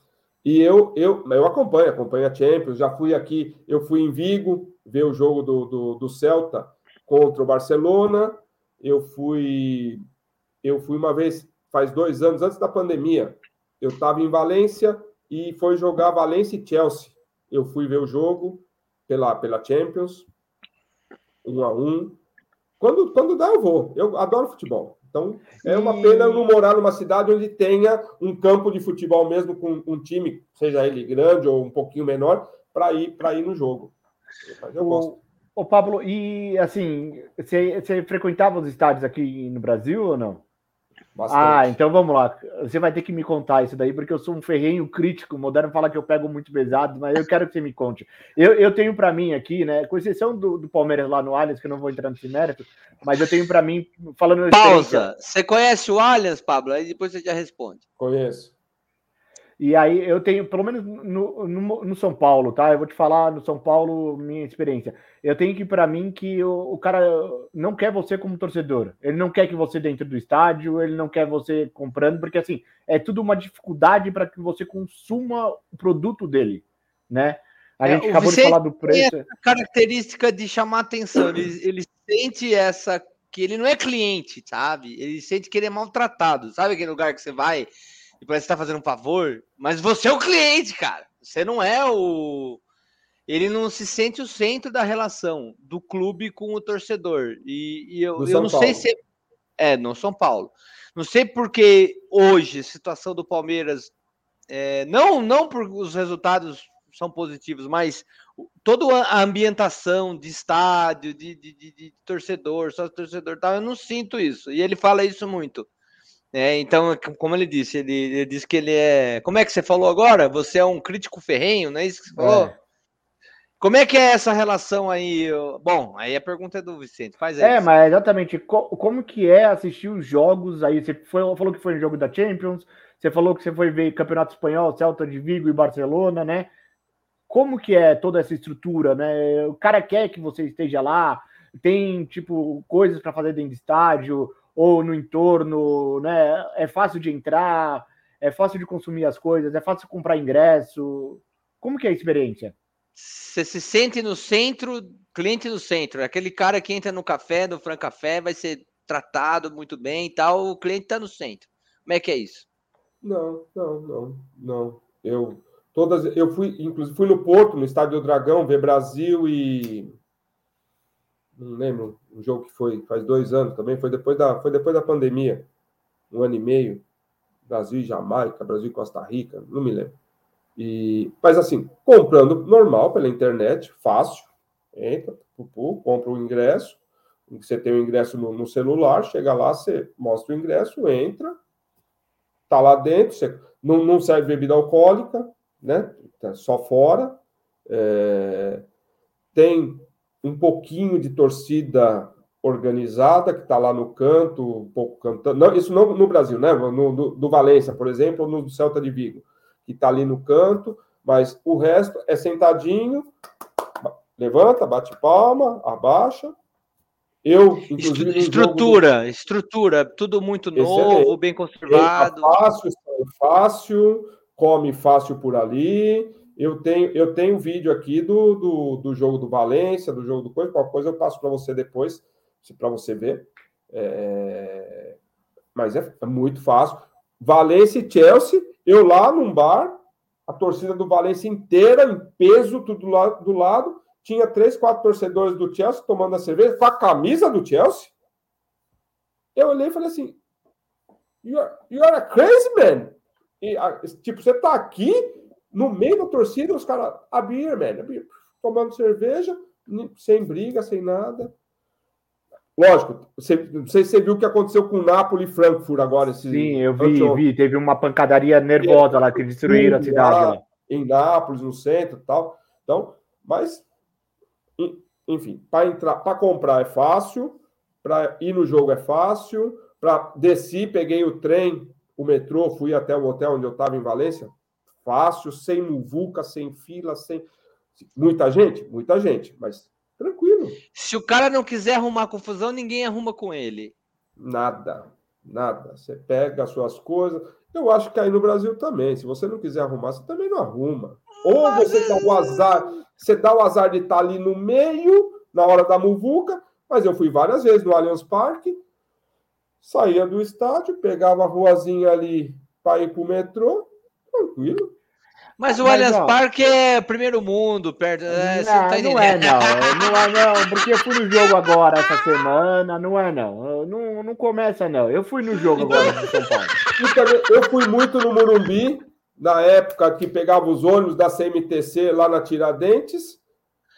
E eu, eu, eu acompanho, acompanho a Champions, já fui aqui, eu fui em Vigo ver o jogo do, do, do Celta contra o Barcelona. Eu fui, eu fui uma vez, faz dois anos, antes da pandemia. Eu estava em Valência e foi jogar Valência e Chelsea. Eu fui ver o jogo pela, pela Champions, um a um. Quando, quando dá, eu vou. Eu adoro futebol. Então, é uma pena eu não morar numa cidade onde tenha um campo de futebol mesmo com um time, seja ele grande ou um pouquinho menor, para ir para ir no jogo. Mas eu gosto. Ô, Pablo, e assim, você, você frequentava os estádios aqui no Brasil ou não? Bastante. Ah, então vamos lá. Você vai ter que me contar isso daí, porque eu sou um ferrenho crítico. O Moderno fala que eu pego muito pesado, mas eu quero que você me conte. Eu, eu tenho para mim aqui, né, com exceção do, do Palmeiras lá no Allianz, que eu não vou entrar nesse mérito, mas eu tenho para mim, falando... Pausa! Você conhece o Allianz, Pablo? Aí depois você já responde. Conheço. E aí eu tenho, pelo menos no, no, no, São Paulo, tá? Eu vou te falar no São Paulo minha experiência. Eu tenho que, para mim, que o, o, cara não quer você como torcedor. Ele não quer que você dentro do estádio, ele não quer você comprando, porque assim, é tudo uma dificuldade para que você consuma o produto dele, né? A é, gente acabou de falar do preço. Tem essa característica de chamar atenção. Ele, ele sente essa que ele não é cliente, sabe? Ele sente que ele é maltratado. Sabe aquele lugar que você vai e parece que tá fazendo um favor, mas você é o cliente, cara. Você não é o. Ele não se sente o centro da relação do clube com o torcedor. E, e eu, eu não Paulo. sei se. É, no São Paulo. Não sei porque hoje a situação do Palmeiras. É, não, não por os resultados são positivos, mas toda a ambientação de estádio, de, de, de, de torcedor, só torcedor tal, eu não sinto isso. E ele fala isso muito. É, então, como ele disse, ele, ele, disse que ele é. Como é que você falou agora? Você é um crítico ferrenho, não é isso que você falou? É. Como é que é essa relação aí? Bom, aí a pergunta é do Vicente. Faz aí. É, mas exatamente. Como que é assistir os jogos aí? Você foi, falou que foi um jogo da Champions, você falou que você foi ver Campeonato Espanhol, Celta de Vigo e Barcelona, né? Como que é toda essa estrutura, né? O cara quer que você esteja lá, tem tipo coisas para fazer dentro do estádio, ou no entorno, né? É fácil de entrar, é fácil de consumir as coisas, é fácil comprar ingresso. Como que é a experiência? Você se sente no centro, cliente no centro, aquele cara que entra no café, no Fran Café, vai ser tratado muito bem e tal, o cliente está no centro. Como é que é isso? Não, não, não, não. Eu todas, eu fui, inclusive fui no Porto, no Estádio do Dragão, ver Brasil e não lembro, um jogo que foi faz dois anos também, foi depois da, foi depois da pandemia, um ano e meio, Brasil e Jamaica, Brasil e Costa Rica, não me lembro. E, mas assim, comprando normal pela internet, fácil, entra, pupu, compra o ingresso, você tem o ingresso no, no, celular, chega lá, você mostra o ingresso, entra, tá lá dentro, você, não, não serve bebida alcoólica, né? Tá só fora. É, tem um pouquinho de torcida organizada que está lá no canto, um pouco cantando. Não, isso não no Brasil, né? No, do, do Valência, por exemplo, ou no Celta de Vigo, que está ali no canto, mas o resto é sentadinho, levanta, bate palma, abaixa. Eu. Estrutura, jogo... estrutura, tudo muito novo, bem conservado. fácil, fácil, come fácil por ali eu tenho, eu tenho vídeo aqui do, do, do jogo do Valência, do jogo do Coisa, qualquer coisa eu passo para você depois, para você ver. É... Mas é, é, muito fácil. Valência e Chelsea, eu lá num bar, a torcida do Valência inteira, em peso, tudo do lado, do lado tinha três, quatro torcedores do Chelsea tomando a cerveja, com a camisa do Chelsea. Eu olhei e falei assim: You're, you're a crazy man. E, tipo, você tá aqui no meio da torcida, os caras, a beer, man, tomando cerveja, sem briga, sem nada. Lógico, você, não sei se você viu o que aconteceu com o Napoli e Frankfurt agora. Esse, Sim, eu vi, vi. Teve uma pancadaria nervosa lá, que destruíram a cidade. Lá, em Nápoles, no centro e tal. Então, mas, enfim, para entrar, para comprar é fácil, para ir no jogo é fácil, para descer, peguei o trem, o metrô, fui até o hotel onde eu estava em Valência, fácil, sem muvuca, sem fila, sem. Muita gente? Muita gente, mas tranquilo. Se o cara não quiser arrumar confusão, ninguém arruma com ele. Nada, nada. Você pega as suas coisas. Eu acho que aí no Brasil também. Se você não quiser arrumar, você também não arruma. Ou você dá o azar, você dá o azar de estar ali no meio, na hora da muvuca, mas eu fui várias vezes no Allianz Parque, saía do estádio, pegava a ruazinha ali para ir para o metrô, tranquilo. Mas o Allianz Parque é primeiro mundo, perto. É, não, tá não é, não. Não é, não. Porque eu fui no jogo agora essa semana. Não é, não. Não, não começa, não. Eu fui no jogo agora no São Paulo. Eu fui muito no Morumbi, na época que pegava os ônibus da CMTC lá na Tiradentes,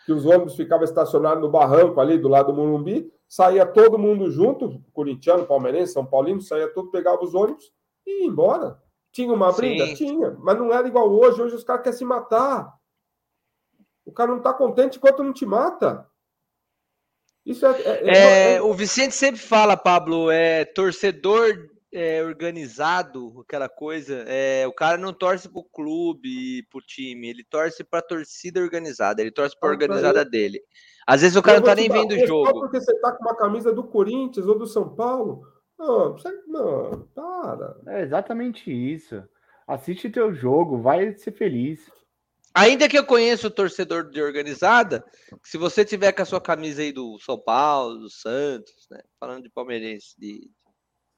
que os ônibus ficavam estacionados no barranco ali do lado do Morumbi. saía todo mundo junto, corintiano, palmeirense, São Paulino, saía todo, pegava os ônibus e ia embora. Tinha uma briga? Sim. Tinha, mas não era igual hoje. Hoje os caras querem se matar. O cara não está contente enquanto não te mata. Isso é, é, é, é, O Vicente sempre fala, Pablo, é torcedor é, organizado, aquela coisa. É, o cara não torce pro clube, pro time, ele torce pra torcida organizada, ele torce pra ah, organizada dele. Às vezes o cara não tá nem vendo o jogo. Só porque você tá com uma camisa do Corinthians ou do São Paulo. Não, você, não, para. É exatamente isso. Assiste teu jogo, vai ser feliz. Ainda que eu conheça o torcedor de organizada, se você tiver com a sua camisa aí do São Paulo, do Santos, né? Falando de palmeirense, de...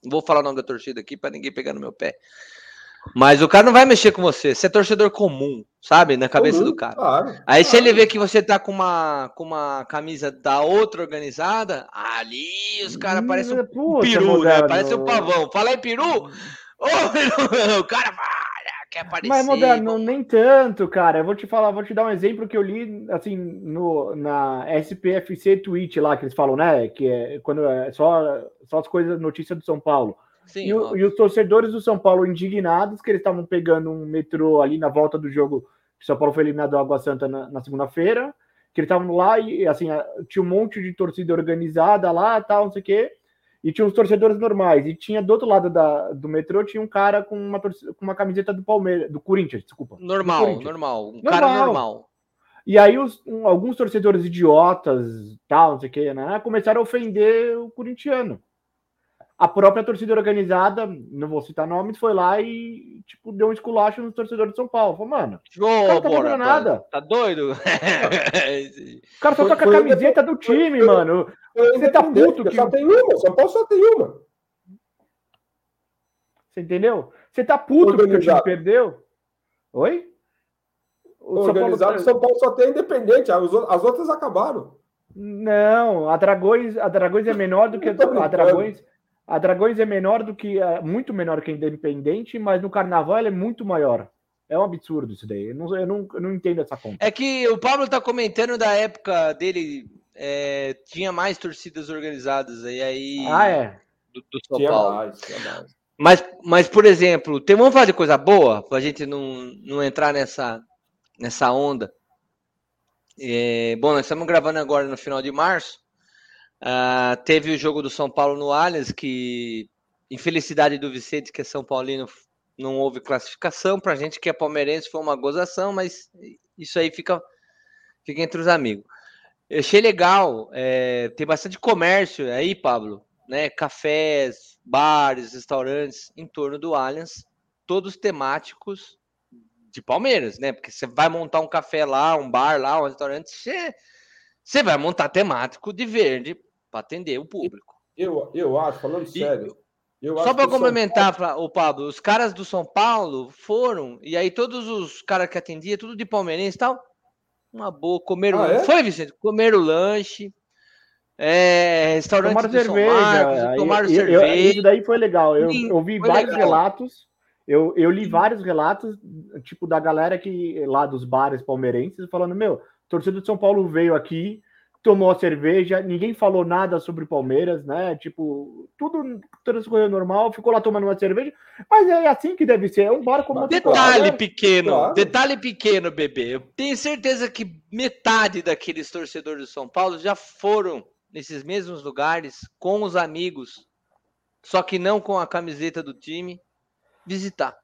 não vou falar o nome da torcida aqui para ninguém pegar no meu pé. Mas o cara não vai mexer com você. Você é torcedor comum, sabe? Na cabeça comum, do cara. Claro, Aí claro. se ele vê que você tá com uma, com uma camisa da outra organizada, ali os caras hum, parecem um peru, né? Parece um pavão. Fala aí, peru! Oh, o cara quer aparecer. Mas, moderno, nem tanto, cara. Eu vou te falar, vou te dar um exemplo que eu li, assim, no, na SPFC Tweet lá, que eles falam, né? Que é quando é só, só as coisas, notícias do São Paulo. Sim, e, e, os torcedores do São Paulo indignados que eles estavam pegando um metrô ali na volta do jogo que São Paulo foi eliminado do Água Santa na, na segunda-feira, que eles estavam lá e assim tinha um monte de torcida organizada lá, tal, não sei o quê e tinha os torcedores normais. E tinha do outro lado da, do metrô, tinha um cara com uma, com uma camiseta do Palmeiras, do Corinthians, desculpa. Normal, Corinthians. normal. Um normal. cara normal. E aí os, um, alguns torcedores idiotas, tal, não sei o que, né, começaram a ofender o corintiano a própria torcida organizada, não vou citar nomes, foi lá e, tipo, deu um esculacho nos torcedores de São Paulo. Falou, mano, o cara tá bora, nada. Tá doido? o cara só tá com a camiseta do time, foi, mano. Você tá puto que... Só tem uma, São Paulo só tem uma. Você entendeu? Você tá puto porque o time perdeu? Oi? O Organizado, São Paulo... São Paulo só tem independente, as outras acabaram. Não, a Dragões, a Dragões é menor do que a, a Dragões. A Dragões é menor do que. É, muito menor que a Independente, mas no Carnaval ela é muito maior. É um absurdo isso daí. Eu não, eu não, eu não entendo essa conta. É que o Pablo está comentando da época dele. É, tinha mais torcidas organizadas aí. aí ah, é? Do, do São tinha Paulo. Mais, tinha mais. Mas, mas, por exemplo, tem, vamos falar de coisa boa, para a gente não, não entrar nessa, nessa onda. É, bom, nós estamos gravando agora no final de março. Uh, teve o jogo do São Paulo no Allianz, que, infelicidade do Vicente, que é São Paulino, não houve classificação. Para a gente que é palmeirense foi uma gozação, mas isso aí fica, fica entre os amigos. Eu achei legal, é, tem bastante comércio aí, Pablo, né? Cafés, bares, restaurantes em torno do Allianz, todos temáticos de Palmeiras, né? Porque você vai montar um café lá, um bar lá, um restaurante, você, você vai montar temático de verde para atender o público. Eu, eu acho, falando e, sério. Só para complementar, Paulo... o Pablo, os caras do São Paulo foram, e aí todos os caras que atendiam, tudo de palmeirense e tal, uma boa, comeram. Ah, é? Foi, Vicente? Comeram lanche. É, restaurante tomaram cerveja, Marcos, tomaram cerveja. Eu, isso daí foi legal. Eu, eu vi vários legal. relatos. Eu, eu li vários relatos, tipo, da galera que lá dos bares palmeirenses, falando: Meu, torcedor de São Paulo veio aqui, tomou a cerveja, ninguém falou nada sobre o Palmeiras, né? Tipo, tudo transcorreu normal, ficou lá tomando uma cerveja, mas é assim que deve ser, é um bar como Detalhe pequeno, claro. detalhe pequeno, bebê. Eu tenho certeza que metade daqueles torcedores do São Paulo já foram nesses mesmos lugares com os amigos, só que não com a camiseta do time, visitar.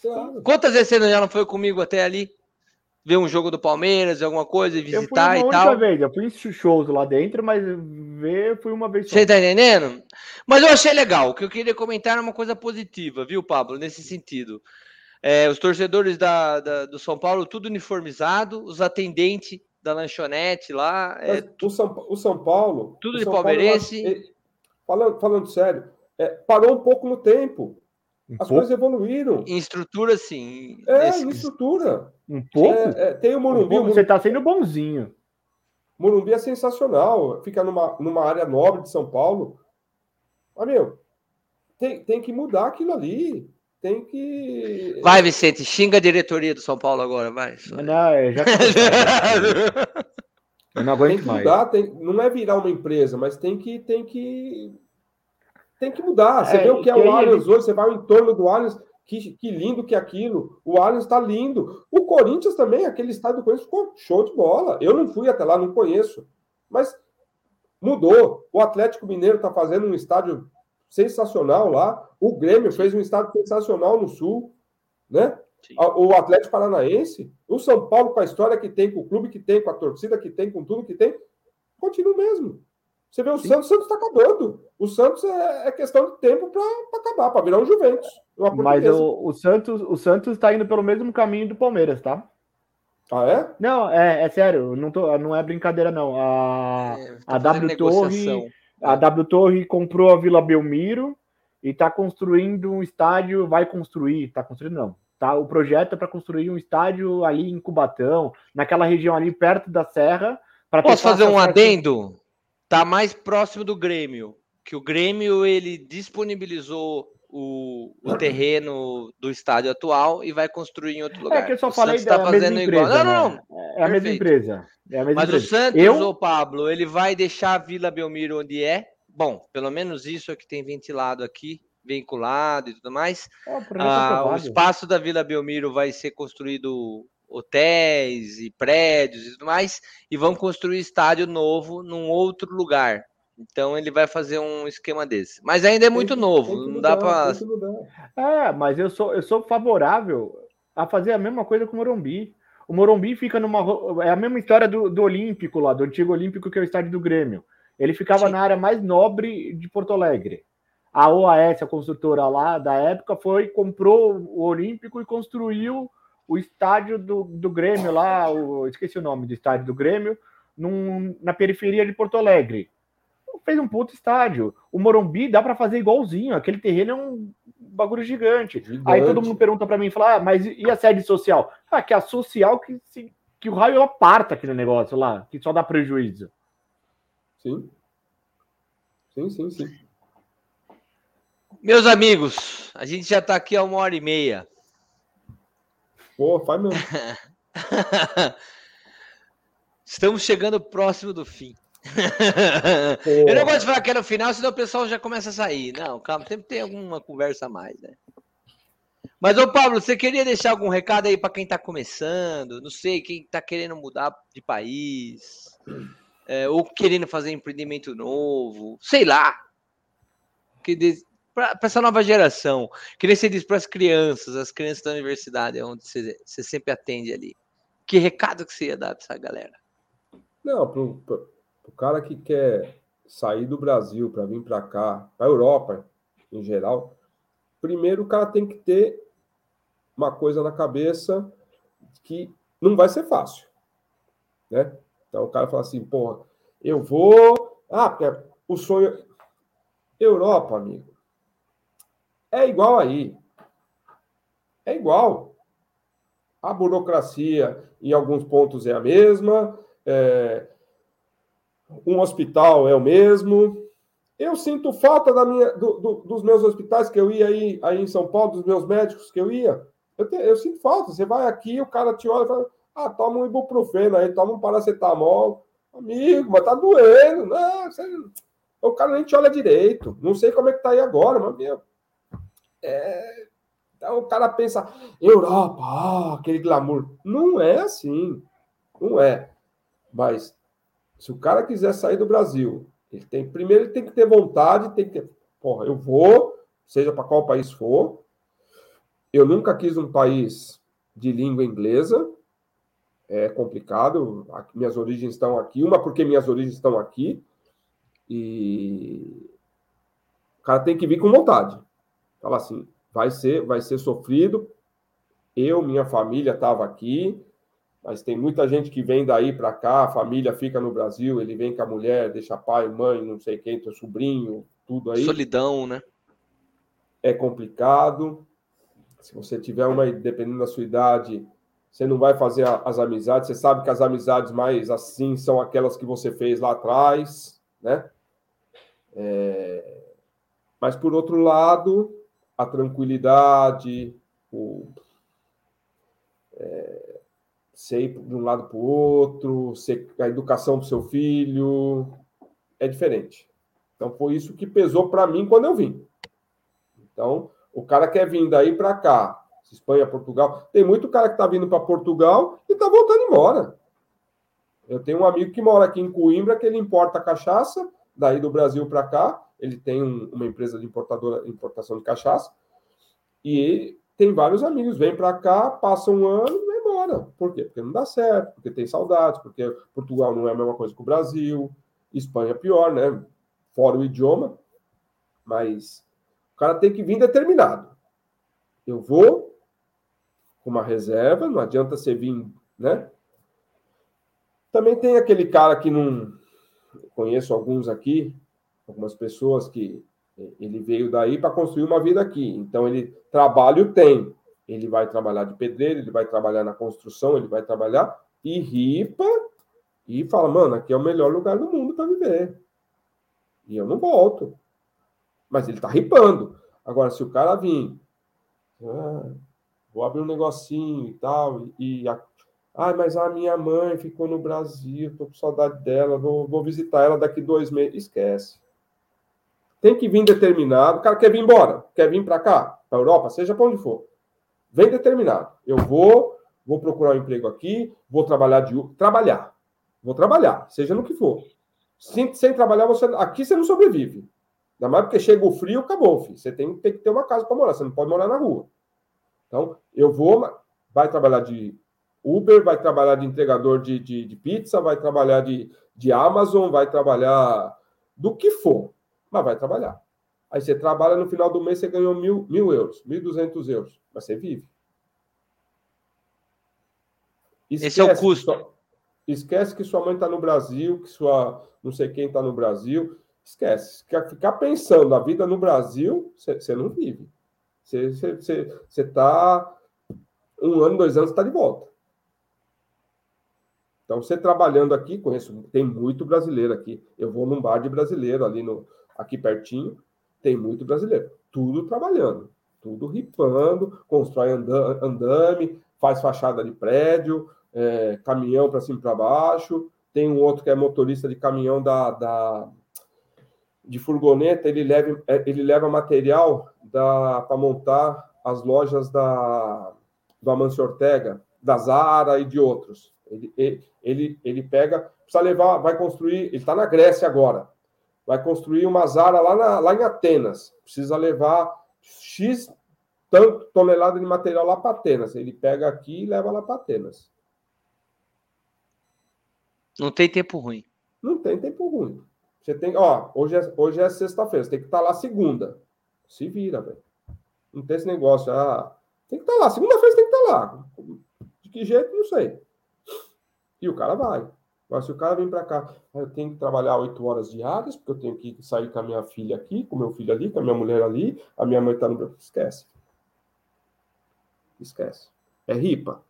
Claro. Quantas vezes você já não foi comigo até ali? Ver um jogo do Palmeiras, alguma coisa, e visitar eu fui uma e tal. Vez, eu fui shows lá dentro, mas ver fui uma vez só. Você tá entendendo? Mas eu achei legal. O que eu queria comentar é uma coisa positiva, viu, Pablo, nesse sentido. É, os torcedores da, da, do São Paulo, tudo uniformizado, os atendentes da lanchonete lá. É, o, São, o São Paulo. Tudo de São palmeirense. Paulo, falando, falando sério, é, parou um pouco no tempo. Um As pouco? coisas evoluíram. Em estrutura, sim. É, em estrutura. Um pouco? É, é, tem o Morumbi. Um Você está sendo bonzinho. Morumbi é sensacional. Fica numa, numa área nobre de São Paulo. Mas, meu, tem, tem que mudar aquilo ali. Tem que. Vai, Vicente, xinga a diretoria do São Paulo agora, vai. Não, é, já. Eu não aguento tem que mais. Mudar, tem, não é virar uma empresa, mas tem que, tem que, tem que mudar. Você é, vê o que é o Allianz hoje, você vai ao entorno do Allianz, que, que lindo que é aquilo. O Allianz está lindo. O Corinthians também, aquele estádio do Corinthians ficou show de bola. Eu não fui até lá, não conheço. Mas mudou. O Atlético Mineiro está fazendo um estádio sensacional lá. O Grêmio fez um estádio sensacional no Sul, né? Sim. O Atlético Paranaense, o São Paulo com a história que tem, com o clube que tem, com a torcida que tem, com tudo que tem, continua mesmo. Você vê o Sim. Santos, o Santos está acabando. O Santos é, é questão de tempo para acabar, para virar um Juventus. Mas o, o, Santos o Santos está indo pelo mesmo caminho do Palmeiras, tá? Ah, é? Não, é, é sério, não, tô, não é brincadeira, não. A, é, a W Torre. A W Torre comprou a Vila Belmiro e está construindo um estádio. Vai construir, está construindo não. Tá, o projeto é para construir um estádio ali em Cubatão, naquela região ali perto da Serra. Posso fazer um adendo? Tá mais próximo do Grêmio, que o Grêmio ele disponibilizou o, o, terreno do estádio atual e vai construir em outro é lugar. É que eu só o falei Santos da tá fazendo empresa, igual. Não, não, não. Né? É a mesma empresa. É a mesma Mas empresa. o Santos, eu... o Pablo, ele vai deixar a Vila Belmiro onde é. Bom, pelo menos isso é que tem ventilado aqui, vinculado e tudo mais. É, ah, o espaço da Vila Belmiro vai ser construído hotéis e prédios e tudo mais, e vão construir estádio novo num outro lugar. Então ele vai fazer um esquema desse. Mas ainda é muito novo, não dá para. É, mas eu sou, eu sou favorável a fazer a mesma coisa com o Morumbi. O Morumbi fica numa. É a mesma história do, do Olímpico lá, do antigo Olímpico, que é o estádio do Grêmio. Ele ficava Sim. na área mais nobre de Porto Alegre. A OAS, a construtora lá da época, foi, comprou o Olímpico e construiu o estádio do, do Grêmio lá, o, esqueci o nome do estádio do Grêmio, num, na periferia de Porto Alegre fez um puto estádio. O Morumbi dá para fazer igualzinho. Aquele terreno é um bagulho gigante. gigante. Aí todo mundo pergunta para mim, fala, ah, mas e a sede social? Ah, que a social que, se, que o raio aparta aquele negócio lá, que só dá prejuízo. Sim. Sim, sim, sim. Meus amigos, a gente já está aqui há uma hora e meia. Pô, faz mesmo. Estamos chegando próximo do fim. eu não gosto de falar que é no final, senão o pessoal já começa a sair. Não, calma, sempre tem alguma conversa a mais, né? Mas, ô Pablo, você queria deixar algum recado aí para quem está começando? Não sei, quem está querendo mudar de país, é, ou querendo fazer empreendimento novo, sei lá. Que para essa nova geração, que nem você diz para as crianças, as crianças da universidade, onde você, você sempre atende ali. Que recado que você ia dar para essa galera? Não, para o cara que quer sair do Brasil para vir para cá, para a Europa em geral, primeiro o cara tem que ter uma coisa na cabeça que não vai ser fácil, né? Então o cara fala assim, porra, eu vou, ah, porque o sonho Europa, amigo. É igual aí. É igual. A burocracia em alguns pontos é a mesma, é, um hospital é o mesmo. Eu sinto falta da minha, do, do, dos meus hospitais que eu ia aí, aí em São Paulo, dos meus médicos que eu ia. Eu, te, eu sinto falta. Você vai aqui, o cara te olha e fala: ah, toma um ibuprofeno aí, toma um paracetamol. Amigo, mas tá doendo. Não, você, o cara nem te olha direito. Não sei como é que tá aí agora, mas meu. É, então o cara pensa, Europa, ah, aquele glamour. Não é assim. Não é. Mas se o cara quiser sair do Brasil, ele tem primeiro ele tem que ter vontade, tem que ter, porra, eu vou, seja para qual país for. Eu nunca quis um país de língua inglesa. É complicado. Minhas origens estão aqui, uma porque minhas origens estão aqui. E o cara tem que vir com vontade. Fala assim, vai ser, vai ser sofrido. Eu, minha família estava aqui, mas tem muita gente que vem daí para cá, a família fica no Brasil, ele vem com a mulher, deixa pai, mãe, não sei quem, teu sobrinho, tudo aí. Solidão, né? É complicado. Se você tiver uma, dependendo da sua idade, você não vai fazer as amizades. Você sabe que as amizades mais assim são aquelas que você fez lá atrás, né? É... Mas por outro lado, a tranquilidade, o é de um lado para o outro, a educação do seu filho, é diferente. Então foi isso que pesou para mim quando eu vim. Então, o cara quer vir daí para cá, Espanha, Portugal. Tem muito cara que está vindo para Portugal e está voltando embora. Eu tenho um amigo que mora aqui em Coimbra que ele importa cachaça daí do Brasil para cá. Ele tem um, uma empresa de importadora, importação de cachaça. E tem vários amigos, vem para cá, passa um ano e vai embora. Por quê? Porque não dá certo, porque tem saudades, porque Portugal não é a mesma coisa que o Brasil, Espanha é pior, né? Fora o idioma. Mas o cara tem que vir determinado. Eu vou com uma reserva, não adianta você vir, né? Também tem aquele cara que não. Conheço alguns aqui, algumas pessoas que ele veio daí para construir uma vida aqui. Então, ele trabalho tem. Ele vai trabalhar de pedreiro, ele vai trabalhar na construção, ele vai trabalhar e ripa e fala, mano, aqui é o melhor lugar do mundo para viver. E eu não volto. Mas ele está ripando. Agora, se o cara vir, ah, vou abrir um negocinho e tal, e, a, ah, mas a minha mãe ficou no Brasil, tô com saudade dela, vou, vou visitar ela daqui dois meses. Esquece. Tem que vir determinado. O cara quer vir embora, quer vir para cá, para Europa, seja para onde for. Vem determinado. Eu vou, vou procurar um emprego aqui, vou trabalhar de trabalhar. Vou trabalhar, seja no que for. Sem, sem trabalhar, você aqui você não sobrevive. Ainda mais porque chega o frio, acabou, filho. Você tem, tem que ter uma casa para morar, você não pode morar na rua. Então, eu vou, vai trabalhar de Uber, vai trabalhar de entregador de, de, de pizza, vai trabalhar de, de Amazon, vai trabalhar do que for mas vai trabalhar. Aí você trabalha, no final do mês você ganhou mil, mil euros, mil duzentos euros, mas você vive. Esquece Esse é o custo. Que esquece que sua mãe está no Brasil, que sua não sei quem está no Brasil. Esquece. Ficar pensando a vida no Brasil, você, você não vive. Você está um ano, dois anos, está de volta. Então, você trabalhando aqui, conheço, tem muito brasileiro aqui. Eu vou num bar de brasileiro ali no, aqui pertinho, tem muito brasileiro. Tudo trabalhando, tudo ripando, constrói andame, faz fachada de prédio, é, caminhão para cima e para baixo. Tem um outro que é motorista de caminhão da, da de furgoneta, ele leva, é, ele leva material para montar as lojas da, do Amancio Ortega, da Zara e de outros. Ele, ele, ele pega, precisa levar, vai construir, ele está na Grécia agora, vai construir uma Zara lá, na, lá em Atenas. Precisa levar X tanto tonelada de material lá para Atenas. Ele pega aqui e leva lá para Atenas. Não tem tempo ruim. Não tem tempo ruim. Você tem, ó, hoje é, hoje é sexta-feira, você tem que estar tá lá segunda. Se vira, velho. Não tem esse negócio, ah, tem que estar tá lá. Segunda-feira tem que estar tá lá. De que jeito, não sei. E o cara vai. Agora, se o cara vem para cá, eu tenho que trabalhar oito horas diárias, porque eu tenho que sair com a minha filha aqui, com o meu filho ali, com a minha mulher ali, a minha mãe está no Brasil. Esquece. Esquece. É ripa.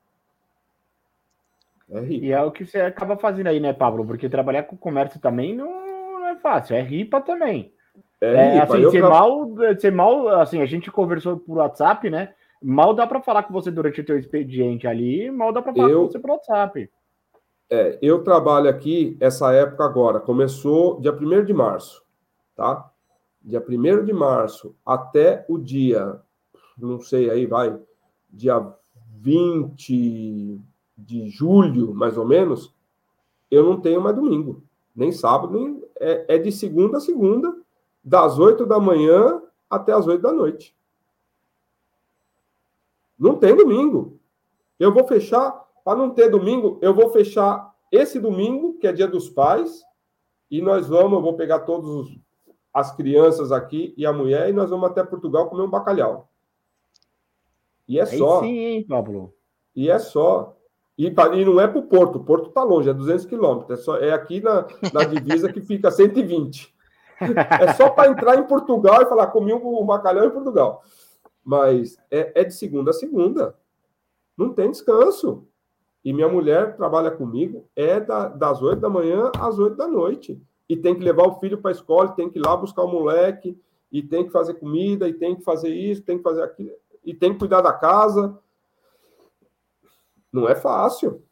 É ripa. E é o que você acaba fazendo aí, né, Pablo? Porque trabalhar com comércio também não, é fácil. É ripa também. É, é ripa. Assim, você, tra... mal, você mal, assim, a gente conversou por WhatsApp, né? Mal dá para falar com você durante o teu expediente ali, mal dá para falar eu... com você por WhatsApp. É, eu trabalho aqui essa época agora, começou dia 1 de março, tá? Dia 1 de março até o dia, não sei, aí vai, dia 20 de julho, mais ou menos, eu não tenho mais domingo, nem sábado, nem, é, é de segunda a segunda, das 8 da manhã até as 8 da noite. Não tem domingo. Eu vou fechar para não ter domingo, eu vou fechar esse domingo, que é dia dos pais, e nós vamos, eu vou pegar todas as crianças aqui e a mulher, e nós vamos até Portugal comer um bacalhau. E é Aí só. Sim, hein, Pablo? E é só. E, e não é para o Porto, o Porto está longe, é 200 quilômetros. É, só, é aqui na, na divisa que fica 120. É só para entrar em Portugal e falar, comi um bacalhau em Portugal. Mas é, é de segunda a segunda. Não tem descanso. E minha mulher trabalha comigo, é da, das 8 da manhã às 8 da noite. E tem que levar o filho para a escola, tem que ir lá buscar o moleque, e tem que fazer comida, e tem que fazer isso, tem que fazer aquilo, e tem que cuidar da casa. Não é fácil.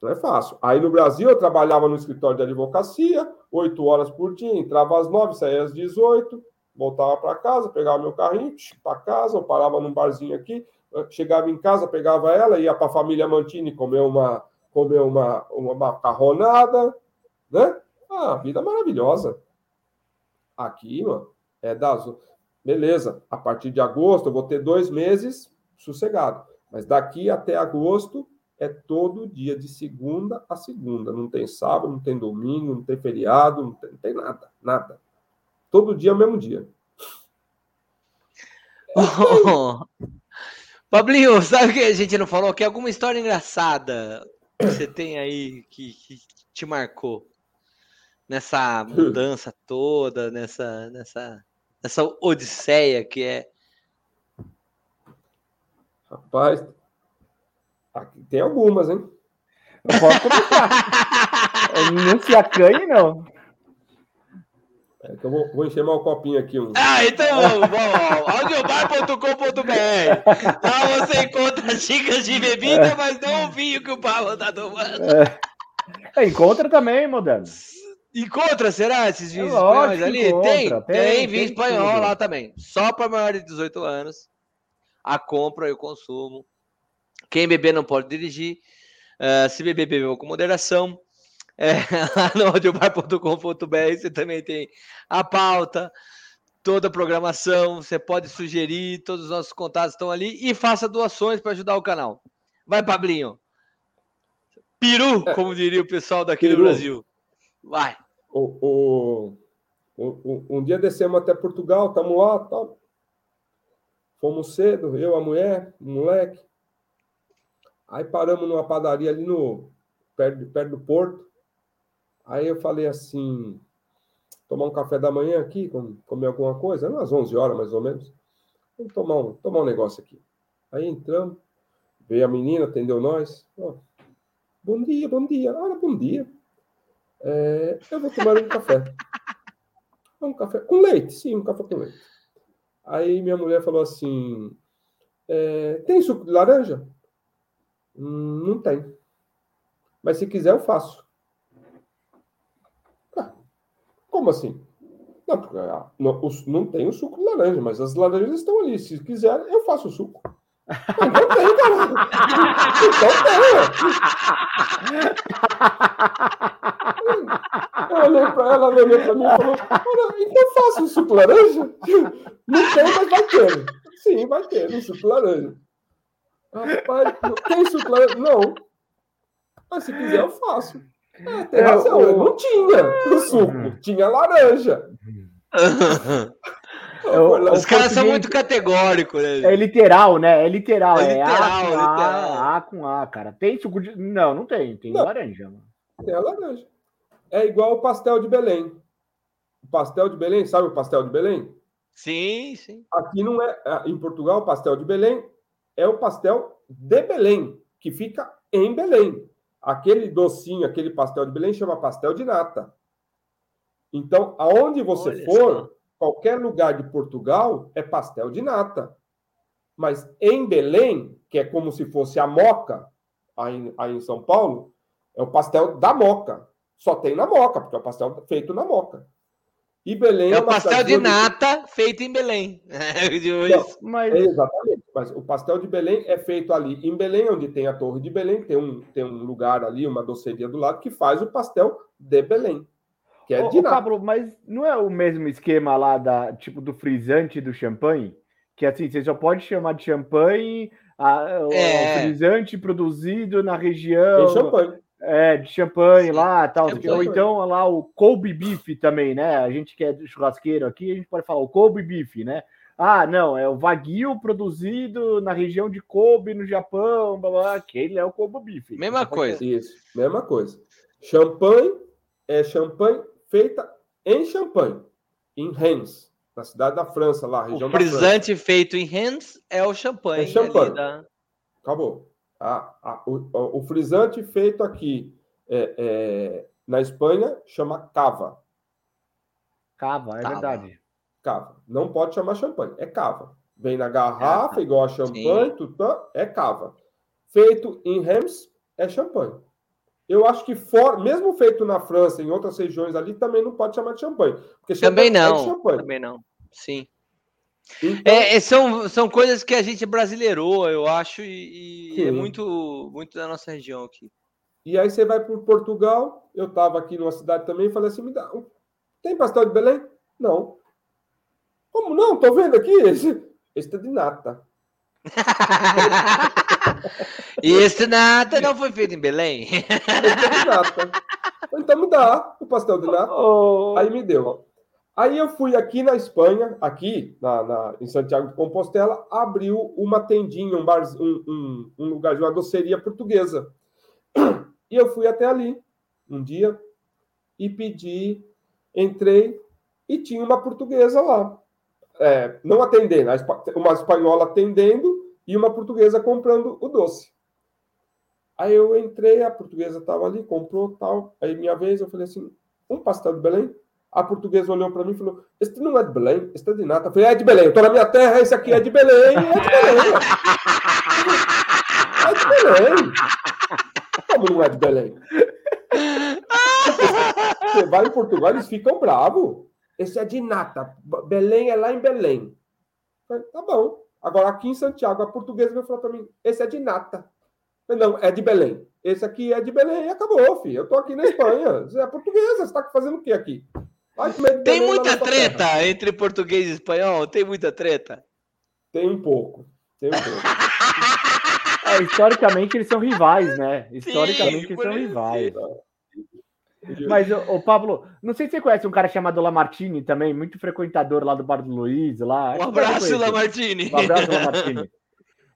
Não é fácil. Aí no Brasil eu trabalhava no escritório de advocacia, oito horas por dia, entrava às nove, saía às dezoito, voltava para casa, pegava meu carrinho, para casa, eu parava num barzinho aqui, chegava em casa, pegava ela, ia para a família Mantini comer uma, comer uma, uma macarronada, né? Ah, vida maravilhosa. Aqui, mano, é das. Beleza, a partir de agosto eu vou ter dois meses sossegado. Mas daqui até agosto é todo dia, de segunda a segunda. Não tem sábado, não tem domingo, não tem feriado, não tem, não tem nada, nada. Todo dia é o mesmo dia. Oh, Pablinho, sabe o que a gente não falou? Que alguma história engraçada você tem aí que, que te marcou nessa mudança toda, nessa, nessa, nessa odisseia que é. Rapaz, aqui tem algumas, hein? Não pode começar. não se acanhe, não. É que eu vou, vou encher meu copinho aqui. Um... Ah, então vamos, audiobar.com.br. Lá você encontra xícaras de bebida, é. mas não o vinho que o Pablo tá tomando. É. É, encontra também, moderno. Encontra, será, esses vinhos é espanhóis ali? Encontra, tem, tem, tem vinho espanhol tudo. lá também. Só para maiores de 18 anos. A compra e o consumo. Quem beber não pode dirigir. Uh, se beber, bebeu com moderação. É, lá no audiobar.com.br você também tem a pauta, toda a programação. Você pode sugerir, todos os nossos contatos estão ali. E faça doações para ajudar o canal. Vai, Pablinho. Peru, é. como diria o pessoal daqui Peru. do Brasil. Vai. O, o, o, um dia descemos até Portugal, estamos lá, tá. fomos cedo, eu, a mulher, o moleque. Aí paramos numa padaria ali no perto, perto do porto. Aí eu falei assim, tomar um café da manhã aqui, comer alguma coisa, umas 11 horas mais ou menos. Vamos tomar um, tomar um negócio aqui. Aí entramos, veio a menina, atendeu nós. Oh, bom dia, bom dia. Olha, bom dia. É, eu vou tomar um café. Um café com leite, sim, um café com leite. Aí minha mulher falou assim: é, tem suco de laranja? Hum, não tem. Mas se quiser, eu faço. Ah, como assim? Não, porque, ah, não, não tem o suco de laranja, mas as laranjas estão ali. Se quiser, eu faço o suco. Então tem, cara. Então tem. Eu olhei para ela, ela olhou para mim e falou: então faça um suco laranja? Não tem, mas vai ter. Sim, vai ter um suco laranja. Rapaz, tem suco laranja? Não. Mas se quiser, eu faço. Ah, tem razão, eu não tinha o suco, tinha laranja. É o, Os caras são muito categóricos, né? É literal, né? É literal. É, é literal, a, com literal. A, a, com A, cara. Tem suco de. Não, não tem. Tem não. laranja. Mano. Tem a laranja. É igual o pastel de Belém. O pastel de Belém, sabe o pastel de Belém? Sim, sim. Aqui não é. Em Portugal, o pastel de Belém é o pastel de Belém, que fica em Belém. Aquele docinho, aquele pastel de Belém chama pastel de nata. Então, aonde você Olha for, só qualquer lugar de Portugal é pastel de nata. Mas em Belém, que é como se fosse a moca, aí, aí em São Paulo, é o pastel da moca. Só tem na moca, porque é o pastel feito na moca. E Belém é, é o pastel de nata feito em Belém. Não, mas... exatamente. Mas o pastel de Belém é feito ali em Belém, onde tem a Torre de Belém, tem um, tem um lugar ali, uma doceria do lado, que faz o pastel de Belém. Que é ô, ô, Pablo, mas não é o mesmo esquema lá da tipo do frisante do champanhe? Que assim, você só pode chamar de champanhe a, é. o frisante produzido na região. Tem champanhe. É, de champanhe Sim. lá tal. Ou então lá o Kobe Beef também, né? A gente que é churrasqueiro aqui, a gente pode falar o Kobe Beef, né? Ah, não, é o Wagyu produzido na região de Kobe, no Japão, blá, blá, aquele é o Kobe Beef. Mesma coisa. Isso, mesma coisa. Champanhe é champanhe feita em Champagne, em Rennes, na cidade da França, lá, região o frisante feito em Rennes é o champanhe. É champanhe. Da... Acabou. A, a, o, o, frisante feito aqui é, é, na Espanha chama cava. Cava, é cava. verdade. Cava. Não pode chamar champanhe, é cava. Vem na garrafa, é, igual a champanhe, tutã, é cava. Feito em Reims, é champanhe. Eu acho que for, mesmo feito na França, em outras regiões ali, também não pode chamar de champanhe. Porque também não. É também não. Sim. Então... É, é, são, são coisas que a gente brasileirou, eu acho, e, e é muito, muito da nossa região aqui. E aí você vai para Portugal, eu estava aqui numa cidade também, e falei assim, me dá, tem pastel de Belém? Não. Como não? Tô vendo aqui, esse, esse é de nata. e esse nata não foi feito em Belém? esse é de nata. Então me dá o pastel de nata. Oh. Aí me deu. Aí eu fui aqui na Espanha, aqui na, na, em Santiago de Compostela, abriu uma tendinha, um, bar, um, um, um lugar de uma doceria portuguesa. E eu fui até ali um dia e pedi, entrei e tinha uma portuguesa lá. É, não atendendo, uma espanhola atendendo e uma portuguesa comprando o doce. Aí eu entrei, a portuguesa estava ali, comprou tal. Aí minha vez, eu falei assim: um pastel de Belém? A portuguesa olhou para mim e falou: Este não é de Belém, este é de nata. Eu falei: É de Belém, eu estou na minha terra, esse aqui é de Belém, é de Belém. É de Belém. Como não é de Belém? Você vai em Portugal, eles ficam bravos. Esse é de nata. Belém é lá em Belém. Falei, tá bom. Agora, aqui em Santiago, a portuguesa vai falar para mim: esse é de nata. Falei, não, é de Belém. Esse aqui é de Belém. Acabou, filho. Eu tô aqui na Espanha. Você é portuguesa. Você está fazendo o quê aqui? Tem muita treta terra. entre português e espanhol? Tem muita treta? Tem um pouco. Tem um pouco. é, historicamente eles são rivais, né? Historicamente Sim, eles são rivais. Mas, o Pablo, não sei se você conhece um cara chamado Lamartine também, muito frequentador lá do Bar do Luiz. Lá. Um abraço, Lamartine. Um abraço, Lamartine.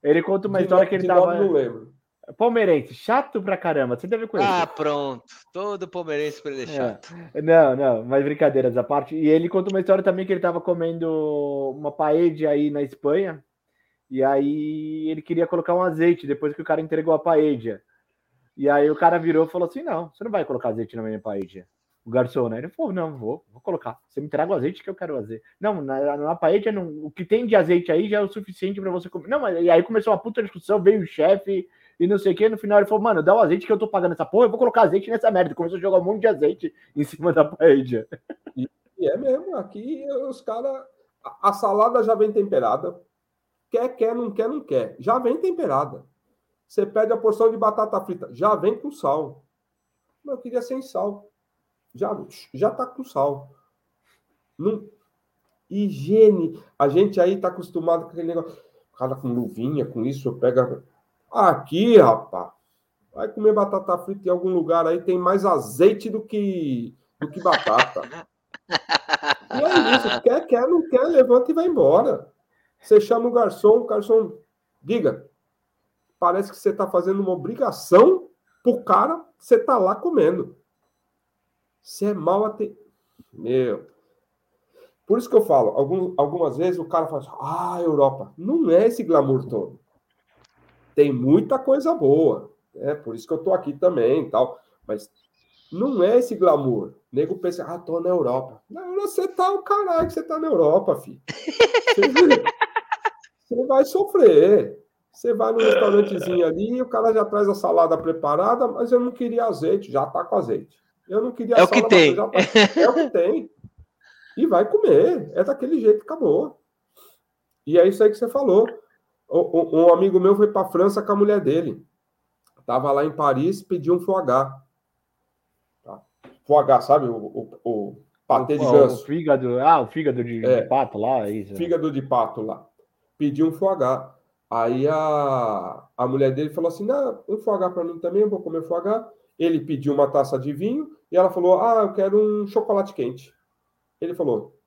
Ele conta uma de história que ele tava. Não lembro. Palmeirense, chato pra caramba. Você deve conhecer. Ah, pronto. Todo palmeirense pra ele é chato. É. Não, não, mas brincadeiras à parte. E ele conta uma história também que ele tava comendo uma paella aí na Espanha. E aí ele queria colocar um azeite depois que o cara entregou a paella. E aí o cara virou e falou assim: Não, você não vai colocar azeite na minha paella. O garçom, né? Ele falou: Não, vou, vou colocar. Você me entrega o azeite que eu quero azeite. Não, na, na paella, não, o que tem de azeite aí já é o suficiente para você comer. Não, mas e aí começou uma puta discussão. Veio o chefe e não sei o que. No final ele falou, mano, dá o azeite que eu tô pagando essa porra, eu vou colocar azeite nessa merda. Começou a jogar um monte de azeite em cima da paella. E, é mesmo, aqui os caras. A salada já vem temperada. Quer, quer, não quer, não quer. Já vem temperada. Você pede a porção de batata frita, já vem com sal. Mas eu queria sem sal. Já, já tá com sal. Não... Higiene. A gente aí tá acostumado com aquele negócio. Cara com luvinha, com isso, pega Aqui, rapaz, vai comer batata frita em algum lugar aí, tem mais azeite do que, do que batata. e é isso, quer, quer, não quer, levanta e vai embora. Você chama o garçom, o garçom, diga, parece que você está fazendo uma obrigação pro cara, você está lá comendo. Você é mal atendido. Meu. Por isso que eu falo, algum, algumas vezes o cara fala assim, ah, Europa. Não é esse glamour todo tem muita coisa boa, é por isso que eu tô aqui também tal, mas não é esse glamour. O nego pensa, ah, tô na Europa. Não, você tá o caralho que você tá na Europa, filho. Você vai sofrer. Você vai no restaurantezinho ali e o cara já traz a salada preparada, mas eu não queria azeite, já tá com azeite. Eu não queria é o que tem. Tá... É o que tem. E vai comer. É daquele jeito, acabou. E é isso aí que você falou. Um amigo meu foi para a França com a mulher dele. Tava lá em Paris, pediu um foie gras. Tá? Foie gras, sabe? O, o, o patê de ganso. O fígado, ah, o fígado de, é, de pato lá. É isso. Fígado de pato lá. Pediu um foie gras. Aí a, a mulher dele falou assim: não, um foie para mim também, eu vou comer foie gras. Ele pediu uma taça de vinho e ela falou: ah, eu quero um chocolate quente. Ele falou: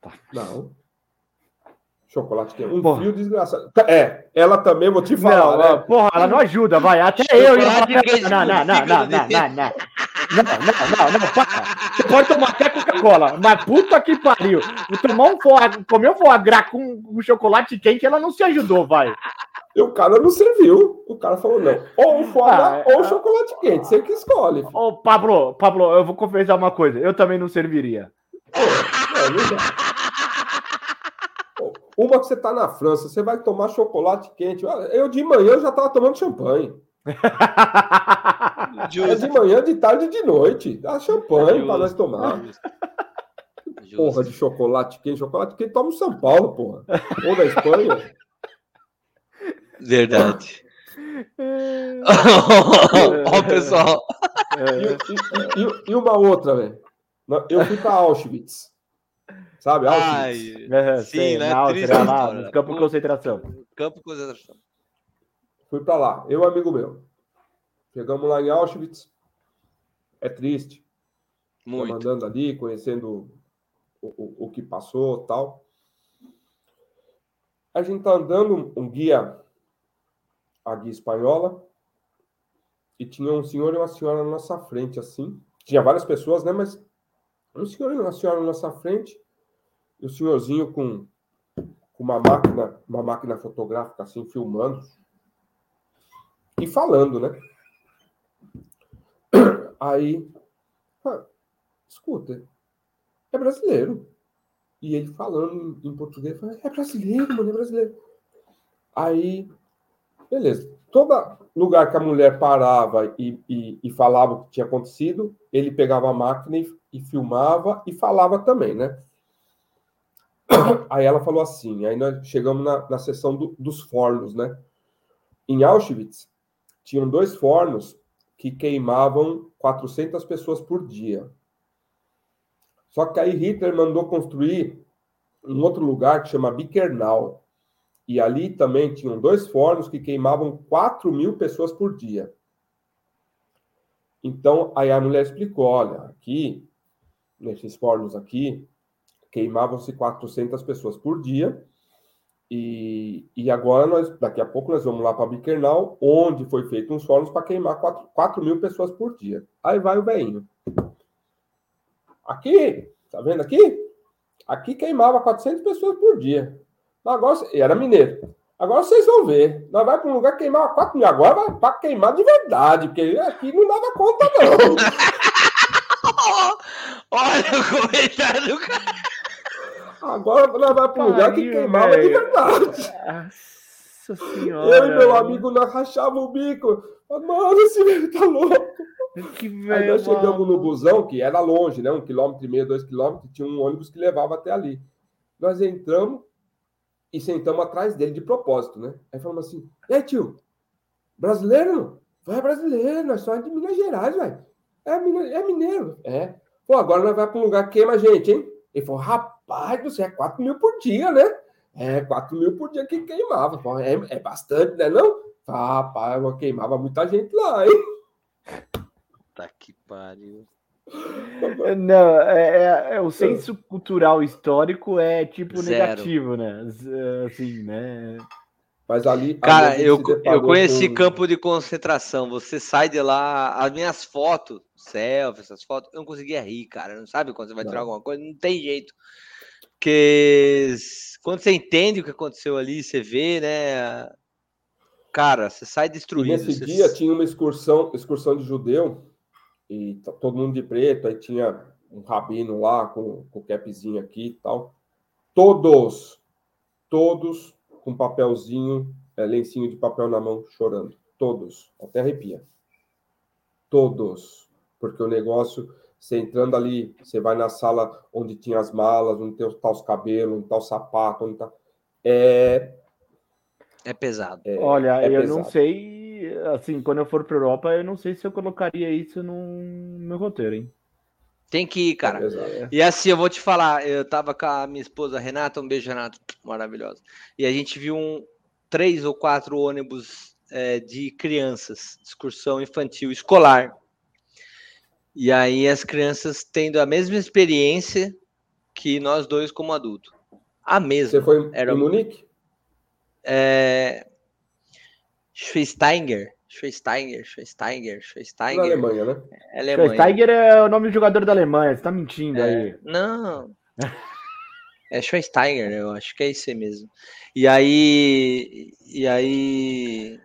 tá. não, Chocolate tem um porra. frio desgraçado. É, ela também, vou te falar. Não, né? Porra, ela não ajuda, vai. Até eu ia falar. Não, não, não, não, não, não, não. Não, não, não, não, para. Pode tomar até Coca-Cola, mas puta que pariu. Tomar um foie, comer um foie gras com um chocolate quente, ela não se ajudou, vai. E o cara não serviu. O cara falou, não. Ou o foie ah, ou o chocolate quente. Você que escolhe. Ô, Pablo, Pablo, eu vou confessar uma coisa. Eu também não serviria. Pô, não, não dá. Uma que você está na França, você vai tomar chocolate quente. Eu de manhã eu já estava tomando champanhe. É de manhã, de tarde e de noite. Dá champanhe para nós tomar. Justo. Porra de chocolate quente. Chocolate quente toma em São Paulo, porra. Ou na Espanha. Verdade. Ó, oh, pessoal. E, e, e, uma outra, velho. Eu fui para Auschwitz. Sabe? Auschwitz. Ai, sim, sei, né? Na Áustria, lá, no campo de concentração. Campo de concentração. Fui para lá, eu amigo meu. Chegamos lá em Auschwitz. É triste. Muito. andando ali, conhecendo o, o, o que passou tal. A gente tá andando, um guia, a guia espanhola, e tinha um senhor e uma senhora na nossa frente, assim. Tinha várias pessoas, né? Mas um senhor e uma senhora na nossa frente, e o senhorzinho com, com uma máquina, uma máquina fotográfica, assim, filmando e falando, né? Aí, ah, escuta, é brasileiro. E ele falando em, português, é brasileiro, mano, é brasileiro. Aí, beleza. Todo lugar que a mulher parava e, e, e falava o que tinha acontecido, ele pegava a máquina e, e filmava e falava também, né? Aí ela falou assim, aí nós chegamos na, na sessão do, dos fornos, né? Em Auschwitz, tinham dois fornos que queimavam 400 pessoas por dia. Só que aí Hitler mandou construir um outro lugar que chama Bickernau. E ali também tinham dois fornos que queimavam 4 mil pessoas por dia. Então, aí a mulher explicou: olha, aqui, nesses fornos aqui, queimavam-se 400 pessoas por dia. E, e agora, nós, daqui a pouco, nós vamos lá para Bickernau, onde foi feito uns fornos para queimar 4, 4 mil pessoas por dia. Aí vai o veinho. Aqui, tá vendo aqui? Aqui queimava 400 pessoas por dia. Agora, era mineiro. Agora vocês vão ver. Nós vamos para um lugar que queimava 4 mil. Agora vai para queimar de verdade, porque aqui não dava conta, não. Olha o comentário do cara. Agora vamos para um lugar que queimava de verdade. Nossa senhora. Eu e meu amigo, nós rachávamos o bico. Mano, esse velho tá louco. Que velho, Aí nós chegamos mano. no busão, que era longe, né? Um quilômetro e meio, dois quilômetros, tinha um ônibus que levava até ali. Nós entramos e sentamos atrás dele de propósito, né? Aí falamos assim: aí, tio, brasileiro? Vai brasileiro, nós somos de Minas Gerais, velho. É, é mineiro. É. Pô, agora nós vamos para um lugar que queima a gente, hein? Ele falou: rapaz, você é 4 mil por dia, né? É, 4 mil por dia que queimava. É, é bastante, né? Não? Rapaz, eu queimava muita gente lá, hein? Puta que pariu. Não, é, é, é, o senso cultural histórico é tipo Zero. negativo, né? Assim, né? Mas ali. Cara, eu, eu conheci com... campo de concentração. Você sai de lá, as minhas fotos, selfie, essas fotos, eu não conseguia rir, cara. Não sabe quando você vai não. tirar alguma coisa? Não tem jeito. Porque quando você entende o que aconteceu ali, você vê, né? Cara, você sai destruído. E nesse você... dia tinha uma excursão, excursão de judeu e todo mundo de preto, aí tinha um rabino lá com, com o capzinho aqui e tal. Todos, todos com papelzinho, é, lencinho de papel na mão, chorando. Todos, até arrepia. Todos. Porque o negócio, você entrando ali, você vai na sala onde tinha as malas, onde tem tá os cabelos, onde tá o sapato, onde tá. É. É pesado. É, Olha, é eu pesado. não sei assim, quando eu for para Europa, eu não sei se eu colocaria isso no meu roteiro, hein? Tem que ir, cara. É e assim, eu vou te falar, eu tava com a minha esposa Renata, um beijo, Renata, maravilhosa. E a gente viu um, três ou quatro ônibus é, de crianças, excursão infantil escolar. E aí as crianças tendo a mesma experiência que nós dois como adulto. A mesma. Você foi Era, em Munique? É, Schweinsteiger. Schweinsteiger, Schweinsteiger, Schweinsteiger. Na Alemanha, né? É Alemanha. Schweinsteiger é o nome do jogador da Alemanha, você tá mentindo é, aí. Não. é Schweinsteiger, eu acho que é isso aí mesmo. E aí, e aí,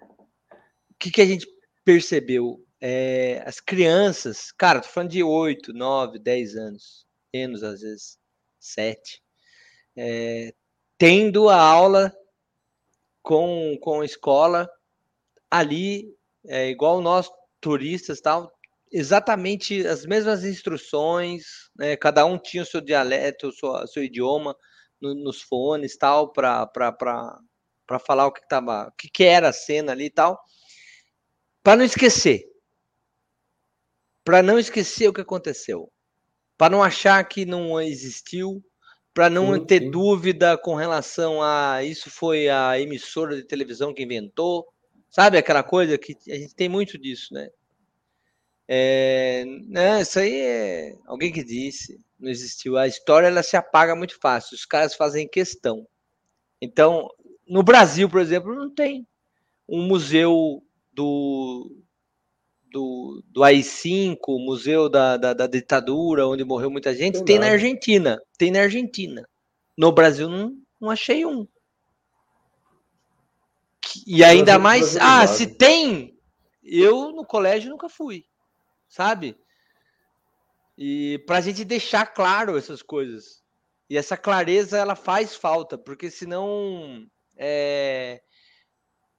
o que, que a gente percebeu? É, as crianças, cara, tô falando de 8, 9, 10 anos, menos às vezes, 7, é, tendo a aula com, com a escola ali é igual nós turistas tal, exatamente as mesmas instruções, né? Cada um tinha o seu dialeto, o seu, seu idioma no, nos fones tal para falar o que tava, o que, que era a cena ali e tal, para não esquecer, para não esquecer o que aconteceu, para não achar que não existiu, para não sim, ter sim. dúvida com relação a isso foi a emissora de televisão que inventou, sabe aquela coisa que a gente tem muito disso, né? É, né, isso aí é alguém que disse, não existiu. A história ela se apaga muito fácil. Os caras fazem questão. Então, no Brasil, por exemplo, não tem um museu do do, do AI-5, museu da, da, da, ditadura, onde morreu muita gente, tem, tem na Argentina. Tem na Argentina. No Brasil não, não achei um. E ainda mais, ah, se tem, eu no colégio nunca fui sabe? E para a gente deixar claro essas coisas. E essa clareza ela faz falta, porque senão é...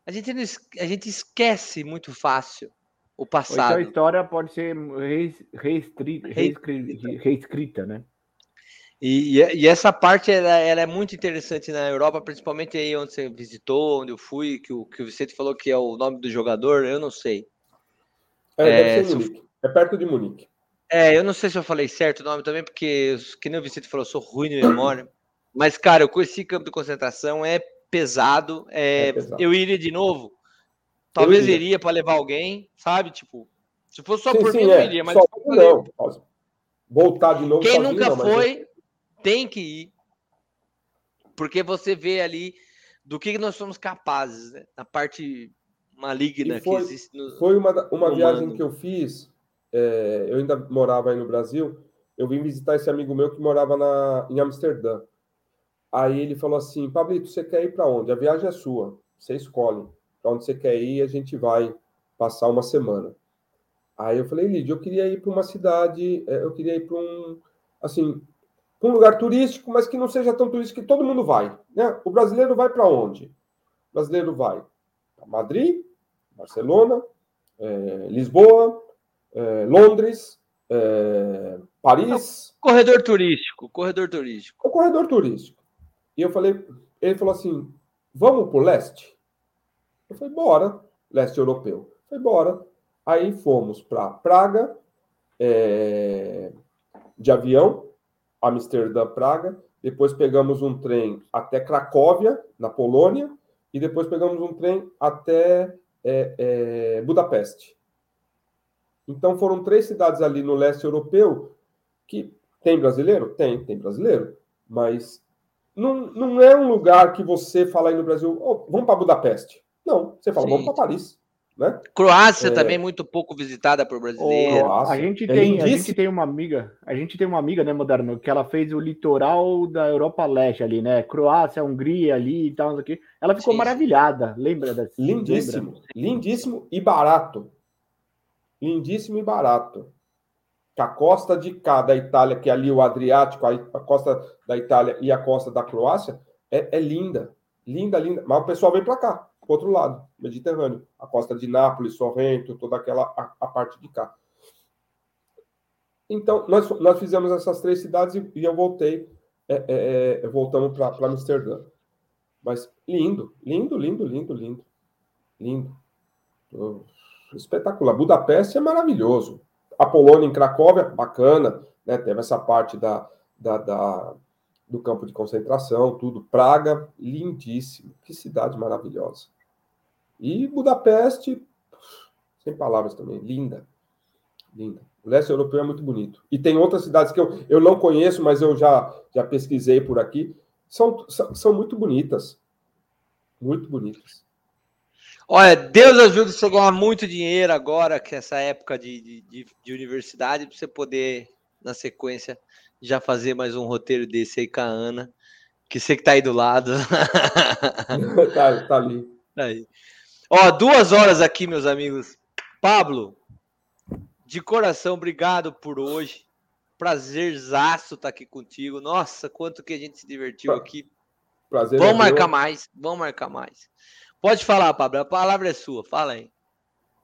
a, gente a gente esquece muito fácil o então passado. a história pode ser reescrita, reescrita né? E, e, essa parte ela, ela, é muito interessante na Europa, principalmente aí onde você visitou, onde eu fui, que o, que o Vicente falou que é o nome do jogador, eu não sei. É, é, deve ser é perto de Munique. É, eu não sei se eu falei certo o nome também, porque, que nem o Vicente falou, eu sou ruim de memória. Mas, cara, eu conheci campo de concentração, é pesado. É, é pesado. Eu iria de novo. Talvez iria, iria para levar alguém, sabe? Tipo, se fosse só sim, por sim, mim, é. eu iria, mas. Só não. Voltar de novo. Quem nunca não, foi, tem que ir. Porque você vê ali do que nós somos capazes, né? Na parte maligna foi, que existe no. Foi uma, uma viagem que eu fiz é, eu ainda morava aí no Brasil, eu vim visitar esse amigo meu que morava na, em Amsterdã. Aí ele falou assim: Pablito, você quer ir para onde? A viagem é sua, você escolhe. Para onde você quer ir, a gente vai passar uma semana. Aí eu falei, Lídia, eu queria ir para uma cidade, é, eu queria ir para um, assim, um lugar turístico, mas que não seja tão turístico que todo mundo vai. Né? O brasileiro vai para onde? O brasileiro vai para Madrid, Barcelona, é, Lisboa, é, Londres, é, Paris. Corredor turístico, corredor turístico. O corredor turístico. E eu falei, ele falou assim: vamos para o leste? Eu falei, bora, leste europeu. Eu falei, bora. Aí fomos para Praga, é, de avião, Amsterdã, Praga. Depois pegamos um trem até Cracóvia, na Polônia. E depois pegamos um trem até é, é, Budapeste. Então foram três cidades ali no leste europeu que tem brasileiro? Tem, tem brasileiro. Mas não, não é um lugar que você fala aí no Brasil, oh, vamos para Budapeste. Não, você fala, Sim. vamos para Paris. Né? Croácia é... também muito pouco visitada por brasileiros. Oh, a gente é tem, é a gente tem uma amiga, a gente tem uma amiga, né, Moderno, que ela fez o litoral da Europa Leste ali, né? Croácia, Hungria ali e tal, aqui. Ela ficou Sim. maravilhada. Lembra dessa? Lindíssimo, lembra? lindíssimo e barato lindíssimo e barato. A costa de cá da Itália, que é ali o Adriático, a costa da Itália e a costa da Croácia, é, é linda. Linda, linda. Mas o pessoal vem para cá, para outro lado, Mediterrâneo. A costa de Nápoles, Sorrento, toda aquela a, a parte de cá. Então, nós, nós fizemos essas três cidades e, e eu voltei, é, é, é voltamos para Amsterdã. Mas lindo, lindo, lindo, lindo, lindo. Lindo espetacular. Budapeste é maravilhoso. A Polônia em Cracóvia, bacana, né? Teve essa parte da, da, da, do campo de concentração, tudo. Praga, lindíssimo. Que cidade maravilhosa. E Budapeste, sem palavras também, linda. Linda. O leste europeu é muito bonito. E tem outras cidades que eu, eu não conheço, mas eu já, já pesquisei por aqui. São, são, são muito bonitas. Muito bonitas. Olha, Deus ajude você a ganhar muito dinheiro agora, que é essa época de, de, de universidade, para você poder, na sequência, já fazer mais um roteiro desse aí com a Ana, que você que tá aí do lado. tá, tá ali. Tá aí. Ó, duas horas aqui, meus amigos. Pablo, de coração, obrigado por hoje. Prazerzaço estar tá aqui contigo. Nossa, quanto que a gente se divertiu aqui. Prazer vamos é marcar meu. mais, vamos marcar mais. Pode falar, Pablo, a palavra é sua, fala aí.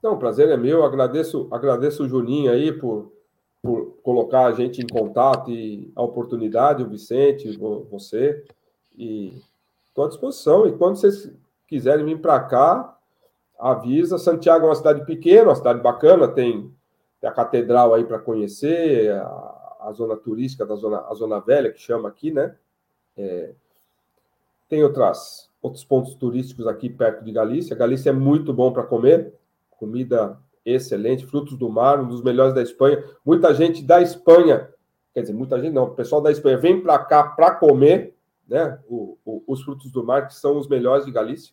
Não, prazer é meu. Agradeço, agradeço o Juninho aí por, por colocar a gente em contato e a oportunidade, o Vicente, você. E estou à disposição. E quando vocês quiserem vir para cá, avisa. Santiago é uma cidade pequena, uma cidade bacana, tem, tem a catedral aí para conhecer, a, a, zona turística da zona, a zona velha, que chama aqui, né? É, tem outras, outros pontos turísticos aqui perto de Galícia. Galícia é muito bom para comer comida excelente, frutos do mar, um dos melhores da Espanha. Muita gente da Espanha, quer dizer, muita gente não, o pessoal da Espanha vem para cá para comer, né? O, o, os frutos do mar, que são os melhores de Galícia,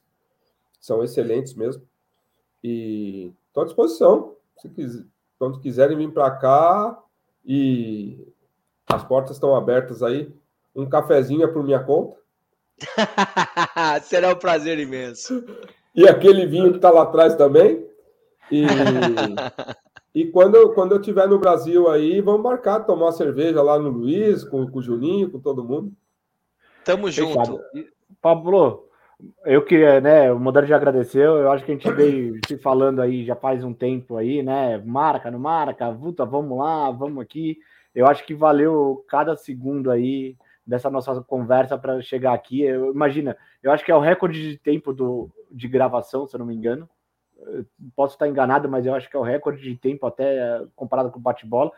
são excelentes mesmo. E estou à disposição, se quiser, quando quiserem vir para cá e as portas estão abertas aí. Um cafezinho é por minha conta. Será um prazer imenso. E aquele vinho que está lá atrás também. E, e quando, quando eu estiver no Brasil aí, vamos marcar, tomar uma cerveja lá no Luiz, com, com o Juninho, com todo mundo. Tamo junto. Pablo, eu queria, né, o Modelo já agradeceu, eu acho que a gente veio se falando aí já faz um tempo aí, né, marca, não marca, vuta, vamos lá, vamos aqui. Eu acho que valeu cada segundo aí dessa nossa conversa para chegar aqui. Eu, imagina, eu acho que é o recorde de tempo do, de gravação, se eu não me engano posso estar enganado, mas eu acho que é o recorde de tempo até comparado com o bate-bola.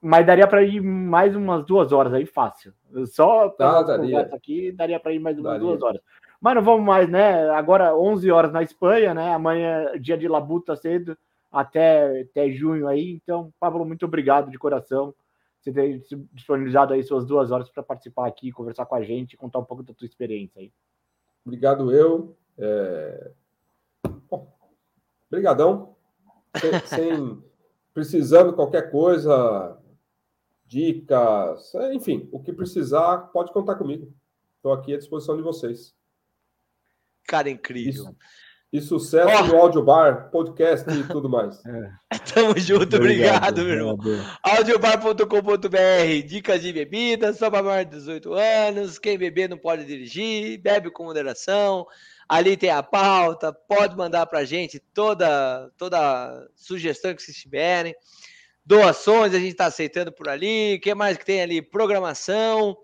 Mas daria para ir mais umas duas horas aí, fácil. Só para ah, conversa aqui, daria para ir mais umas daria. duas horas. Mas não vamos mais, né? Agora 11 horas na Espanha, né? Amanhã dia de labuta cedo, até, até junho aí. Então, Pablo, muito obrigado de coração. Você ter disponibilizado aí suas duas horas para participar aqui, conversar com a gente, contar um pouco da tua experiência aí. Obrigado eu. É... Bom, Obrigadão. Sem, sem, precisando qualquer coisa, dicas, enfim, o que precisar, pode contar comigo. Estou aqui à disposição de vocês. Cara, incrível. Isso, e sucesso oh. no Audiobar, podcast e tudo mais. É. Tamo junto, obrigado, obrigado meu irmão. Audiobar.com.br, dicas de bebidas, só para maior de 18 anos. Quem beber não pode dirigir, bebe com moderação. Ali tem a pauta, pode mandar para a gente toda, toda sugestão que vocês tiverem. Doações a gente está aceitando por ali. O que mais que tem ali? Programação.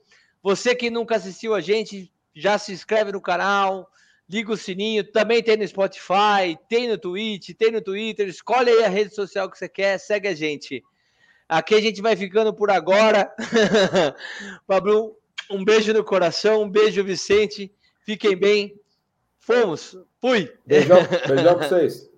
Você que nunca assistiu a gente, já se inscreve no canal, liga o sininho. Também tem no Spotify, tem no Twitch, tem no Twitter. Escolhe aí a rede social que você quer, segue a gente. Aqui a gente vai ficando por agora. Pablo, um beijo no coração, um beijo, Vicente. Fiquem bem. Fomos. Fui. Beijão, beijão pra vocês.